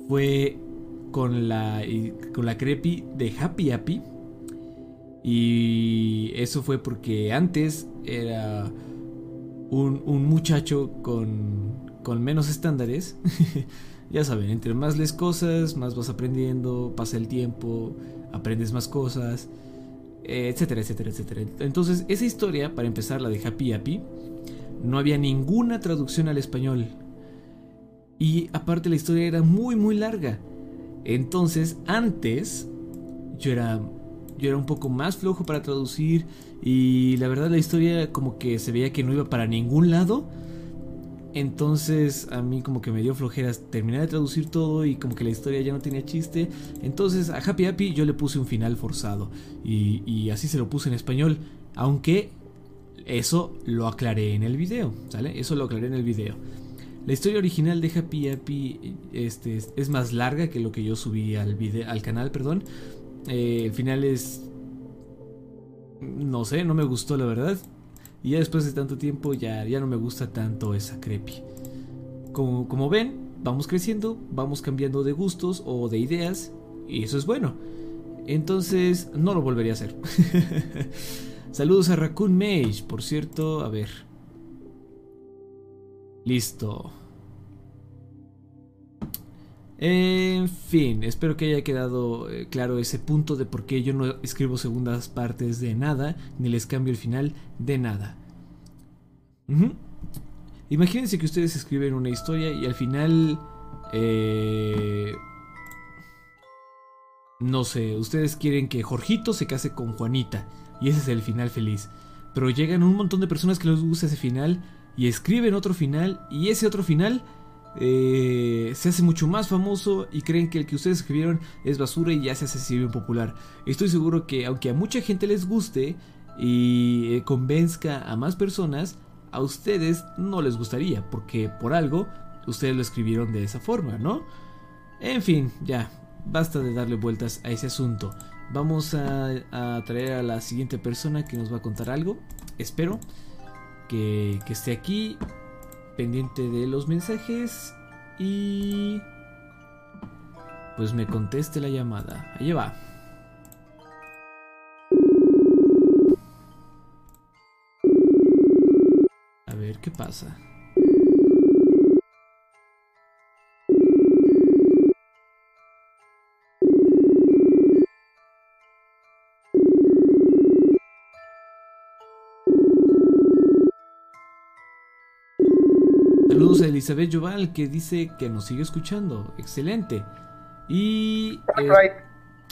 S1: fue con la, con la creepy de Happy Happy. Y eso fue porque antes era un, un muchacho con, con menos estándares. ya saben, entre más lees cosas, más vas aprendiendo, pasa el tiempo, aprendes más cosas, etcétera, etcétera, etcétera. Entonces, esa historia, para empezar, la de Happy Happy, no había ninguna traducción al español. Y aparte la historia era muy muy larga. Entonces, antes yo era yo era un poco más flojo para traducir y la verdad la historia como que se veía que no iba para ningún lado. Entonces a mí como que me dio flojeras terminar de traducir todo y como que la historia ya no tenía chiste. Entonces a Happy Happy yo le puse un final forzado y, y así se lo puse en español. Aunque eso lo aclaré en el video, ¿sale? Eso lo aclaré en el video. La historia original de Happy Happy este, es, más larga que lo que yo subí al, video, al canal, perdón. Eh, el final es... No sé, no me gustó la verdad. Y ya después de tanto tiempo ya, ya no me gusta tanto esa creepy. Como, como ven, vamos creciendo, vamos cambiando de gustos o de ideas. Y eso es bueno. Entonces, no lo volvería a hacer. Saludos a Raccoon Mage, por cierto, a ver. Listo. En fin, espero que haya quedado eh, claro ese punto de por qué yo no escribo segundas partes de nada, ni les cambio el final de nada. Imagínense que ustedes escriben una historia y al final... eh, no sé, ustedes quieren que Jorgito se case con Juanita y ese es el final feliz. Pero llegan un montón de personas que les gusta ese final y escriben otro final y ese otro final eh, se hace mucho más famoso y creen que el que ustedes escribieron es basura y ya se hace así bien popular. Estoy seguro que aunque a mucha gente les guste y eh, convenzca a más personas, a ustedes no les gustaría, porque por algo ustedes lo escribieron de esa forma, ¿no? En fin, ya, basta de darle vueltas a ese asunto. Vamos a, traer a la siguiente persona que nos va a contar algo. Espero que, que esté aquí, pendiente de los mensajes y... Pues me conteste la llamada. Allí va. A ver qué pasa. Saludos a Elizabeth Joval que dice que nos sigue escuchando. Excelente. Y eh,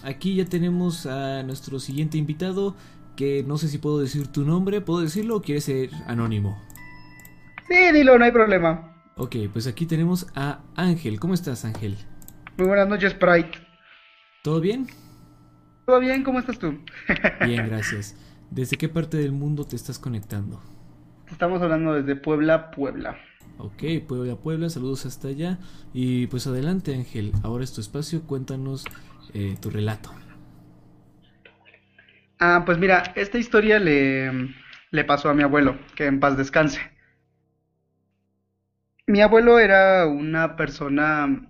S1: aquí ya tenemos a nuestro siguiente invitado que no sé si puedo decir tu nombre. ¿Puedo decirlo o quieres ser anónimo?
S9: Sí, dilo, no hay problema.
S1: Ok, pues aquí tenemos a Ángel. ¿Cómo estás, Ángel?
S9: Muy buenas noches, Sprite.
S1: ¿Todo bien?
S9: ¿Todo bien? ¿Cómo estás tú?
S1: Bien, gracias. ¿Desde qué parte del mundo te estás conectando?
S9: Estamos hablando desde Puebla, Puebla.
S1: Ok, Puebla, Puebla, saludos hasta allá. Y pues adelante Ángel, ahora es tu espacio, cuéntanos eh, tu relato.
S9: Ah, pues mira, esta historia le, le pasó a mi abuelo, que en paz descanse. Mi abuelo era una persona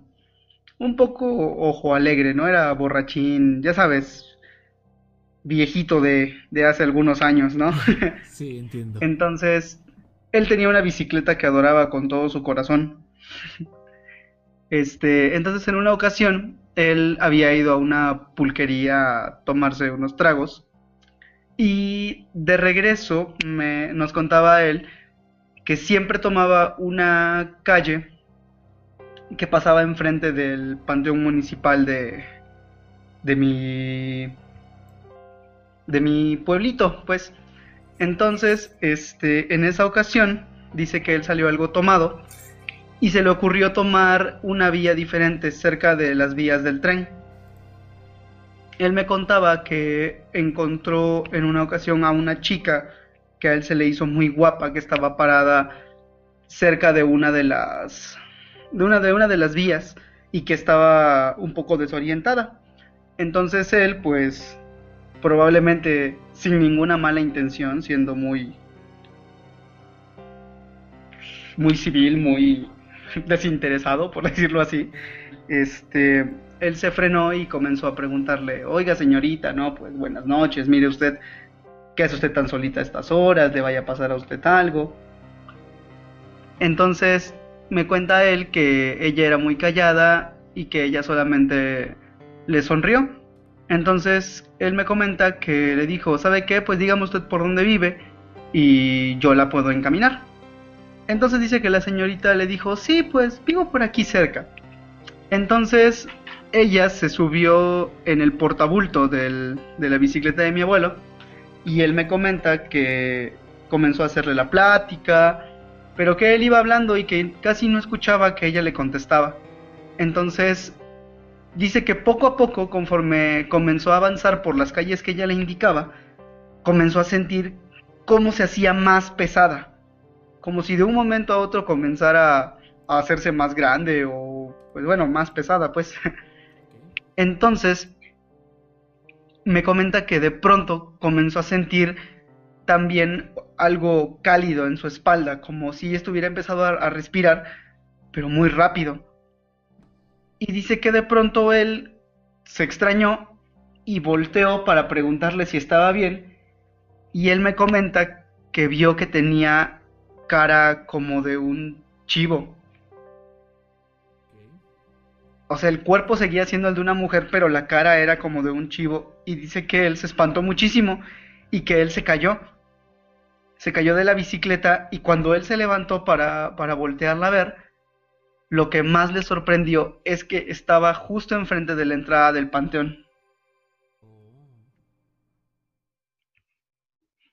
S9: un poco ojo alegre, ¿no? Era borrachín, ya sabes, viejito de, de hace algunos años, ¿no?
S1: Sí, entiendo.
S9: Entonces, él tenía una bicicleta que adoraba con todo su corazón. Este, entonces en una ocasión, él había ido a una pulquería a tomarse unos tragos y de regreso me, nos contaba él que siempre tomaba una calle que pasaba enfrente del panteón municipal de, de mi de mi pueblito, pues. Entonces, este, en esa ocasión, dice que él salió algo tomado y se le ocurrió tomar una vía diferente cerca de las vías del tren. Él me contaba que encontró en una ocasión a una chica que a él se le hizo muy guapa, que estaba parada cerca de una de las de una de una de las vías y que estaba un poco desorientada. Entonces él pues probablemente sin ninguna mala intención, siendo muy muy civil, muy desinteresado, por decirlo así. Este, él se frenó y comenzó a preguntarle, "Oiga, señorita, no, pues buenas noches, mire usted, ¿qué hace usted tan solita a estas horas? ¿Le vaya a pasar a usted algo?" Entonces, me cuenta él que ella era muy callada y que ella solamente le sonrió. Entonces él me comenta que le dijo, ¿sabe qué? Pues dígame usted por dónde vive y yo la puedo encaminar. Entonces dice que la señorita le dijo, sí, pues vivo por aquí cerca. Entonces ella se subió en el portabulto de la bicicleta de mi abuelo y él me comenta que comenzó a hacerle la plática, pero que él iba hablando y que casi no escuchaba que ella le contestaba. Entonces dice que poco a poco, conforme comenzó a avanzar por las calles que ella le indicaba, comenzó a sentir cómo se hacía más pesada, como si de un momento a otro comenzara a hacerse más grande o, pues bueno, más pesada, pues. Entonces, me comenta que de pronto comenzó a sentir también algo cálido en su espalda, como si estuviera empezado a, a respirar, pero muy rápido. Y dice que de pronto él se extrañó y volteó para preguntarle si estaba bien. Y él me comenta que vio que tenía cara como de un chivo. O sea, el cuerpo seguía siendo el de una mujer, pero la cara era como de un chivo. Y dice que él se espantó muchísimo y que él se cayó. Se cayó de la bicicleta y cuando él se levantó para, para voltearla a ver, lo que más le sorprendió es que estaba justo enfrente de la entrada del panteón.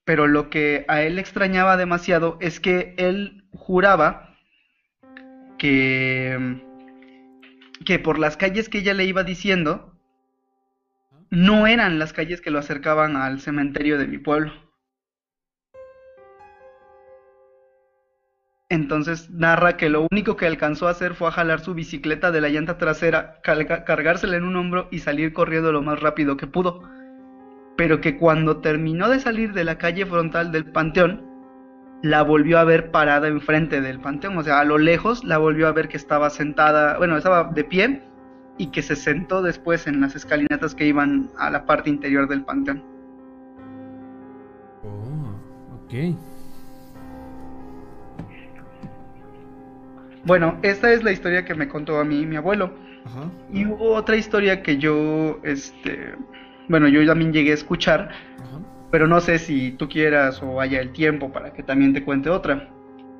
S9: Pero lo que a él extrañaba demasiado es que él juraba que, que por las calles que ella le iba diciendo, no eran las calles que lo acercaban al cementerio de mi pueblo. Entonces narra que lo único que alcanzó a hacer fue a jalar su bicicleta de la llanta trasera, cargársela en un hombro y salir corriendo lo más rápido que pudo. Pero que cuando terminó de salir de la calle frontal del panteón, la volvió a ver parada enfrente del panteón. O sea, a lo lejos la volvió a ver que estaba sentada, bueno, estaba de pie y que se sentó después en las escalinatas que iban a la parte interior del panteón.
S1: Oh, ok.
S9: Bueno, esta es la historia que me contó a mí mi abuelo.
S1: Ajá.
S9: Y hubo otra historia que yo, este, bueno, yo también llegué a escuchar,
S1: Ajá.
S9: pero no sé si tú quieras o haya el tiempo para que también te cuente otra.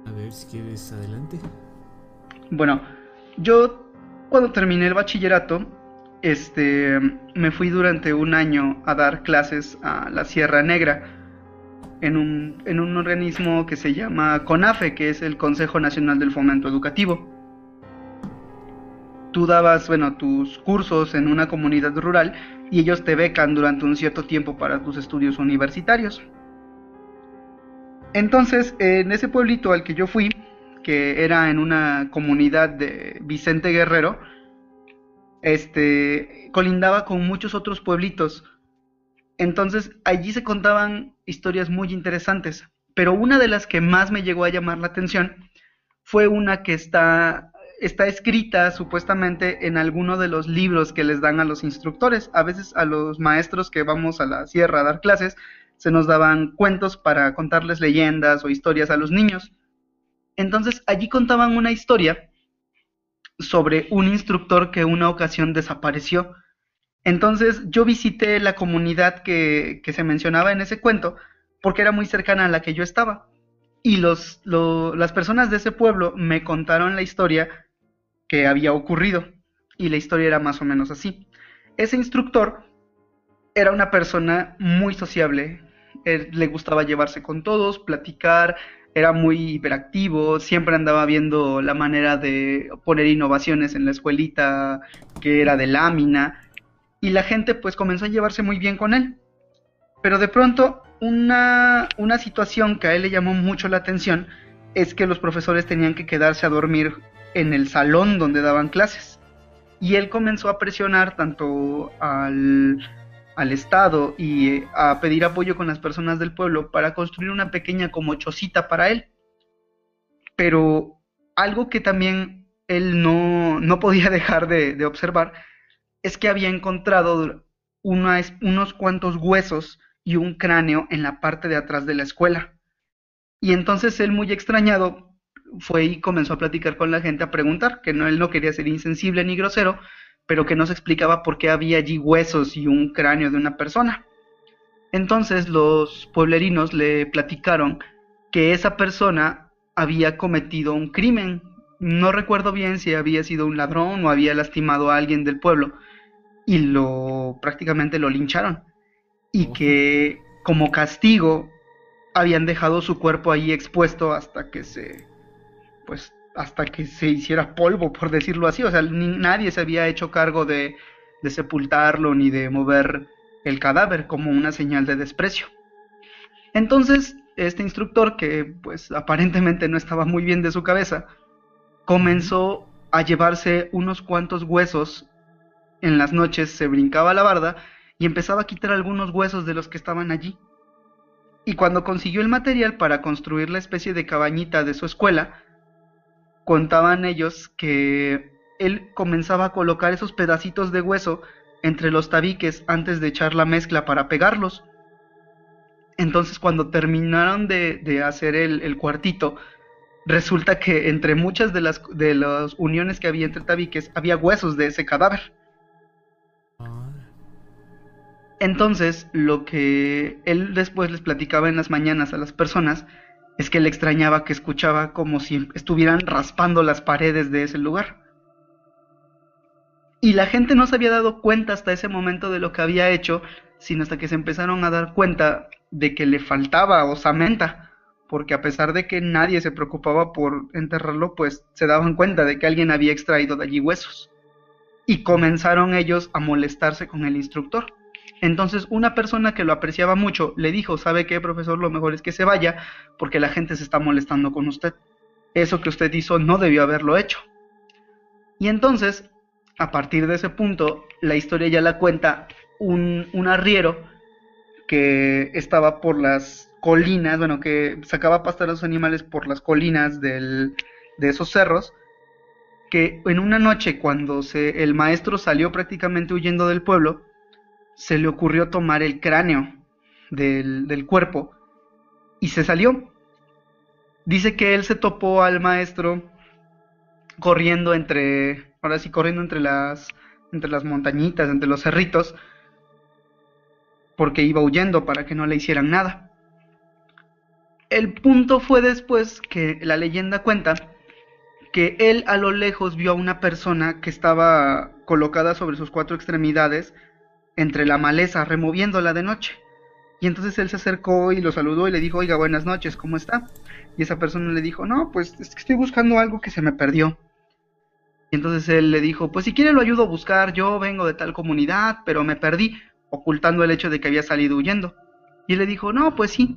S1: A ver si quieres adelante.
S9: Bueno, yo cuando terminé el bachillerato, este, me fui durante un año a dar clases a la Sierra Negra en un, en un organismo que se llama CONAFE, que es el Consejo Nacional del Fomento Educativo. Tú dabas, bueno, tus cursos en una comunidad rural y ellos te becan durante un cierto tiempo para tus estudios universitarios. Entonces, en ese pueblito al que yo fui, que era en una comunidad de Vicente Guerrero, este, colindaba con muchos otros pueblitos. Entonces, allí se contaban historias muy interesantes, pero una de las que más me llegó a llamar la atención fue una que está, escrita supuestamente en alguno de los libros que les dan a los instructores. A veces a los maestros que vamos a la sierra a dar clases, se nos daban cuentos para contarles leyendas o historias a los niños. Entonces allí contaban una historia sobre un instructor que una ocasión desapareció. Entonces yo visité la comunidad que, se mencionaba en ese cuento porque era muy cercana a la que yo estaba. Y los, lo- las personas de ese pueblo me contaron la historia que había ocurrido. Y la historia era más o menos así. Ese instructor era una persona muy sociable. Le gustaba llevarse con todos, platicar, era muy hiperactivo, siempre andaba viendo la manera de poner innovaciones en la escuelita que era de lámina. Y la gente pues comenzó a llevarse muy bien con él. Pero de pronto una, una situación que a él le llamó mucho la atención es que los profesores tenían que quedarse a dormir en el salón donde daban clases. Y él comenzó a presionar tanto al, al Estado y eh, a pedir apoyo con las personas del pueblo para construir una pequeña como chocita para él. Pero algo que también él no, no podía dejar de, de observar es que había encontrado unos cuantos huesos y un cráneo en la parte de atrás de la escuela. Y entonces él, muy extrañado, fue y comenzó a platicar con la gente, a preguntar, que no, él no quería ser insensible ni grosero, pero que no se explicaba por qué había allí huesos y un cráneo de una persona. Entonces los pueblerinos le platicaron que esa persona había cometido un crimen. No recuerdo bien si había sido un ladrón o había lastimado a alguien del pueblo y lo prácticamente lo lincharon. Y
S1: Ojo.
S9: que como castigo habían dejado su cuerpo ahí expuesto hasta que se pues hasta que se hiciera polvo por decirlo así. O sea ni- nadie se había hecho cargo de, de sepultarlo ni de mover el cadáver como una señal de desprecio. Entonces este instructor que pues aparentemente no estaba muy bien de su cabeza comenzó a llevarse unos cuantos huesos en las noches se brincaba la barda y empezaba a quitar algunos huesos de los que estaban allí. Y cuando consiguió el material para construir la especie de cabañita de su escuela, contaban ellos que él comenzaba a colocar esos pedacitos de hueso entre los tabiques antes de echar la mezcla para pegarlos. Entonces cuando terminaron de, hacer el, el cuartito, resulta que entre muchas de las, de las uniones que había entre tabiques había huesos de ese cadáver. Entonces, lo que él después les platicaba en las mañanas a las personas es que le extrañaba que escuchaba como si estuvieran raspando las paredes de ese lugar. Y la gente no se había dado cuenta hasta ese momento de lo que había hecho, sino hasta que se empezaron a dar cuenta de que le faltaba osamenta, porque a pesar de que nadie se preocupaba por enterrarlo, pues se daban cuenta de que alguien había extraído de allí huesos. Y comenzaron ellos a molestarse con el instructor. Entonces una persona que lo apreciaba mucho le dijo, ¿sabe qué, profesor? Lo mejor es que se vaya porque la gente se está molestando con usted. eso que usted hizo no debió haberlo hecho. Y entonces, a partir de ese punto, la historia ya la cuenta un, un arriero que estaba por las colinas, bueno, que sacaba pastar a los animales por las colinas de esos cerros, que en una noche cuando el maestro salió prácticamente huyendo del pueblo, se le ocurrió tomar el cráneo del, del cuerpo y se salió. Dice que él se topó al maestro corriendo entre, ahora sí, corriendo entre las, entre las montañitas, entre los cerritos, porque iba huyendo para que no le hicieran nada. El punto fue después que la leyenda cuenta que él a lo lejos vio a una persona que estaba colocada sobre sus cuatro extremidades entre la maleza, removiéndola de noche. Y entonces él se acercó y lo saludó y le dijo, oiga, buenas noches, ¿cómo está? Y esa persona le dijo, no, pues es que estoy buscando algo que se me perdió. Y entonces él le dijo, pues si quiere lo ayudo a buscar, yo vengo de tal comunidad, pero me perdí, ocultando el hecho de que había salido huyendo. Y él le dijo, no, pues sí.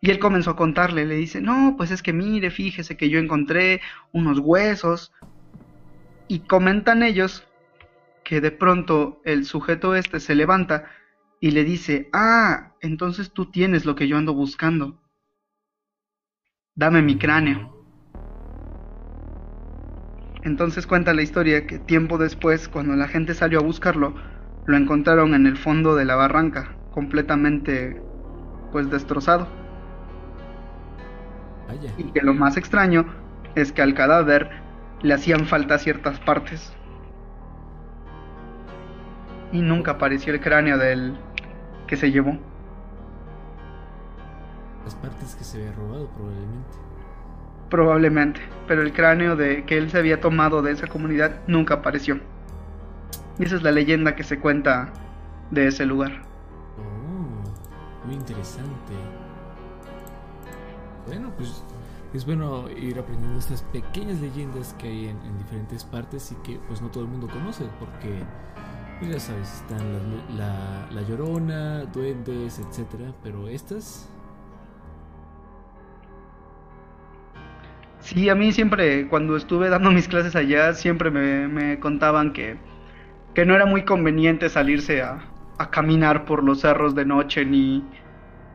S9: Y él comenzó a contarle, le dice, no, pues es que mire, fíjese que yo encontré unos huesos. Y comentan ellos que de pronto el sujeto este se levanta y le dice, ah, entonces tú tienes lo que yo ando buscando. Dame mi cráneo. Entonces cuenta la historia que tiempo después, cuando la gente salió a buscarlo, lo encontraron en el fondo de la barranca, completamente pues destrozado. Y que lo más extraño es que al cadáver le hacían falta ciertas partes. Y nunca apareció el cráneo del que se llevó.
S1: Las partes que se había robado probablemente.
S9: Probablemente, pero el cráneo de que él se había tomado de esa comunidad nunca apareció. Y esa es la leyenda que se cuenta de ese lugar.
S1: Oh, muy interesante. Bueno, pues es bueno ir aprendiendo estas pequeñas leyendas que hay en, diferentes partes y que pues no todo el mundo conoce porque pues ya sabes, están la, la, llorona, duendes, etcétera, pero estas.
S9: Sí, a mí siempre, cuando estuve dando mis clases allá, siempre me, me contaban que, que, no era muy conveniente salirse a, a, caminar por los cerros de noche ni,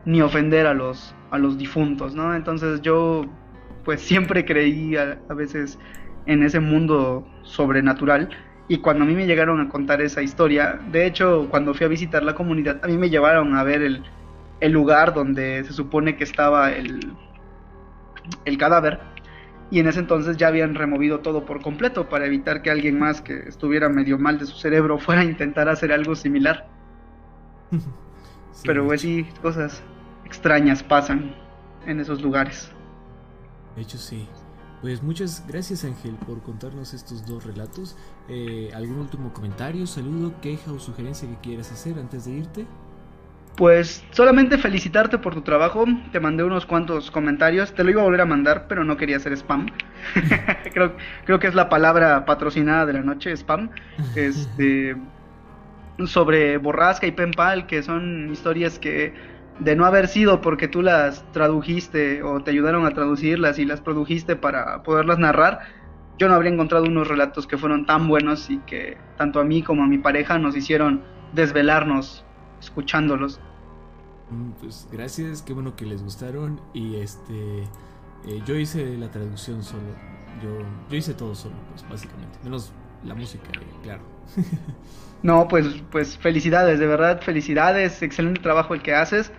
S9: ni ofender a los, a los difuntos, ¿no? Entonces yo pues siempre creí a, veces en ese mundo sobrenatural y cuando a mí me llegaron a contar esa historia, de hecho cuando fui a visitar la comunidad, a mí me llevaron a ver el, el lugar donde se supone que estaba el, el cadáver y en ese entonces ya habían removido todo por completo para evitar que alguien más que estuviera medio mal de su cerebro fuera a intentar hacer algo similar. Pero pues sí, cosas extrañas pasan en esos lugares.
S1: De hecho sí. Pues muchas gracias Ángel por contarnos estos dos relatos. Eh, ¿Algún último comentario, saludo, queja o sugerencia que quieras hacer antes de irte?
S9: Pues solamente felicitarte por tu trabajo. Te mandé unos cuantos comentarios. Te lo iba a volver a mandar, pero no quería hacer spam. creo, creo que es la palabra patrocinada de la noche, spam. Este, sobre Borrasca y Penpal, que son historias que de no haber sido porque tú las tradujiste o te ayudaron a traducirlas y las produjiste para poderlas narrar, yo no habría encontrado unos relatos que fueron tan buenos y que tanto a mí como a mi pareja nos hicieron desvelarnos escuchándolos.
S1: Mm, pues gracias, qué bueno que les gustaron y este eh, yo hice la traducción solo, yo, yo hice todo solo, pues básicamente, menos la música, claro.
S9: no, pues, pues felicidades, de verdad, felicidades, excelente trabajo el que haces.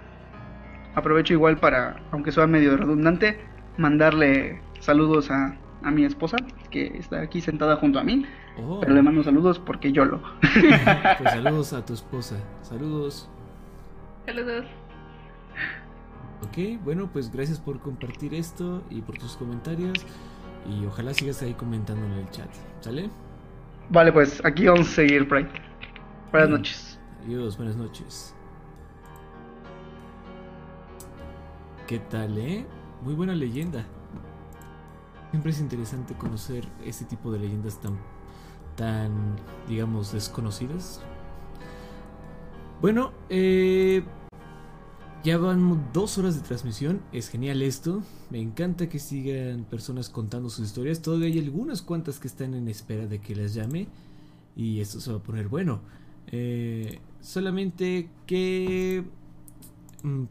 S9: Aprovecho igual para, aunque sea medio redundante, mandarle saludos a, a mi esposa, que está aquí sentada junto a mí. Oh. Pero le mando saludos porque yo lo.
S1: pues saludos a tu esposa. Saludos.
S5: Saludos.
S1: Ok, bueno, pues gracias por compartir esto y por tus comentarios. Y ojalá sigas ahí comentando en el chat. ¿Sale?
S9: Vale, pues aquí vamos a seguir, Bright. Buenas noches.
S1: Adiós, buenas noches. ¿Qué tal, eh? Muy buena leyenda. Siempre es interesante conocer este tipo de leyendas tan, tan, digamos, desconocidas. Bueno, eh, Ya van dos horas de transmisión, es genial esto, me encanta que sigan personas contando sus historias, todavía hay algunas cuantas que están en espera de que las llame y esto se va a poner bueno. Eh, solamente que,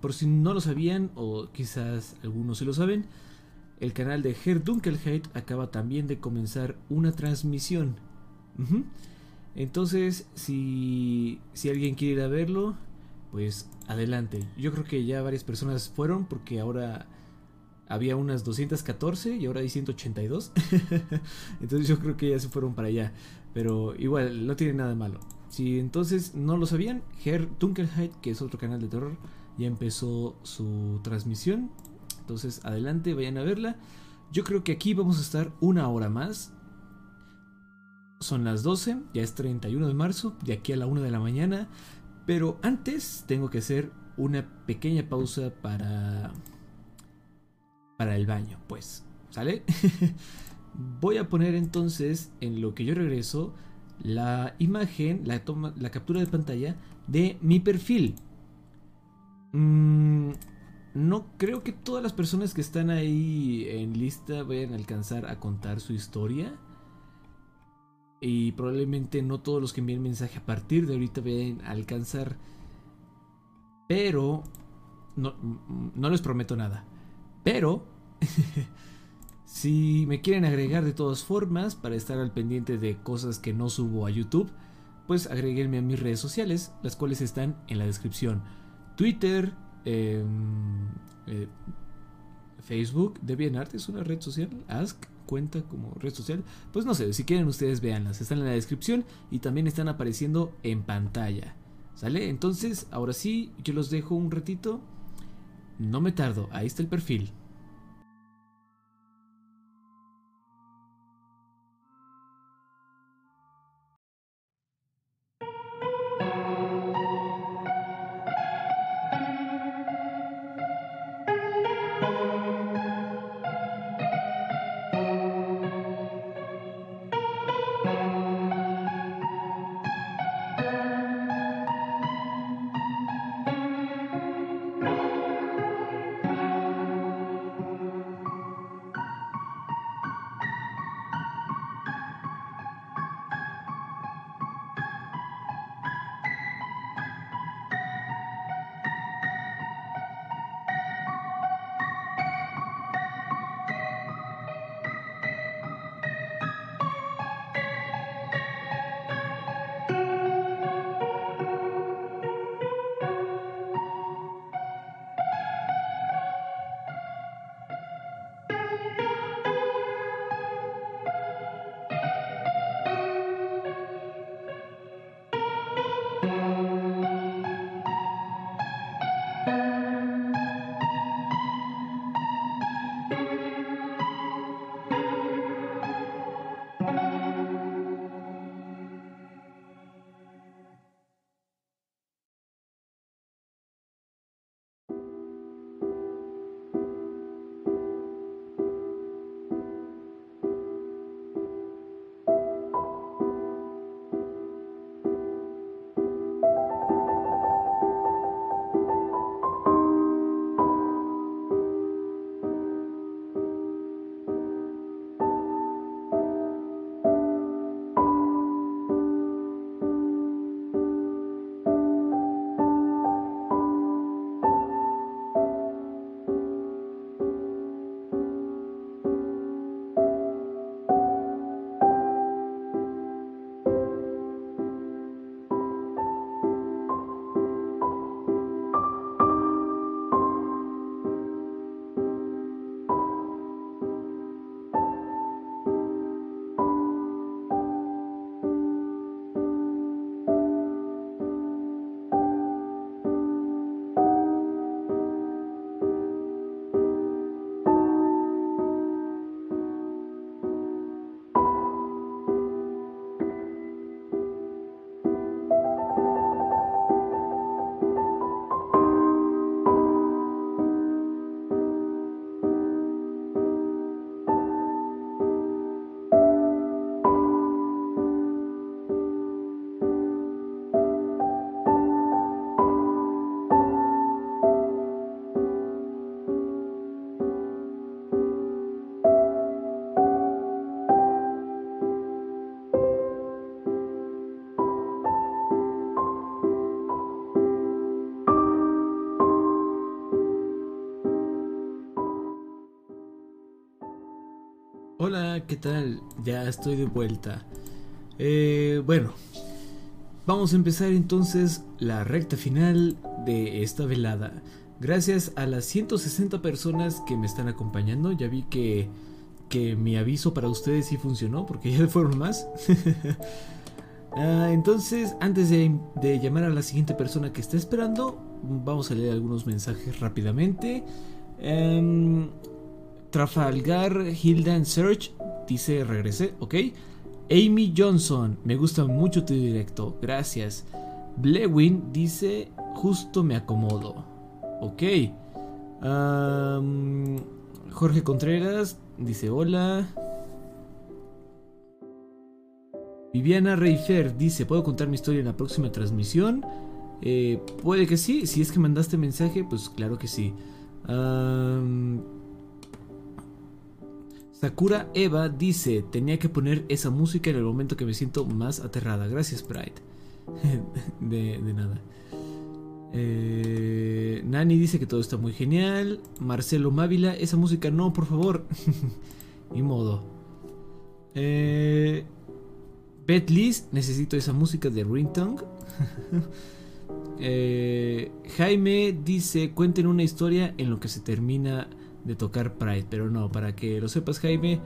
S1: por si no lo sabían o quizás algunos se lo saben, el canal de Herr Dunkelheit acaba también de comenzar una transmisión. Entonces, si, si alguien quiere ir a verlo, pues adelante. Yo creo que ya varias personas fueron porque ahora había unas 214 y ahora hay 182. entonces yo creo que ya se fueron para allá. Pero igual, no tiene nada de malo. Si entonces no lo sabían, Herr Dunkelheit, que es otro canal de terror, ya empezó su transmisión. Entonces adelante, vayan a verla. Yo creo que aquí vamos a estar una hora más. Son las 12, ya es 31 de marzo, de aquí a la 1 de la mañana. Pero antes tengo que hacer una pequeña pausa para para el baño, pues, ¿sale? Voy a poner entonces en lo que yo regreso la imagen, la toma, la captura de pantalla de mi perfil. Mm, no creo que todas las personas que están ahí en lista vayan a alcanzar a contar su historia. Y probablemente no todos los que envíen mensaje a partir de ahorita vayan a alcanzar. Pero no, les prometo nada. Pero si me quieren agregar de todas formas para estar al pendiente de cosas que no subo a YouTube, pues agréguenme a mis redes sociales, las cuales están en la descripción. Twitter, eh, eh, Facebook, DeviantArt es una red social, Ask cuenta como red social, pues no sé, si quieren ustedes véanlas, están en la descripción y también están apareciendo en pantalla. ¿Sale? Entonces, ahora sí, yo los dejo un ratito. No me tardo, ahí está el perfil. Hola, ¿qué tal? Ya estoy de vuelta. Eh, bueno, vamos a empezar entonces la recta final de esta velada. Gracias a las 160 personas que me están acompañando, ya vi que, que mi aviso para ustedes sí funcionó, porque ya fueron más. Ah, entonces, antes de, de llamar a la siguiente persona que está esperando, vamos a leer algunos mensajes rápidamente. Em, Trafalgar Hilda Search dice regresé, ok. Amy Johnson, me gusta mucho tu directo, gracias. Blewin dice justo me acomodo, ok. Jorge Contreras dice hola. Viviana Reifer dice, ¿puedo contar mi historia en la próxima transmisión? Eh, puede que sí, si es que mandaste mensaje, pues claro que sí. Sakura Eva dice, tenía que poner esa música en el momento que me siento más aterrada. Gracias, Pride. de, nada. Eh, Nani dice que todo está muy genial. Marcelo Mávila, esa música no, por favor. Ni modo. Eh, Beth Liz, necesito esa música de Ringtone. Eh, Jaime dice, cuenten una historia en lo que se termina de tocar Pride. Pero no, para que lo sepas Jaime,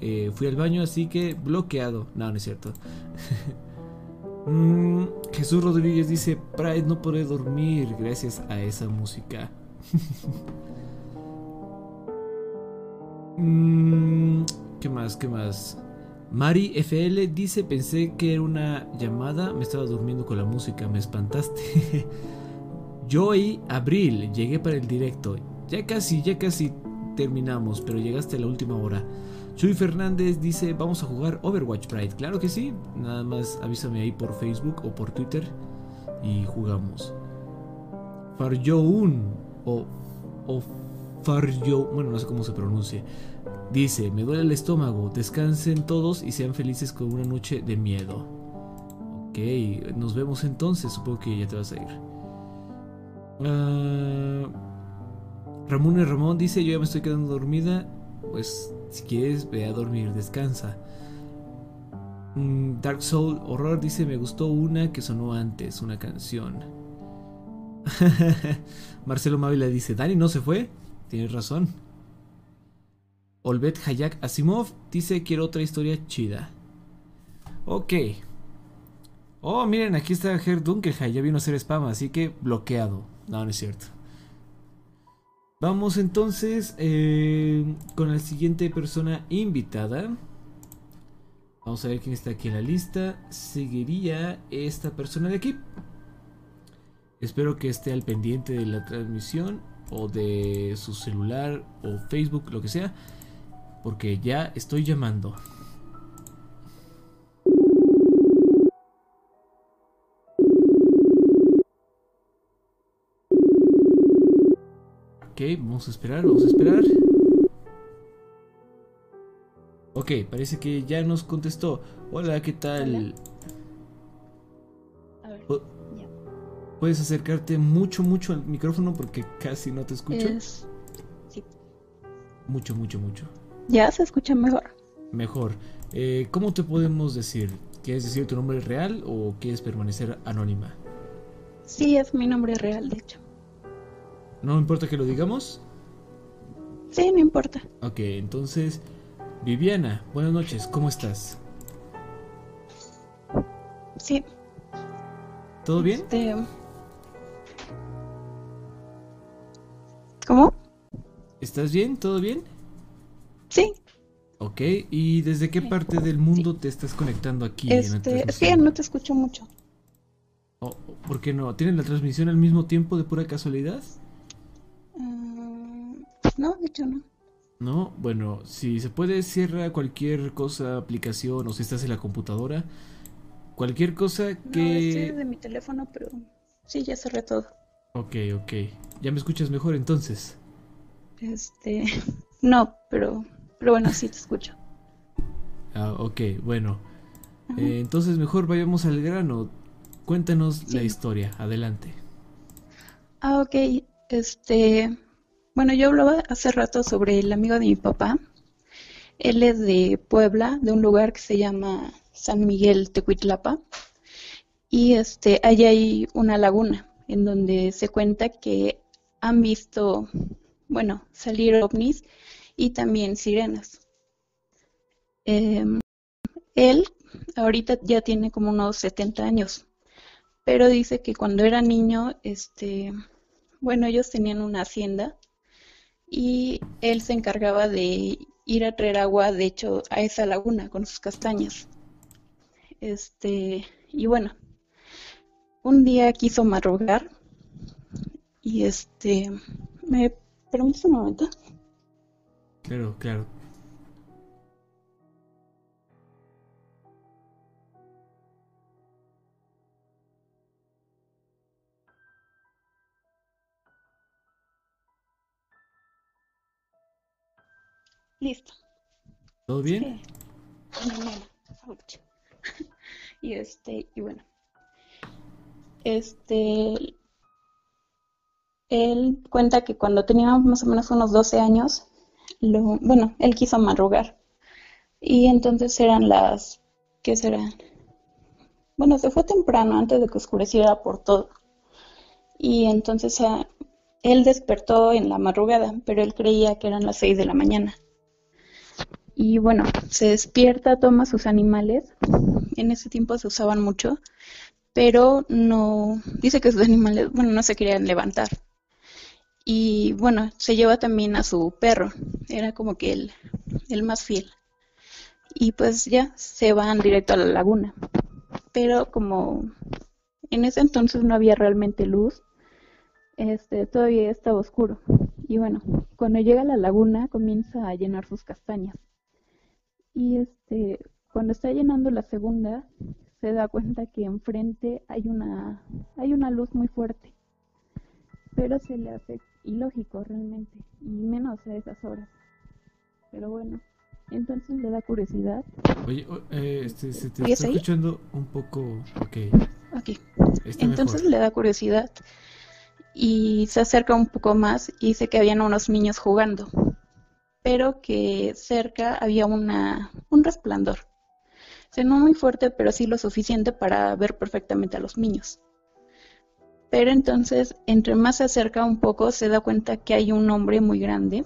S1: eh, fui al baño así que bloqueado. No, no es cierto. Mm, Jesús Rodríguez dice, Pride no podré dormir gracias a esa música. Mm, ¿Qué más? ¿Qué más? Mari FL dice, pensé que era una llamada, me estaba durmiendo con la música, me espantaste. Joy Abril, llegué para el directo. Ya casi, ya casi terminamos, pero llegaste a la última hora. Chuy Fernández dice, vamos a jugar Overwatch Pride. Claro que sí, nada más avísame ahí por Facebook o por Twitter y jugamos. Farjoun o, o Farjo, bueno, no sé cómo se pronuncia. Dice, me duele el estómago, descansen todos y sean felices con una noche de miedo. Ok, nos vemos entonces, supongo que ya te vas a ir. Ah, Ramón y Ramón dice, yo ya me estoy quedando dormida, pues si quieres ve a dormir, descansa. Mm, Dark Soul Horror dice, me gustó una que sonó antes, una canción. Marcelo Mávila dice, Dani no se fue, tienes razón. Olvet Hayak Asimov dice quiero otra historia chida. Ok. Oh, miren, aquí está Ger Dunkelheim, ya vino a hacer spam, así que bloqueado. No, no es cierto. Vamos entonces eh, con la siguiente persona invitada. Vamos a ver quién está aquí en la lista. Seguiría esta persona de aquí. Espero que esté al pendiente de la transmisión o de su celular o Facebook, lo que sea. Porque ya estoy llamando. Ok, vamos a esperar, vamos a esperar. Ok, parece que ya nos contestó. Hola, ¿qué tal?
S10: A ver,
S1: O-
S10: ya.
S1: ¿Puedes acercarte mucho, mucho al micrófono porque casi no te escucho?
S10: Es- sí.
S1: Mucho, mucho, mucho.
S10: Ya se escucha mejor.
S1: Mejor. Eh, ¿Cómo te podemos decir? ¿Quieres decir tu nombre real o quieres permanecer anónima?
S10: Sí, es mi nombre real, de hecho.
S1: ¿No importa que lo digamos?
S10: Sí, no importa.
S1: Ok, entonces, Viviana, buenas noches, ¿cómo estás?
S10: Sí.
S1: ¿Todo bien?
S10: Este... ¿Cómo?
S1: ¿Estás bien? ¿Todo bien?
S10: Sí.
S1: Ok, ¿y desde qué parte del mundo te estás conectando aquí en
S10: Este, es que
S1: transmisión?
S10: no te escucho mucho.
S1: Oh, ¿Por qué no? ¿Tienen la transmisión al mismo tiempo de pura casualidad?
S10: Mm, no, de hecho no.
S1: No, bueno, si se puede cierra cualquier cosa, aplicación o si estás en la computadora, cualquier cosa
S10: No, estoy
S1: que...
S10: de mi teléfono, pero sí, ya cerré todo.
S1: Ok, ok. ¿Ya me escuchas mejor entonces?
S10: Este, no, pero, pero bueno, sí te escucho.
S1: Ah, ok, bueno. Eh, entonces mejor vayamos al grano. Cuéntanos la historia, adelante.
S10: Ah, ok. Este, bueno, yo hablaba hace rato sobre el amigo de mi papá. Él es de Puebla, de un lugar que se llama San Miguel Tecuitlapa. Y este, hay una laguna en donde se cuenta que han visto, bueno, salir ovnis y también sirenas. Em, él ahorita ya tiene como unos 70 años, pero dice que cuando era niño, este, bueno, ellos tenían una hacienda y él se encargaba de ir a traer agua, de hecho, a esa laguna con sus castañas. Este, y bueno, un día quiso madrugar y este, ¿me permites un momento?
S1: Claro, claro.
S10: Listo.
S1: ¿Todo bien?
S10: Sí. Y este, y bueno. Este, él cuenta que cuando tenía más o menos unos 12 años, lo, bueno, él quiso madrugar. Y entonces eran las, ¿qué serán? Bueno, se fue temprano antes de que oscureciera por todo. Y entonces él despertó en la madrugada, pero él creía que eran las 6 de la mañana. Y bueno, se despierta, toma sus animales. En ese tiempo se usaban mucho, pero no, dice que sus animales, bueno, no se querían levantar. Y bueno, se lleva también a su perro, era como que el, más fiel. Y pues ya se van directo a la laguna. Pero como en ese entonces no había realmente luz, este, todavía estaba oscuro. Y bueno, cuando llega a la laguna comienza a llenar sus castañas. Y este, cuando está llenando la segunda, se da cuenta que enfrente hay una, hay una luz muy fuerte. Pero se le hace ilógico realmente, y menos a esas horas. Pero bueno, entonces le da curiosidad.
S1: Oye, o- eh, este, se te
S10: ¿Sigues
S1: está
S10: ahí?
S1: escuchando un poco. Ok.
S10: Ok.
S1: Está
S10: Entonces
S1: mejor.
S10: le da curiosidad y se acerca un poco más y dice que habían unos niños jugando, pero que cerca había una, un resplandor. No muy fuerte, pero sí lo suficiente para ver perfectamente a los niños. Pero entonces, entre más se acerca un poco, se da cuenta que hay un hombre muy grande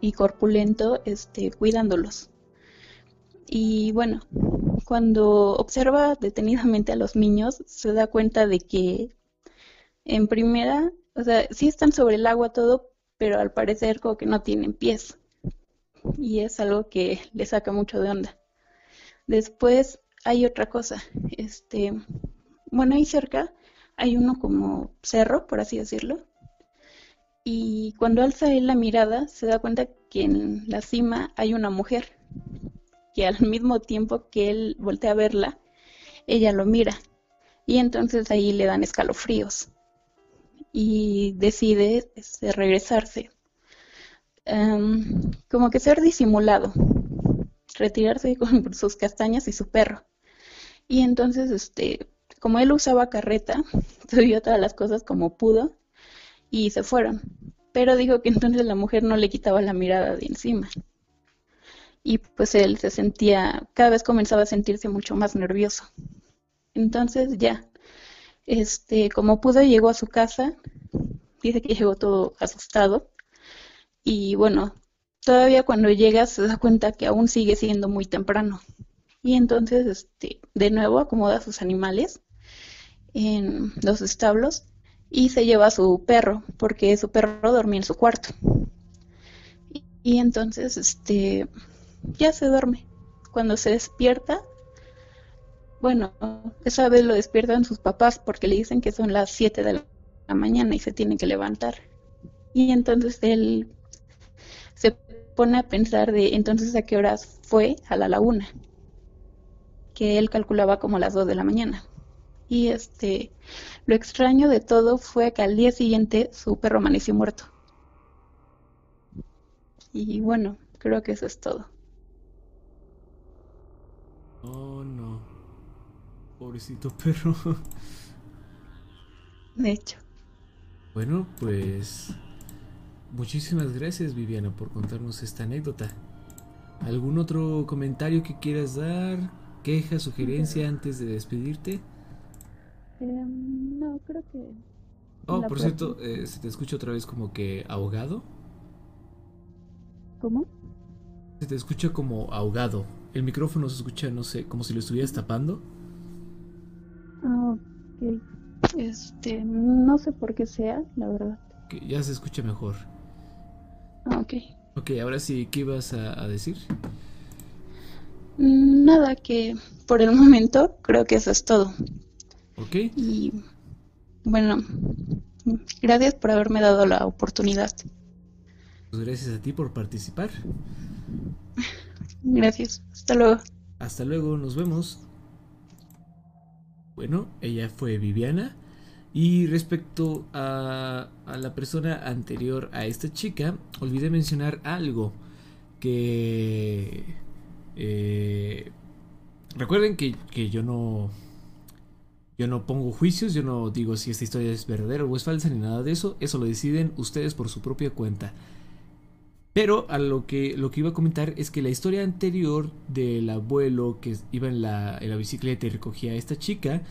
S10: y corpulento este, cuidándolos. Y bueno, cuando observa detenidamente a los niños, se da cuenta de que en primera, o sea, sí están sobre el agua todo, pero al parecer como que no tienen pies. Y es algo que le saca mucho de onda. Después hay otra cosa, este, bueno, ahí cerca hay uno como cerro, por así decirlo. Y cuando alza él la mirada, se da cuenta que en la cima hay una mujer, que al mismo tiempo que él voltea a verla, ella lo mira. Y entonces ahí le dan escalofríos. Y decide este, regresarse. Em, como que ser disimulado. Retirarse con sus castañas y su perro. Y entonces, este, como él usaba carreta, subió todas las cosas como pudo y se fueron. Pero dijo que entonces la mujer no le quitaba la mirada de encima. Y pues él se sentía, cada vez comenzaba a sentirse mucho más nervioso. Entonces ya, este, como pudo, llegó a su casa. Dice que llegó todo asustado. Y bueno, todavía cuando llega se da cuenta que aún sigue siendo muy temprano. Y entonces, este, de nuevo acomoda sus animales en los establos y se lleva a su perro, porque su perro dormía en su cuarto. Y, y entonces, este, ya se duerme. Cuando se despierta, bueno, esa vez lo despiertan sus papás porque le dicen que son las 7 de la mañana y se tiene que levantar. Y entonces él se pone a pensar de entonces a qué horas fue a la laguna, que él calculaba como las 2 de la mañana. Y este, lo extraño de todo fue que al día siguiente su perro amaneció muerto. Y bueno, creo que eso es todo.
S1: Oh, no. Pobrecito perro.
S10: De hecho,
S1: Bueno, pues. Muchísimas gracias, Viviana, por contarnos esta anécdota. ¿Algún otro comentario que quieras dar? ¿Queja, sugerencia antes de despedirte?
S10: Em, no, creo que...
S1: Oh, por
S10: próxima.
S1: cierto, eh, se te escucha otra vez como que ahogado.
S10: ¿Cómo?
S1: Se te escucha como ahogado. El micrófono se escucha, no sé, como si lo estuvieras tapando.
S10: Ah, ok. Este, no sé por qué sea, la verdad.
S1: Que ya se escucha mejor.
S10: Ah, ok.
S1: Ok, ahora sí, ¿qué ibas a, a decir?
S10: Mm, Nada, que por el momento creo que eso es todo.
S1: Ok,
S10: Y bueno, gracias por haberme dado la oportunidad.
S1: pues gracias a ti por participar.
S10: Gracias. Hasta luego.
S1: Hasta luego, nos vemos. Bueno, ella fue Viviana. Y respecto a, la persona anterior a esta chica, olvidé mencionar algo que... eh, recuerden que, que yo no... Yo no pongo juicios, yo no digo si esta historia es verdadera o es falsa ni nada de eso. Eso lo deciden ustedes por su propia cuenta. Pero a lo que, lo que iba a comentar es que la historia anterior del abuelo que iba en la, en la bicicleta y recogía a esta chica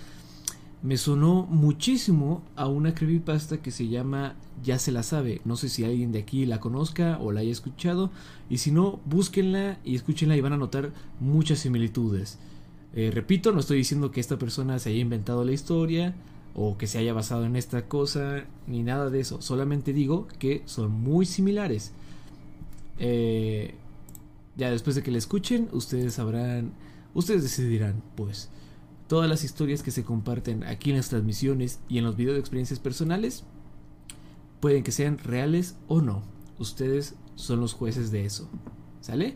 S1: me sonó muchísimo a una creepypasta que se llama Ya se la sabe. No sé si alguien de aquí la conozca o la haya escuchado. Y si no, búsquenla y escúchenla y van a notar muchas similitudes. Eh, repito, no estoy diciendo que esta persona se haya inventado la historia o que se haya basado en esta cosa, ni nada de eso. Solamente digo que son muy similares. Eh, ya después de que la escuchen, ustedes sabrán, ustedes decidirán, pues. Todas las historias que se comparten aquí en las transmisiones y en los videos de experiencias personales pueden que sean reales o no. Ustedes son los jueces de eso. ¿Sale?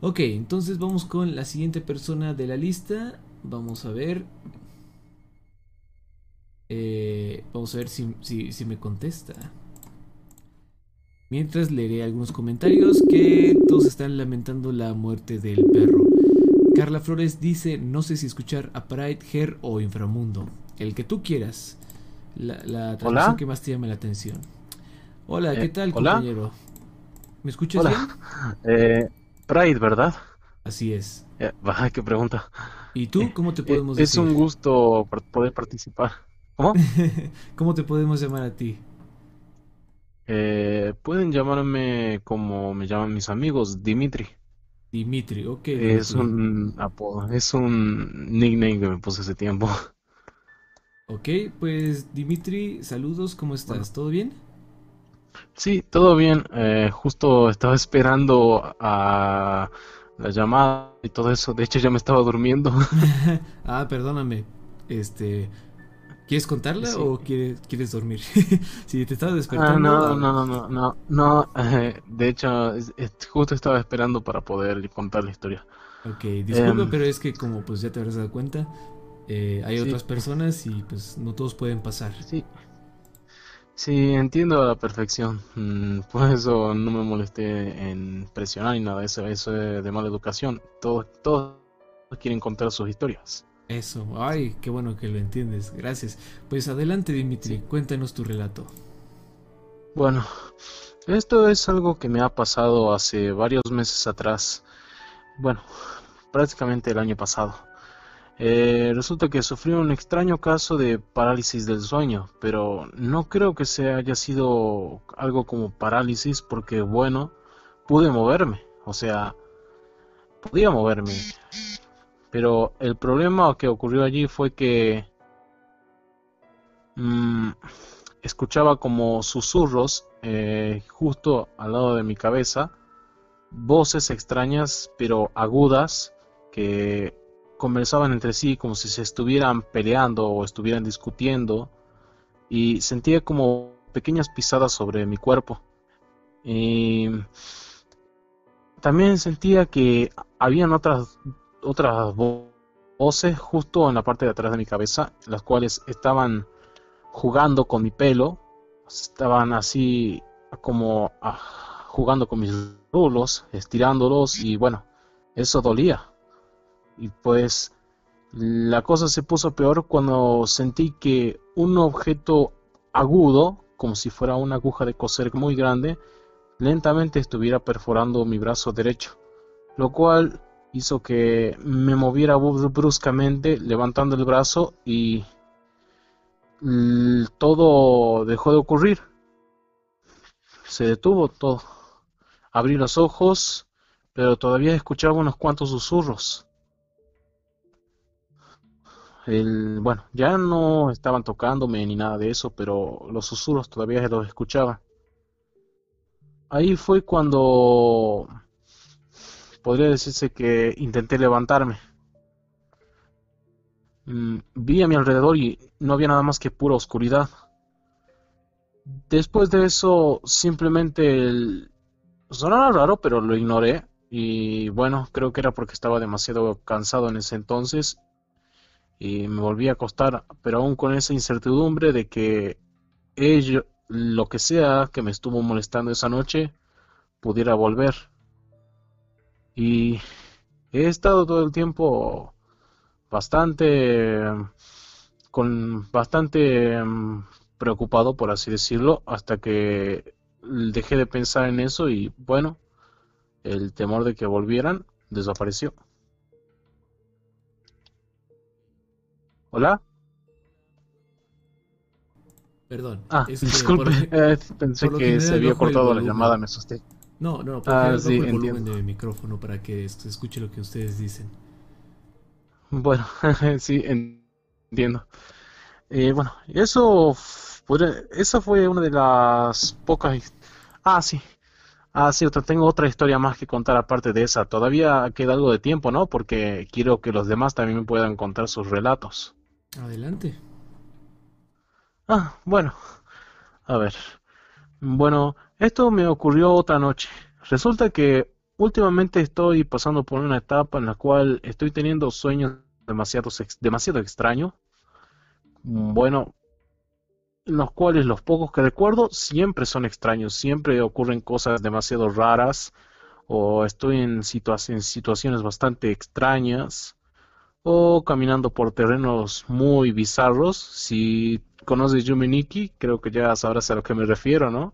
S1: Ok, entonces vamos con la siguiente persona de la lista. Vamos a ver. Eh, vamos a ver si, si, si me contesta. Mientras leeré algunos comentarios que todos están lamentando la muerte del perro. Carla Flores dice, no sé si escuchar a Pride, Her o Inframundo. El que tú quieras. La, la transmisión que más te llame la atención. Hola, ¿qué
S11: Eh,
S1: tal,
S11: hola.
S1: compañero? ¿Me escuchas bien?
S11: Hola. Eh, Pride, ¿verdad?
S1: Así es.
S11: Eh, qué pregunta.
S1: ¿Y tú cómo te
S11: Eh,
S1: podemos
S11: es
S1: decir?
S11: un gusto poder participar. ¿Cómo?
S1: ¿Cómo te podemos llamar a ti?
S11: Eh, pueden llamarme como me llaman mis amigos, Dimitri.
S1: Dimitri, ok.
S11: Es
S1: Dimitri.
S11: un apodo, es un nickname que me puse hace tiempo.
S1: Ok, pues Dimitri, saludos, ¿cómo estás? ¿Todo bien?
S11: Sí, todo bien. eh, justo estaba esperando a la llamada y todo eso. De hecho, ya me estaba durmiendo.
S1: ah, perdóname. Este, ¿quieres contarla
S11: Sí.
S1: o quieres, quieres dormir? si te estabas
S11: Ah,
S1: despertando.
S11: no, no, no, no, no, no. eh, de hecho, es- es- justo estaba esperando para poder contar la historia.
S1: Ok, disculpa,
S11: Em,
S1: pero es que como pues ya te habrás dado cuenta, eh, hay
S11: Sí.
S1: otras personas y pues no todos pueden pasar.
S11: Sí, sí, entiendo a la perfección. Mm, por eso no me molesté en presionar ni nada eso. Eso es de mala educación. Todos, todos quieren contar sus historias.
S1: Eso, ay, qué bueno que lo entiendes, gracias. Pues adelante Dimitri, cuéntanos tu relato.
S11: Bueno, esto es algo que me ha pasado hace varios meses atrás. Bueno, prácticamente el año pasado. Eh, resulta que sufrí un extraño caso de parálisis del sueño, pero no creo que se haya sido algo como parálisis porque, bueno, pude moverme, o sea, podía moverme. Pero el problema que ocurrió allí fue que mm, escuchaba como susurros eh, justo al lado de mi cabeza, voces extrañas pero agudas que conversaban entre sí como si se estuvieran peleando o estuvieran discutiendo y sentía como pequeñas pisadas sobre mi cuerpo. Y también sentía que habían otras otras vo- voces justo en la parte de atrás de mi cabeza, las cuales estaban jugando con mi pelo, estaban así como ah, jugando con mis rulos, estirándolos y bueno, eso dolía. Y pues la cosa se puso peor cuando sentí que un objeto agudo, como si fuera una aguja de coser muy grande, lentamente estuviera perforando mi brazo derecho. lo cual hizo que me moviera bruscamente levantando el brazo y todo dejó de ocurrir. Se detuvo todo. Abrí los ojos, pero todavía escuchaba unos cuantos susurros. El, bueno, ya no estaban tocándome ni nada de eso, pero los susurros todavía los escuchaba. Ahí fue cuando podría decirse que intenté levantarme. Mm, vi a mi alrededor y no había nada más que pura oscuridad. Después de eso, simplemente el... sonaba raro, pero lo ignoré. Y bueno, creo que era porque estaba demasiado cansado en ese entonces y me volví a acostar, pero aún con esa incertidumbre de que ello, lo que sea que me estuvo molestando esa noche, pudiera volver. Y he estado todo el tiempo bastante con bastante mm, preocupado por así decirlo hasta que dejé de pensar en eso y bueno el temor de que volvieran desapareció ¿Hola?
S1: Perdón.
S11: Ah, disculpe, eh, pensé que se había cortado la llamada, me asusté.
S1: No, no, porque ah, sí, el volumen de mi micrófono para que se escuche lo que ustedes dicen.
S11: Bueno, sí, entiendo. Eh, bueno, eso, esa fue una de las pocas... Ah, sí. Ah, cierto, tengo otra historia más que contar aparte de esa. Todavía queda algo de tiempo, ¿no? Porque quiero que los demás también puedan contar sus relatos.
S1: Adelante.
S11: Ah, bueno. A ver. Bueno, esto me ocurrió otra noche. Resulta que últimamente estoy pasando por una etapa en la cual estoy teniendo sueños demasiado, demasiado extraños. Bueno, en los cuales los pocos que recuerdo siempre son extraños, siempre ocurren cosas demasiado raras o estoy en, en situaciones bastante extrañas o caminando por terrenos muy bizarros. Si conoces Yumeniki, creo que ya sabrás a lo que me refiero, ¿no?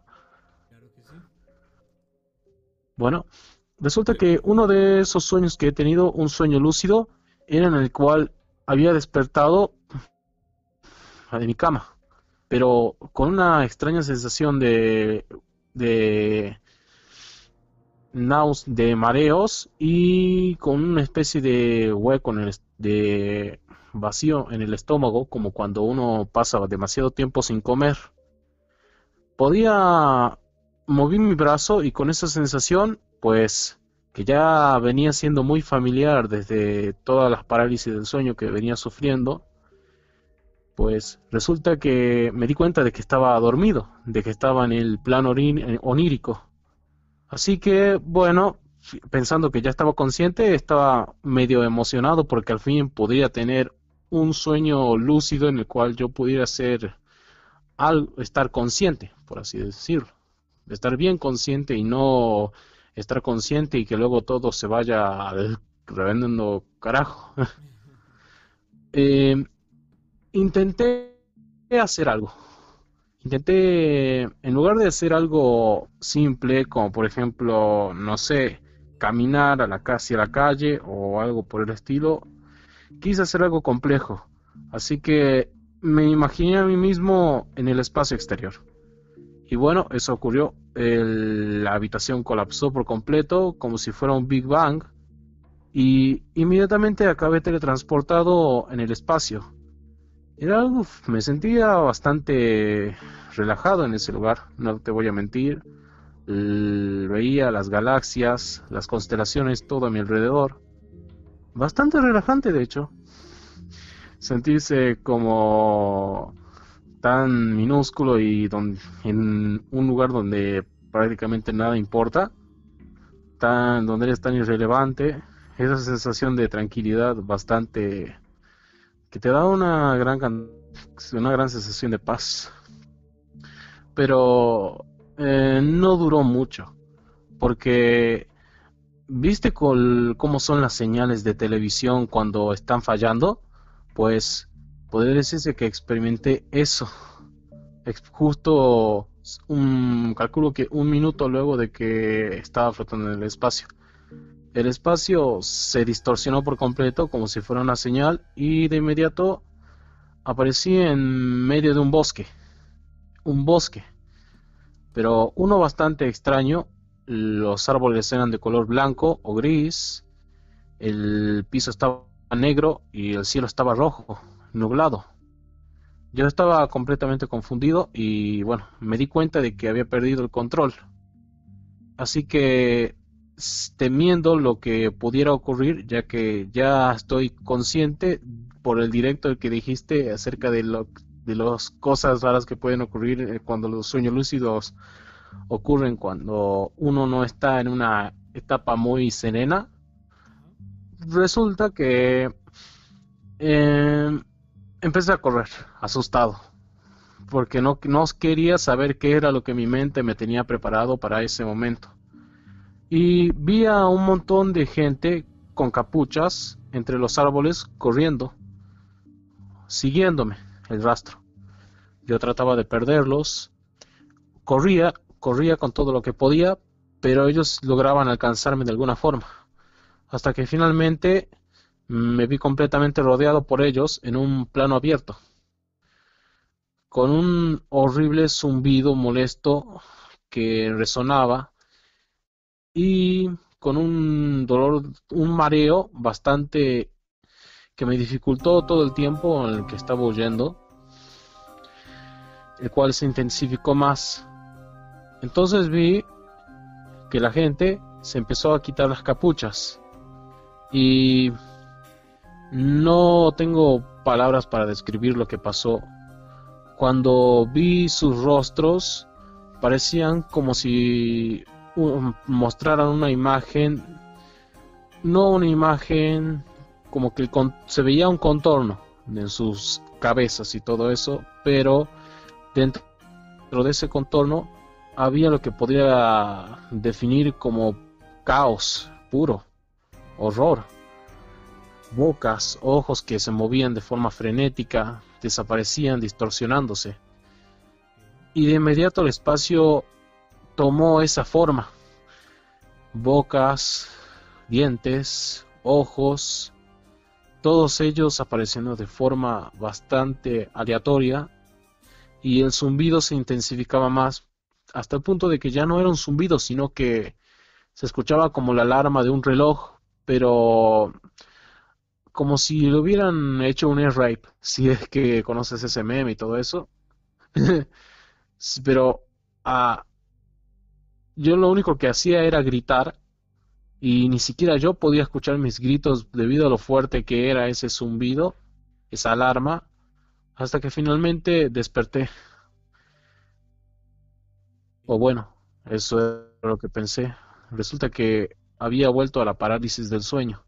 S11: Claro que sí. Bueno, resulta que uno de esos sueños que he tenido, un sueño lúcido, era en el cual había despertado de mi cama, pero con una extraña sensación de, de naus de mareos y con una especie de hueco en el, de vacío en el estómago, como cuando uno pasa demasiado tiempo sin comer. Podía mover mi brazo y con esa sensación, pues que ya venía siendo muy familiar desde todas las parálisis del sueño que venía sufriendo, pues resulta que me di cuenta de que estaba dormido, de que estaba en el plano onírico. Así que, bueno, pensando que ya estaba consciente, estaba medio emocionado porque al fin podría tener un sueño lúcido en el cual yo pudiera ser al estar consciente, por así decirlo. Estar bien consciente y no estar consciente y que luego todo se vaya revendiendo carajo. eh, intenté hacer algo Intenté, en lugar de hacer algo simple, como por ejemplo, no sé, caminar a la, hacia la calle o algo por el estilo, quise hacer algo complejo. Así que me imaginé a mí mismo en el espacio exterior. Y bueno, eso ocurrió. la habitación colapsó por completo, como si fuera un Big Bang. Y inmediatamente acabé teletransportado en el espacio. Era me sentía bastante relajado en ese lugar, no te voy a mentir. veía las galaxias, las constelaciones, todo a mi alrededor. Bastante relajante, de hecho. Sentirse como tan minúsculo y en un lugar donde prácticamente nada importa, tan, donde eres tan irrelevante, esa sensación de tranquilidad bastante que te da una gran, una gran sensación de paz. Pero eh, no duró mucho, porque ¿viste cómo son las señales de televisión cuando están fallando? Pues podría decirse que experimenté eso. Justo un calculo que un minuto luego de que estaba flotando en el espacio. el espacio se distorsionó por completo como si fuera una señal y de inmediato aparecí en medio de un bosque. Un bosque. Pero uno bastante extraño. Los árboles eran de color blanco o gris. El piso estaba negro y el cielo estaba rojo, nublado. Yo estaba completamente confundido y bueno, me di cuenta de que había perdido el control. Así que temiendo lo que pudiera ocurrir, ya que ya estoy consciente por el directo que dijiste acerca de, de las cosas raras que pueden ocurrir eh, cuando los sueños lúcidos ocurren cuando uno no está en una etapa muy serena. Resulta que eh, empecé a correr, asustado, porque no, no quería saber qué era lo que mi mente me tenía preparado para ese momento y vi a un montón de gente con capuchas entre los árboles corriendo, siguiéndome el rastro. Yo trataba de perderlos, corría, corría con todo lo que podía, pero ellos lograban alcanzarme de alguna forma, hasta que finalmente me vi completamente rodeado por ellos en un plano abierto, con un horrible zumbido molesto que resonaba y con un dolor, un mareo bastante que me dificultó todo el tiempo en el que estaba huyendo, el cual se intensificó más. Entonces vi que la gente se empezó a quitar las capuchas y no tengo palabras para describir lo que pasó. Cuando vi sus rostros parecían como si mostraran una imagen, no una imagen como que se veía un contorno en sus cabezas y todo eso, pero dentro de ese contorno había lo que podría definir como caos puro, horror, bocas, ojos que se movían de forma frenética, desaparecían distorsionándose. Y de inmediato el espacio tomó esa forma. Bocas, dientes, ojos, todos ellos apareciendo de forma bastante aleatoria y el zumbido se intensificaba más hasta el punto de que ya no era un zumbido, sino que se escuchaba como la alarma de un reloj, pero como si le hubieran hecho un air rape, si es que conoces ese meme y todo eso. pero a, yo lo único que hacía era gritar y ni siquiera yo podía escuchar mis gritos debido a lo fuerte que era ese zumbido, esa alarma, hasta que finalmente desperté. O bueno, eso era lo que pensé. Resulta que había vuelto a la parálisis del sueño.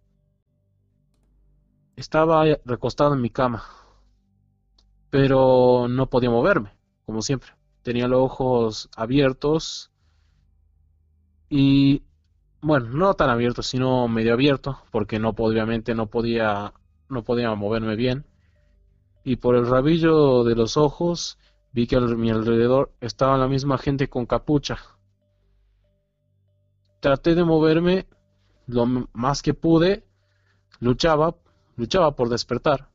S11: Estaba recostado en mi cama, pero no podía moverme, como siempre. Tenía los ojos abiertos y bueno, no tan abierto, sino medio abierto, porque no obviamente no podía no podía moverme bien. Y por el rabillo de los ojos vi que a mi alrededor estaba la misma gente con capucha. Traté de moverme lo más que pude, luchaba, luchaba por despertar,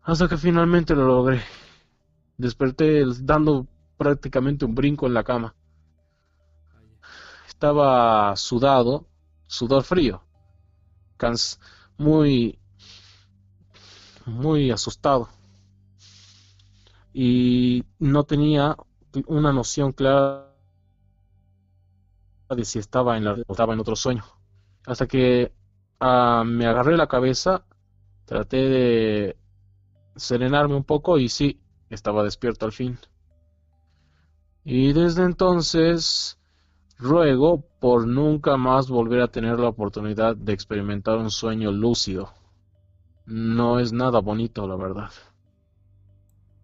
S11: hasta que finalmente lo logré. Desperté dando prácticamente un brinco en la cama estaba sudado, sudor frío, muy, muy asustado y no tenía una noción clara de si estaba en la estaba en otro sueño. Hasta que ah, me agarré la cabeza, traté de serenarme un poco y sí, estaba despierto al fin. Y desde entonces Ruego por nunca más volver a tener la oportunidad de experimentar un sueño lúcido. No es nada bonito, la verdad.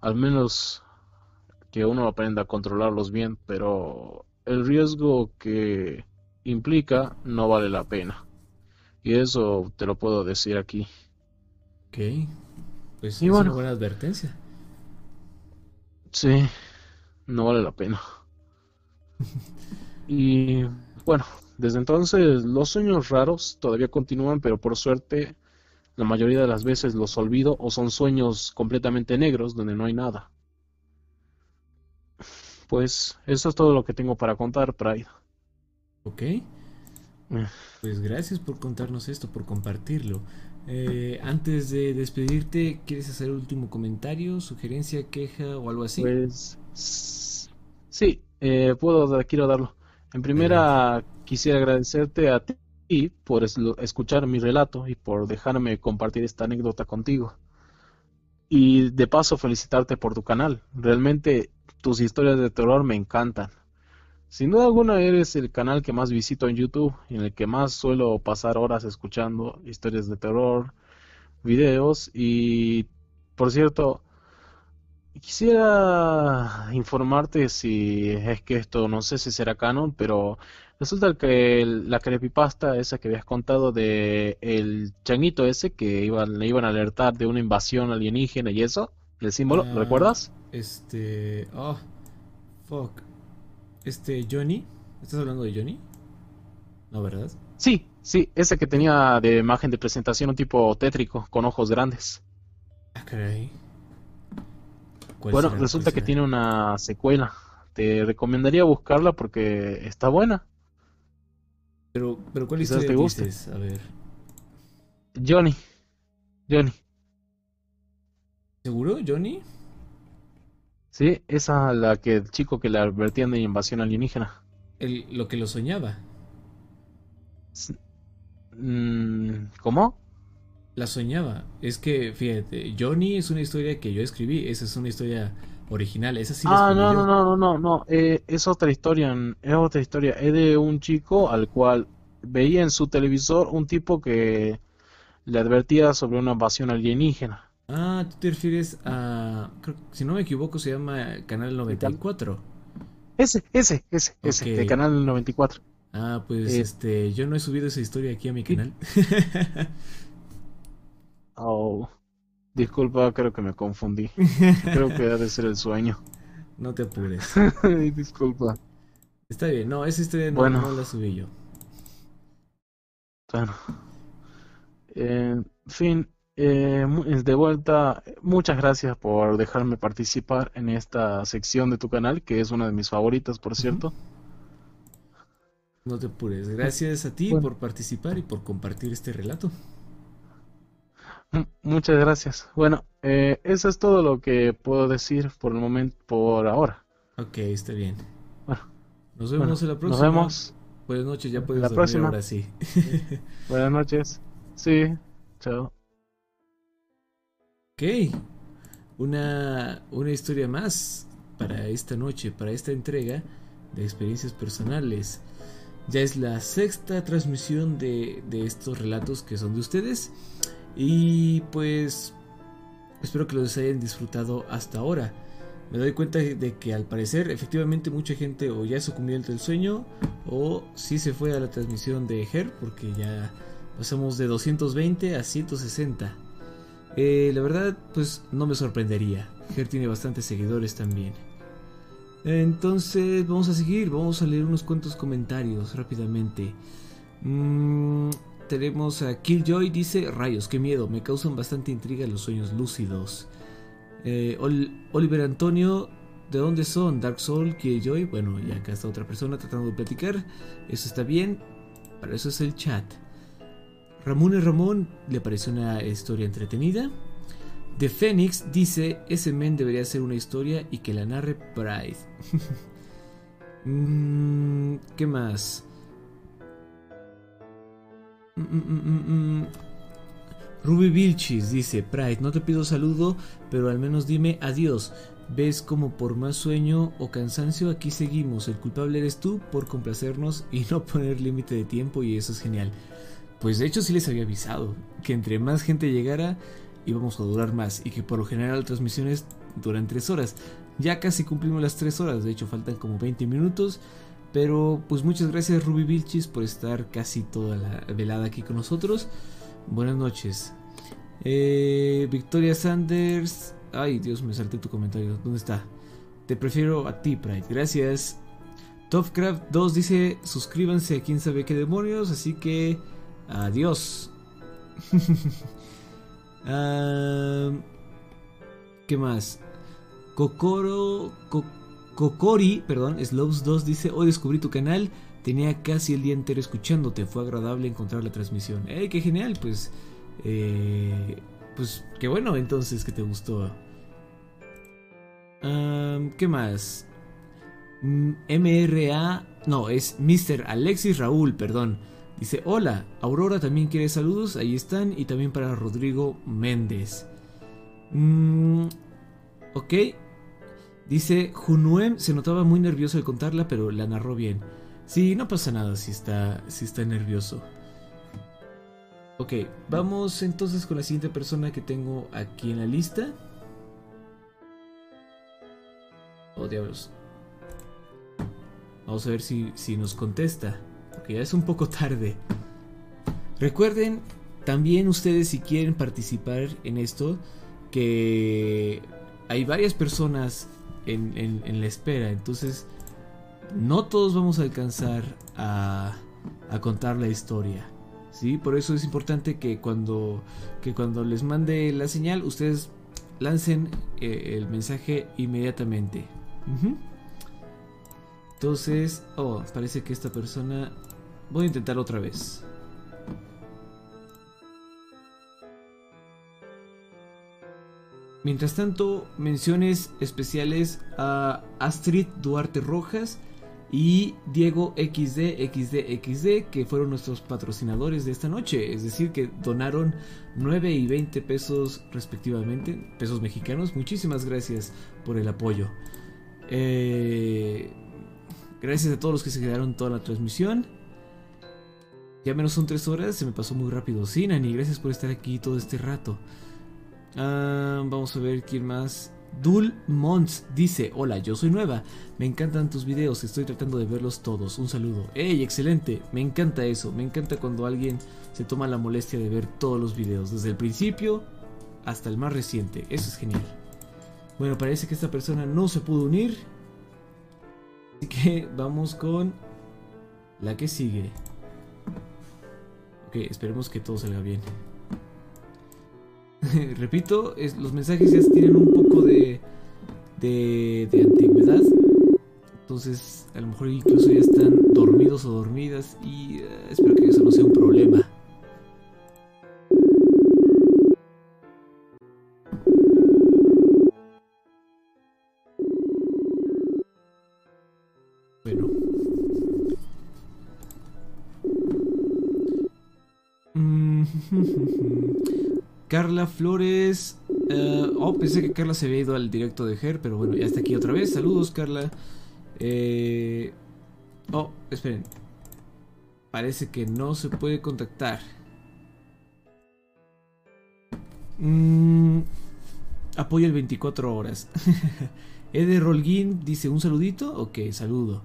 S11: Al menos que uno aprenda a controlarlos bien, pero el riesgo que implica no vale la pena. Y eso te lo puedo decir aquí.
S1: Ok. Pues es una buena advertencia.
S11: Sí, no vale la pena. Y bueno, desde entonces los sueños raros todavía continúan, pero por suerte la mayoría de las veces los olvido o son sueños completamente negros donde no hay nada. Pues eso es todo lo que tengo para contar, Pride.
S1: Ok. Pues gracias por contarnos esto, por compartirlo. Eh, antes de despedirte, ¿quieres hacer último comentario, sugerencia, queja o algo así?
S11: Pues sí, eh, puedo, quiero darlo. En primera, quisiera agradecerte a ti por escuchar mi relato y por dejarme compartir esta anécdota contigo. Y de paso, felicitarte por tu canal. Realmente tus historias de terror me encantan. Sin duda alguna eres el canal que más visito en YouTube y en el que más suelo pasar horas escuchando historias de terror, videos y, por cierto, quisiera informarte si es que esto no sé si será canon, pero resulta que la creepypasta esa que habías contado de el changuito ese que iban, le iban a alertar de una invasión alienígena y eso, el símbolo, ¿lo
S1: Ah,
S11: recuerdas?
S1: Este. Oh, fuck. Este, Johnny. ¿Estás hablando de Johnny? No, ¿verdad?
S11: Sí, sí, ese que tenía de imagen de presentación un tipo tétrico con ojos grandes.
S1: Ah, caray. ¿Cuál
S11: Bueno,
S1: será?
S11: resulta
S1: ¿Cuál
S11: que
S1: será?
S11: tiene una secuela. Te recomendaría buscarla porque está buena.
S1: Pero, pero ¿cuál
S11: Quizás
S1: historia
S11: te guste.
S1: dices? A ver.
S11: Johnny. Johnny.
S1: ¿Seguro, Johnny?
S11: Sí, esa la que el chico que le advertían de invasión alienígena.
S1: El, lo que lo soñaba.
S11: Mm, ¿Cómo?
S1: La soñaba. Es que, fíjate, Johnny es una historia que yo escribí. Esa es una historia original. Esa sí la
S11: Ah, no,
S1: yo.
S11: no, no, no, no, no. eh, es otra historia. Es otra historia. Es de un chico al cual veía en su televisor un tipo que le advertía sobre una invasión alienígena.
S1: Ah, tú te refieres a. creo si no me equivoco, se llama Canal 94.
S11: Ese, ese, ese, ese,
S1: Ok.
S11: de Canal 94.
S1: Ah, pues
S11: Eh.
S1: este. Yo no he subido esa historia aquí a mi canal.
S11: Oh, disculpa, creo que me confundí. Creo que ha de ser el sueño.
S1: No te apures.
S11: Disculpa.
S1: Está bien, no, esa historia no,
S11: Bueno.
S1: no la subí yo.
S11: Bueno, en fin, eh, de vuelta, muchas gracias por dejarme participar en esta sección de tu canal, que es una de mis favoritas, por cierto.
S1: No te apures. Gracias a ti
S11: Bueno.
S1: por participar y por compartir este relato.
S11: M- Muchas gracias. Bueno, eh, eso es todo lo que puedo decir por el momento, por ahora.
S1: Ok, está bien.
S11: Bueno,
S1: Nos vemos
S11: bueno,
S1: en la
S11: nos
S1: próxima.
S11: vemos.
S1: Buenas noches, ya puedes
S11: La
S1: dormir
S11: próxima.
S1: ahora sí.
S11: Buenas noches. Sí, chao.
S1: Ok, una, una historia más para esta noche, para esta entrega de experiencias personales. Ya es la sexta transmisión de, de estos relatos que son de ustedes. Y pues espero que los hayan disfrutado hasta ahora. Me doy cuenta de que al parecer efectivamente mucha gente o ya sucumbió ante el sueño o sí se fue a la transmisión de Her porque ya pasamos de 220 a 160. Eh, la verdad, pues no me sorprendería. Ger tiene bastantes seguidores también. Entonces, vamos a seguir. Vamos a leer unos cuantos comentarios rápidamente. Mm, tenemos a Killjoy, dice: Rayos, qué miedo, me causan bastante intriga los sueños lúcidos. Eh, Ol- Oliver Antonio, ¿de dónde son? Dark Soul, Killjoy. Bueno, y acá está otra persona tratando de platicar. Eso está bien. Para eso es el chat. Ramón y Ramón le pareció una historia entretenida. The Phoenix dice, ese men debería ser una historia y que la narre Pride. Mm, ¿Qué más? Mm, mm, mm. Ruby Vilchis dice, Pride, no te pido saludo, pero al menos dime adiós. Ves como por más sueño o cansancio aquí seguimos. El culpable eres tú por complacernos y no poner límite de tiempo y eso es genial. Pues de hecho sí les había avisado que entre más gente llegara íbamos a durar más y que por lo general las transmisiones duran 3 horas. Ya casi cumplimos las 3 horas, de hecho faltan como 20 minutos. Pero pues muchas gracias Ruby Vilchis por estar casi toda la velada aquí con nosotros. Buenas noches. Eh, Victoria Sanders. Ay Dios, me salté tu comentario. ¿Dónde está? Te prefiero a ti, Pride. Gracias. Topcraft 2 dice, suscríbanse a quién sabe qué demonios, así que adiós. Ah, ¿Qué más? Kokoro... Kokori, perdón, Slows 2 dice, hoy descubrí tu canal, tenía casi el día entero escuchándote, fue agradable encontrar la transmisión. ¡Ey, qué genial! Pues... eh, pues qué bueno entonces que te gustó. ¿Qué más? Mm, MRA, no, es Mr. Alexis Raúl, perdón. Dice, hola, Aurora también quiere saludos, ahí están, y también para Rodrigo Méndez. Mm, ok. Dice, Junuem se notaba muy nervioso al contarla, pero la narró bien. Sí, no pasa nada si está, si está nervioso. Ok, vamos entonces con la siguiente persona que tengo aquí en la lista. Oh, diablos. Vamos a ver si, si nos contesta. Porque ya es un poco tarde. Recuerden, también ustedes si quieren participar en esto, que hay varias personas en, la espera. Entonces, no todos vamos a alcanzar a, contar la historia. ¿sí? Por eso es importante que cuando, que cuando les mande la señal, ustedes lancen eh, el mensaje inmediatamente. Entonces, oh, parece que esta persona... Voy a intentar otra vez. Mientras tanto, menciones especiales a Astrid Duarte Rojas y Diego XD XD XD que fueron nuestros patrocinadores de esta noche, es decir, que donaron 9 y 20 pesos respectivamente, pesos mexicanos. Muchísimas gracias por el apoyo. Eh, gracias a todos los que se quedaron toda la transmisión. Ya menos son 3 horas, se me pasó muy rápido. Sí, Nani, gracias por estar aquí todo este rato. Ah, vamos a ver quién más. Dul Mons dice: Hola, yo soy nueva. Me encantan tus videos, estoy tratando de verlos todos. Un saludo. ¡Ey, excelente! Me encanta eso. Me encanta cuando alguien se toma la molestia de ver todos los videos, desde el principio hasta el más reciente. Eso es genial. Bueno, parece que esta persona no se pudo unir. Así que vamos con la que sigue. Ok, esperemos que todo salga bien. Repito, los mensajes ya tienen un poco de, de, antigüedad. Entonces, a lo mejor incluso ya están dormidos o dormidas. Y eh, espero que eso no sea un problema. Bueno. Carla Flores. eh, oh, pensé que Carla se había ido al directo de Her, pero bueno, ya está aquí otra vez. Saludos, Carla. Eh, oh, esperen. Parece que no se puede contactar. Mm, apoya el 24 horas. Eder Rolguín dice un saludito. Ok, saludo.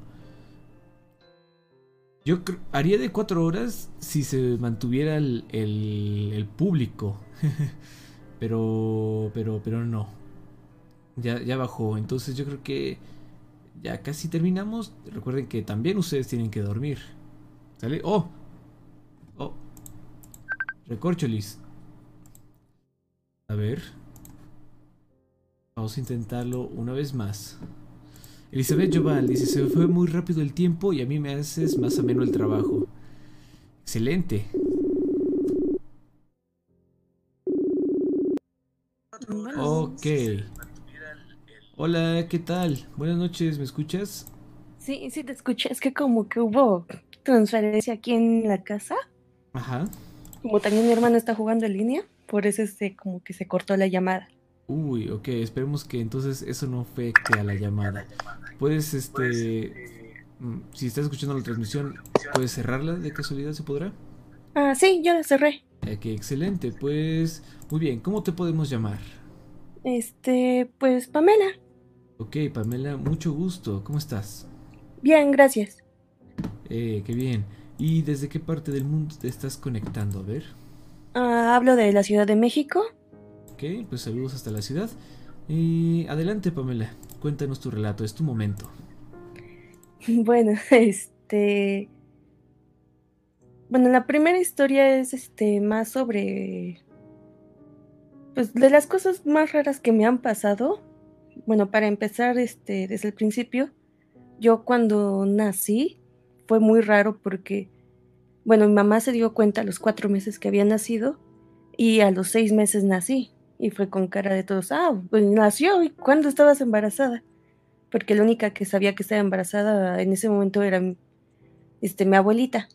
S1: Yo haría de 4 horas si se mantuviera el, el- el público. pero, pero, pero no. Ya, ya bajó. Entonces yo creo que ya casi terminamos. Recuerden que también ustedes tienen que dormir. ¿Sale? ¡Oh! ¡Oh! Recorcholis. A ver. Vamos a intentarlo una vez más. Elizabeth Joval dice, se fue muy rápido el tiempo y a mí me haces más ameno el trabajo. Excelente. Ok. Hola, ¿qué tal? Buenas noches, ¿me escuchas?
S12: Sí, sí te escuché. Es que como que hubo transferencia aquí en la casa.
S1: Ajá.
S12: Como también mi hermano está jugando en línea, por eso este como que se cortó la llamada.
S1: Uy, ok, esperemos que entonces eso no afecte a la llamada. Puedes, este... mm, Si estás escuchando la transmisión, ¿puedes cerrarla de casualidad? ¿Se podrá?
S12: Ah, sí, yo la cerré.
S1: Ok, excelente. Pues, muy bien, ¿cómo te podemos llamar?
S12: Este, pues Pamela.
S1: Ok, Pamela, mucho gusto. ¿Cómo estás?
S12: Bien, gracias.
S1: Eh, qué bien. ¿Y desde qué parte del mundo te estás conectando? A ver.
S12: Ah, hablo de la Ciudad de México.
S1: Pues saludos hasta la ciudad. Y adelante, Pamela. Cuéntanos tu relato, es tu momento.
S12: Bueno, este. Bueno, la primera historia es este más sobre. Pues de las cosas más raras que me han pasado. Bueno, para empezar, este, desde el principio, yo cuando nací fue muy raro porque, bueno, mi mamá se dio cuenta a los cuatro meses que había nacido y a los seis meses nací. Y fue con cara de todos, ah, pues nació y ¿cuándo estabas embarazada? Porque la única que sabía que estaba embarazada en ese momento era este, mi abuelita.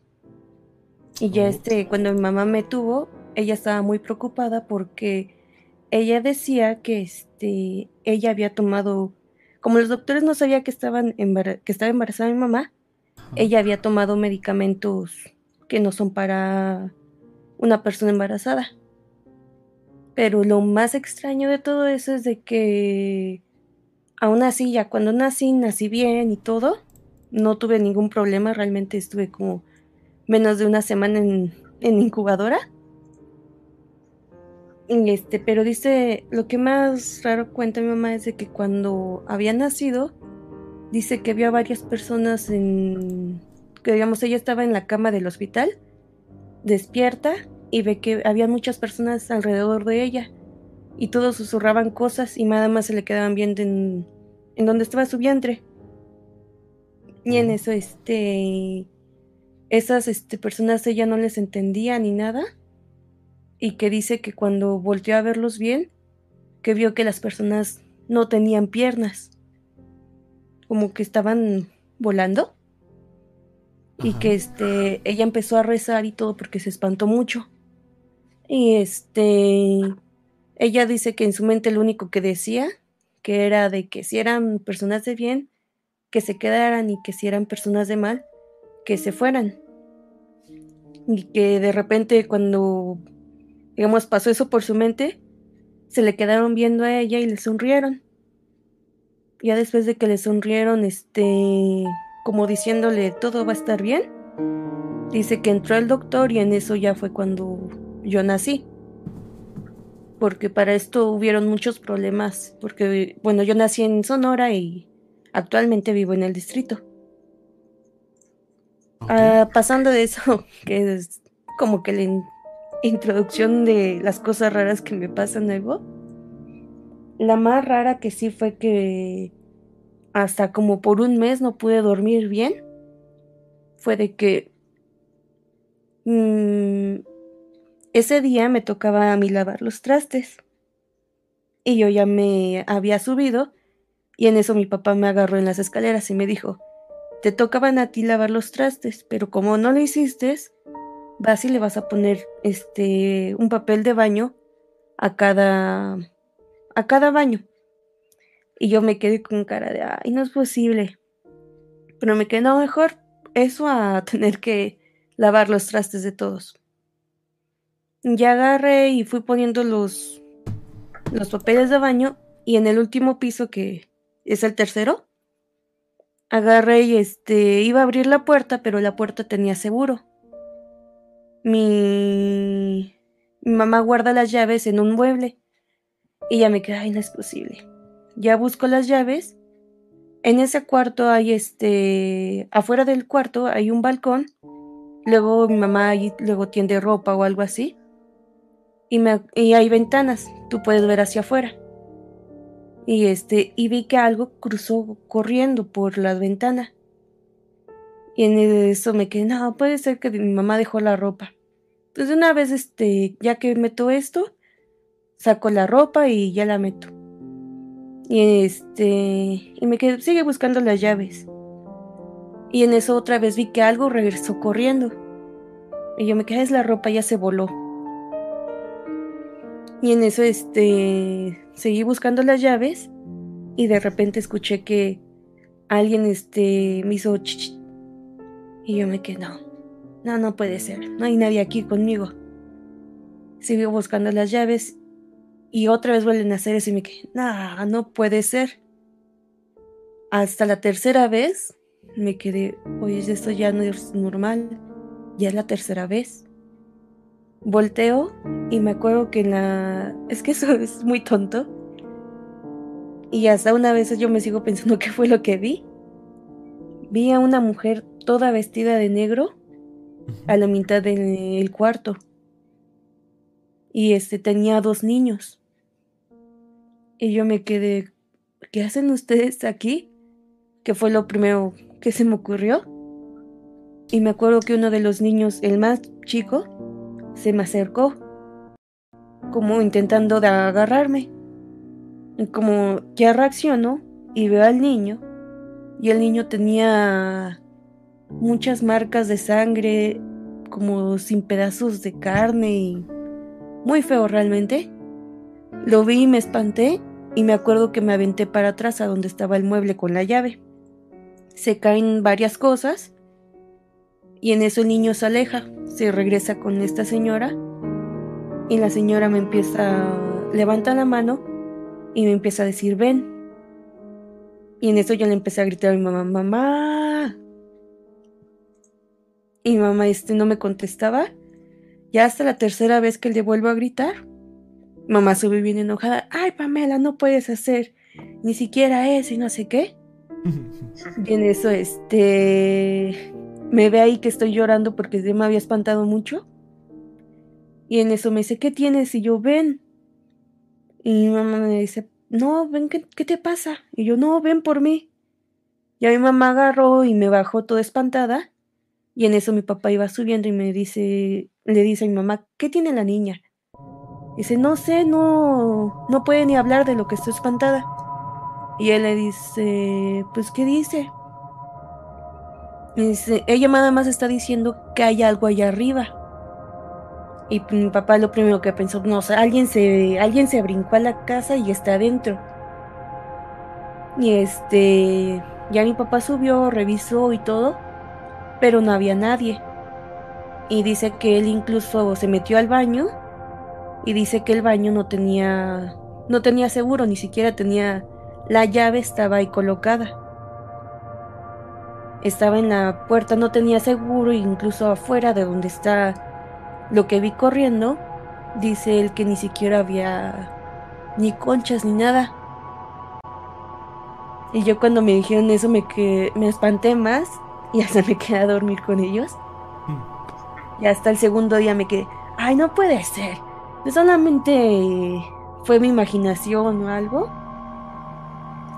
S12: Y ya este, cuando mi mamá me tuvo, ella estaba muy preocupada porque ella decía que este, ella había tomado, como los doctores no sabían que, estaban que estaba embarazada mi mamá, ella había tomado medicamentos que no son para una persona embarazada. Pero lo más extraño de todo eso es de que aún así, ya cuando nací, nací bien y todo, no tuve ningún problema, realmente estuve como menos de una semana en, incubadora. este, pero dice, lo que más raro cuenta mi mamá es de que cuando había nacido, dice que había varias personas en, que digamos, ella estaba en la cama del hospital, despierta, y ve que había muchas personas alrededor de ella y todos susurraban cosas y nada más se le quedaban viendo en, en donde estaba su vientre. Y en eso, este, esas este, personas ella no les entendía ni nada y que dice que cuando volteó a verlos bien, que vio que las personas no tenían piernas, como que estaban volando y que este ella empezó a rezar y todo porque se espantó mucho y este, ella dice que en su mente lo único que decía, que era de que si eran personas de bien, que se quedaran y que si eran personas de mal, que se fueran. Y que de repente cuando, digamos, pasó eso por su mente, se le quedaron viendo a ella y le sonrieron. Ya después de que le sonrieron, este, como diciéndole todo va a estar bien, dice que entró el doctor y en eso ya fue cuando yo nací. Porque para esto hubieron muchos problemas. Porque, bueno, yo nací en Sonora y actualmente vivo en el distrito. Ah, pasando de eso, que es como que la introducción de las cosas raras que me pasan luego. La más rara que sí fue que hasta como por un mes no pude dormir bien. Fue de que mmm, ese día me tocaba a mí lavar los trastes. Y yo ya me había subido y en eso mi papá me agarró en las escaleras y me dijo, te tocaban a ti lavar los trastes, pero como no lo hiciste, vas y le vas a poner este un papel de baño a cada a cada baño. Y yo me quedé con cara de, ay, no es posible. Pero me quedé, mejor eso a tener que lavar los trastes de todos. Ya agarré y fui poniendo los, los papeles de baño y en el último piso, que es el tercero, agarré y este, iba a abrir la puerta, pero la puerta tenía seguro. Mi, mi mamá guarda las llaves en un mueble y ya me quedé, ay, no es posible. Ya busco las llaves. En ese cuarto hay este, afuera del cuarto hay un balcón. Luego mi mamá ahí luego tiende ropa o algo así y, hay ventanas, tú puedes ver hacia afuera. Y este, y vi que algo cruzó corriendo por la ventana. Y en eso me quedé, no, puede ser que mi mamá dejó la ropa. Entonces una vez, este, ya que meto esto, saco la ropa y ya la meto. Y este, y me quedé, sigue buscando las llaves. Y en eso otra vez vi que algo regresó corriendo. Y yo me quedé, es la ropa, ya se voló. Y en eso este seguí buscando las llaves y de repente escuché que alguien este me hizo ch y yo me quedé, no, no, no puede ser, no hay nadie aquí conmigo. Sigo buscando las llaves y otra vez vuelven a hacer eso y me quedé, no, no puede ser. Hasta la tercera vez me quedé, oye, esto ya no es normal, ya es la tercera vez volteo y me acuerdo que en la... Es que eso es muy tonto. Y hasta una vez yo me sigo pensando qué fue lo que vi. vi a una mujer toda vestida de negro a la mitad del cuarto. Y este tenía dos niños. Y yo me quedé, ¿qué hacen ustedes aquí? Que fue lo primero que se me ocurrió. Y me acuerdo que uno de los niños, el más chico, se me acercó, como intentando de agarrarme. Y como ya reaccionó y veo al niño, y el niño tenía muchas marcas de sangre, como sin pedazos de carne y muy feo realmente. Lo vi y me espanté y me acuerdo que me aventé para atrás a donde estaba el mueble con la llave. Se caen varias cosas y en eso el niño se aleja, se regresa con esta señora y la señora me empieza, levanta la mano y me empieza a decir ven. Y en eso yo le empecé a gritar a mi mamá, mamá. Y mi mamá este no me contestaba. Ya hasta la tercera vez que le vuelvo a gritar, mamá sube bien enojada. Ay, Pamela, no puedes hacer ni siquiera eso y no sé qué. y en eso, este, me ve ahí que estoy llorando porque me había espantado mucho. Y en eso me dice, ¿qué tienes? Y yo, ven. Y mi mamá me dice, no, ven, ¿qué, ¿qué, te pasa? Y yo, no, ven por mí. Y a mi mamá agarró y me bajó toda espantada. Y en eso mi papá iba subiendo y me dice, le dice a mi mamá, ¿qué tiene la niña? Dice, no sé, no, no puede ni hablar de lo que estoy espantada. Y él le dice, pues, ¿qué dice? Ella nada más está diciendo que hay algo allá arriba. Y mi papá lo primero que pensó, no, o sea, alguien se, alguien se brincó a la casa y está adentro. Y este, ya mi papá subió, revisó y todo, pero no había nadie. Y dice que él incluso se metió al baño y dice que el baño no tenía, no tenía seguro, ni siquiera tenía, la llave estaba ahí colocada. Estaba en la puerta, no tenía seguro, incluso afuera de donde está lo que vi corriendo, dice él que ni siquiera había ni conchas ni nada. Y yo cuando me dijeron eso me, que, me espanté más y hasta me quedé a dormir con ellos. Y hasta el segundo día me quedé, ay, no puede ser. Solamente fue mi imaginación o algo.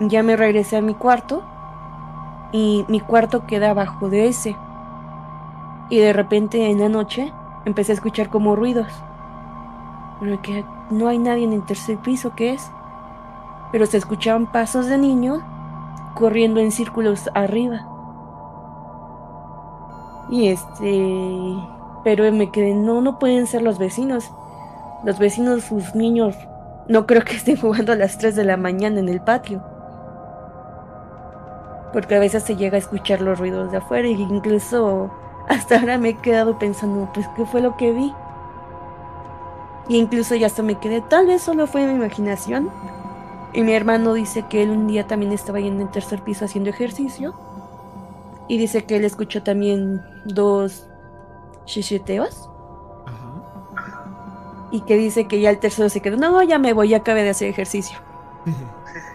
S12: Ya me regresé a mi cuarto y mi cuarto queda abajo de ese. Y de repente en la noche empecé a escuchar como ruidos. Que no hay nadie en el tercer piso, ¿qué es? Pero se escuchaban pasos de niño corriendo en círculos arriba. Y este... Pero me quedé, no, no pueden ser los vecinos. Los vecinos, sus niños, no creo que estén jugando a las 3 de la mañana en el patio. Porque a veces se llega a escuchar los ruidos de afuera e incluso hasta ahora me he quedado pensando, pues, ¿qué fue lo que vi? Y incluso ya hasta me quedé, tal vez solo fue mi imaginación. Y mi hermano dice que él un día también estaba ahí en el tercer piso haciendo ejercicio. Y dice que él escuchó también dos chicheteos. Y que dice que ya el tercero se quedó, no, ya me voy, ya acabé de hacer ejercicio.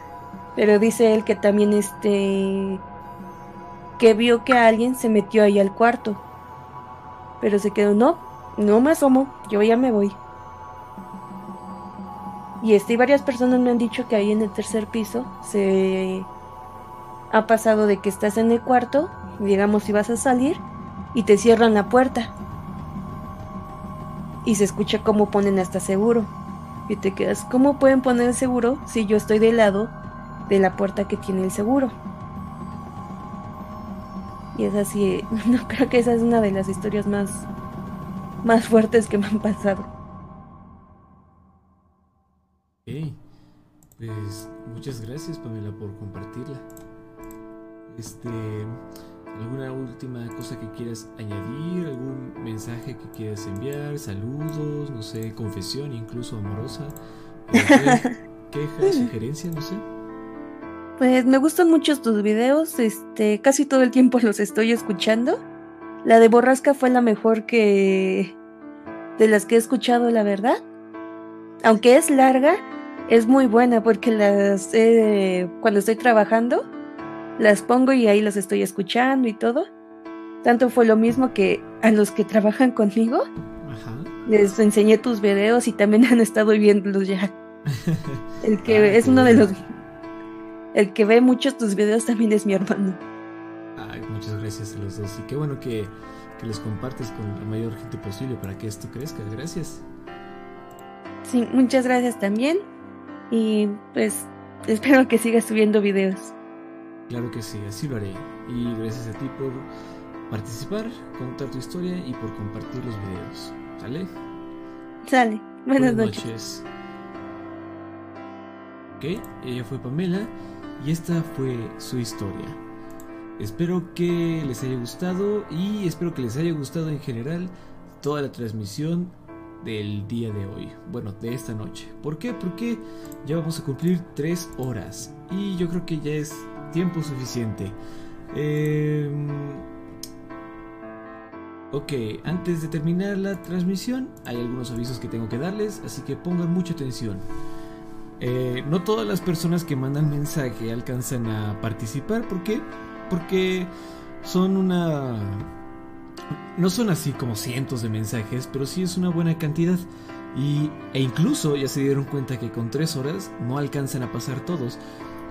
S12: Pero dice él que también este que vio que alguien se metió ahí al cuarto. Pero se quedó, no, no me asomo, yo ya me voy. Y este, y varias personas me han dicho que ahí en el tercer piso se ha pasado de que estás en el cuarto, digamos si vas a salir, y te cierran la puerta. Y se escucha cómo ponen hasta seguro. Y te quedas, ¿cómo pueden poner seguro si yo estoy del lado de la puerta que tiene el seguro? Y es así, no creo que esa es una de las historias más, más fuertes que me han pasado.
S1: Ok, pues muchas gracias Pamela por compartirla. Este, ¿alguna última cosa que quieras añadir? ¿Algún mensaje que quieras enviar? Saludos, no sé, confesión incluso amorosa. ¿Quejas, sugerencias, no sé?
S12: Pues me gustan mucho tus videos, este, casi todo el tiempo los estoy escuchando. La de Borrasca fue la mejor que de las que he escuchado, la verdad. Aunque es larga, es muy buena porque las cuando estoy trabajando las pongo y ahí los estoy escuchando y todo. Tanto fue lo mismo que a los que trabajan conmigo. Les enseñé tus videos y también han estado viéndolos ya. El que
S1: Ah,
S12: es uno de los... El que ve muchos tus videos también es mi hermano.
S1: Ay, muchas gracias a los dos. Y qué bueno que, que los compartes con la mayor gente posible para que esto crezca. Gracias.
S12: Sí, muchas gracias también. Y pues espero que sigas subiendo videos.
S1: Claro que sí, así lo haré. Y gracias a ti por participar, contar tu historia y por compartir los videos. ¿Sale?
S12: Sale. Buenas, noches.
S1: Ok, ella fue Pamela y esta fue su historia. Espero que les haya gustado y espero que les haya gustado en general toda la transmisión del día de hoy. Bueno, de esta noche. ¿Por qué? Porque ya vamos a cumplir tres horas y yo creo que ya es tiempo suficiente. Em, Ok, antes de terminar la transmisión hay algunos avisos que tengo que darles, así que pongan mucha atención. Eh, no todas las personas que mandan mensaje alcanzan a participar, ¿por qué? Porque son una... No son así como cientos de mensajes, pero sí es una buena cantidad. Y, e incluso ya se dieron cuenta que con tres horas no alcanzan a pasar todos.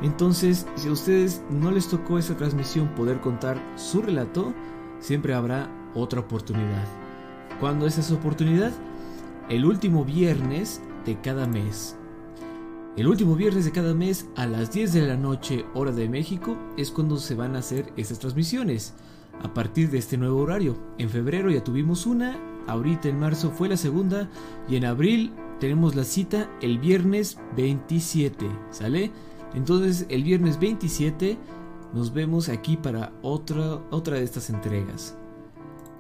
S1: Entonces, si a ustedes no les tocó esa transmisión poder contar su relato, siempre habrá otra oportunidad. ¿Cuándo es esa oportunidad? El último viernes de cada mes. El último viernes de cada mes a las 10 de la noche hora de México es cuando se van a hacer estas transmisiones. A partir de este nuevo horario. En febrero ya tuvimos una, ahorita en marzo fue la segunda y en abril tenemos la cita el viernes 27. ¿Sale? Entonces el viernes 27 nos vemos aquí para otra, otra de estas entregas.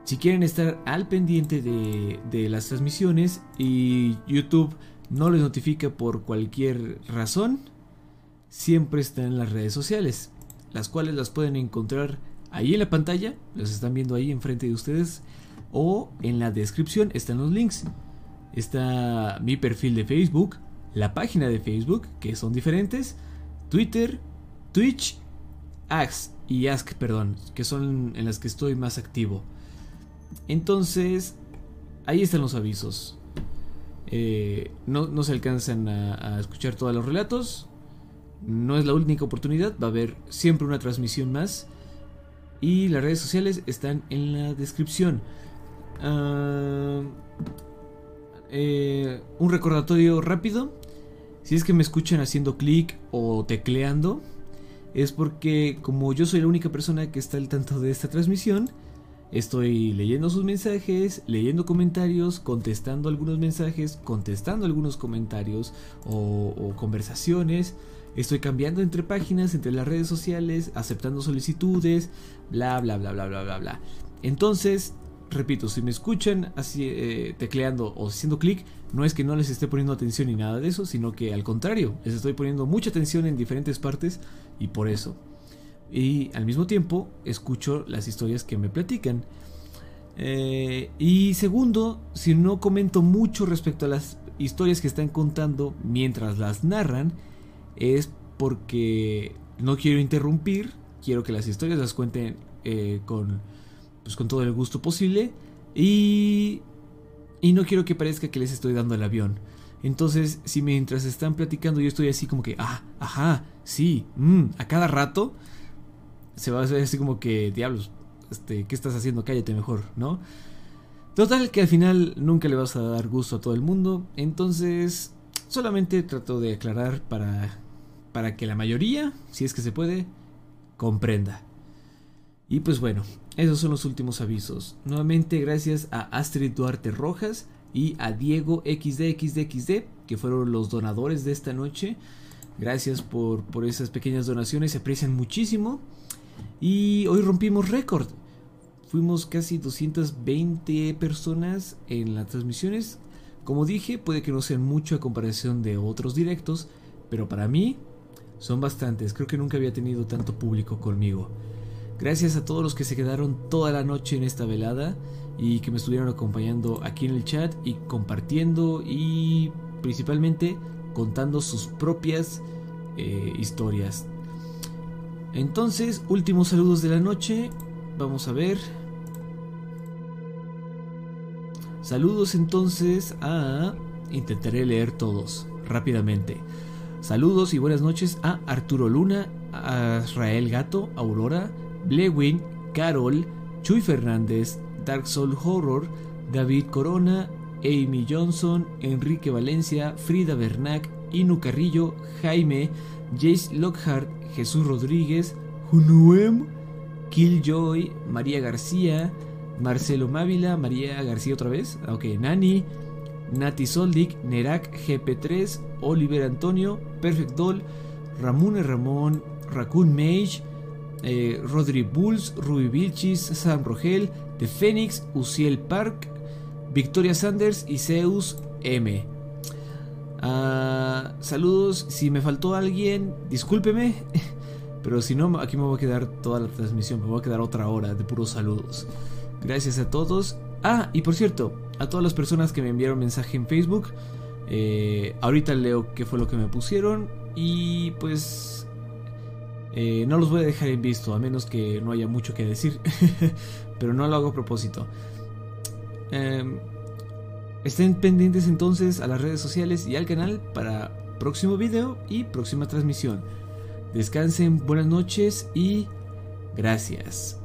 S1: Si quieren estar al pendiente de, de las transmisiones y YouTube no les notifica por cualquier razón, siempre están en las redes sociales, las cuales las pueden encontrar ahí en la pantalla, los están viendo ahí enfrente de ustedes, o en la descripción están los links. Está mi perfil de Facebook, la página de Facebook, que son diferentes, Twitter, Twitch, Ask y Ask, perdón, que son en las que estoy más activo. Entonces, ahí están los avisos. Eh, no, no se alcanzan a, escuchar todos los relatos. No es la única oportunidad, va a haber siempre una transmisión más. Y las redes sociales están en la descripción. Ah, eh, un recordatorio rápido. Si es que me escuchan haciendo clic o tecleando, es porque como yo soy la única persona que está al tanto de esta transmisión, estoy leyendo sus mensajes, leyendo comentarios, contestando algunos mensajes, contestando algunos comentarios o, conversaciones. Estoy cambiando entre páginas, entre las redes sociales, aceptando solicitudes, bla, bla, bla, bla, bla, bla, bla. Entonces, repito, si me escuchan así eh, tecleando o haciendo clic, no es que no les esté poniendo atención ni nada de eso, sino que al contrario, les estoy poniendo mucha atención en diferentes partes y por eso. Y al mismo tiempo, escucho las historias que me platican. Eh, y segundo, si no comento mucho respecto a las historias que están contando mientras las narran, es porque no quiero interrumpir, quiero que las historias las cuenten eh, con, pues, con todo el gusto posible y, y no quiero que parezca que les estoy dando el avión. Entonces, si mientras están platicando yo estoy así como que, ah, ajá, sí, mm, a cada rato, se va a hacer así como que, diablos, este, ¿qué estás haciendo? Cállate mejor, ¿no? Total, que al final nunca le vas a dar gusto a todo el mundo, entonces solamente trato de aclarar para, para que la mayoría, si es que se puede, comprenda. Y pues bueno, esos son los últimos avisos. Nuevamente gracias a Astrid Duarte Rojas y a Diego XDXDXD, que fueron los donadores de esta noche. Gracias por, por esas pequeñas donaciones, se aprecian muchísimo. Y hoy rompimos récord. Fuimos casi 220 personas en las transmisiones. Como dije, puede que no sean mucho a comparación de otros directos, pero para mí son bastantes. Creo que nunca había tenido tanto público conmigo. Gracias a todos los que se quedaron toda la noche en esta velada y que me estuvieron acompañando aquí en el chat y compartiendo y principalmente contando sus propias eh, historias. Entonces, últimos saludos de la noche. Vamos a ver. Saludos entonces a... Intentaré leer todos rápidamente. Saludos y buenas noches a Arturo Luna, a Israel Gato, Aurora, Blewin, Carol, Chuy Fernández, Dark Soul Horror, David Corona, Amy Johnson, Enrique Valencia, Frida Bernac, Inu Carrillo, Jaime, Jace Lockhart, Jesús Rodríguez, Junuem, Killjoy, María García, Marcelo Mávila, María García otra vez, ok, Nani, Nati Soldic, Nerak GP3, Oliver Antonio, Perfect Doll, Ramón Ramón, Raccoon Mage, eh, Rodri Bulls, Ruby Vilchis, Sam Rogel, The Phoenix, Uciel Park, Victoria Sanders y Zeus M. Ah, saludos, si me faltó alguien, discúlpeme, pero si no, aquí me voy a quedar toda la transmisión, me voy a quedar otra hora de puros saludos. Gracias a todos. Ah, y por cierto, a todas las personas que me enviaron mensaje en Facebook, eh, ahorita leo qué fue lo que me pusieron y pues eh, no los voy a dejar en visto, a menos que no haya mucho que decir, pero no lo hago a propósito. Em, estén pendientes entonces a las redes sociales y al canal para próximo video y próxima transmisión. Descansen, buenas noches y gracias.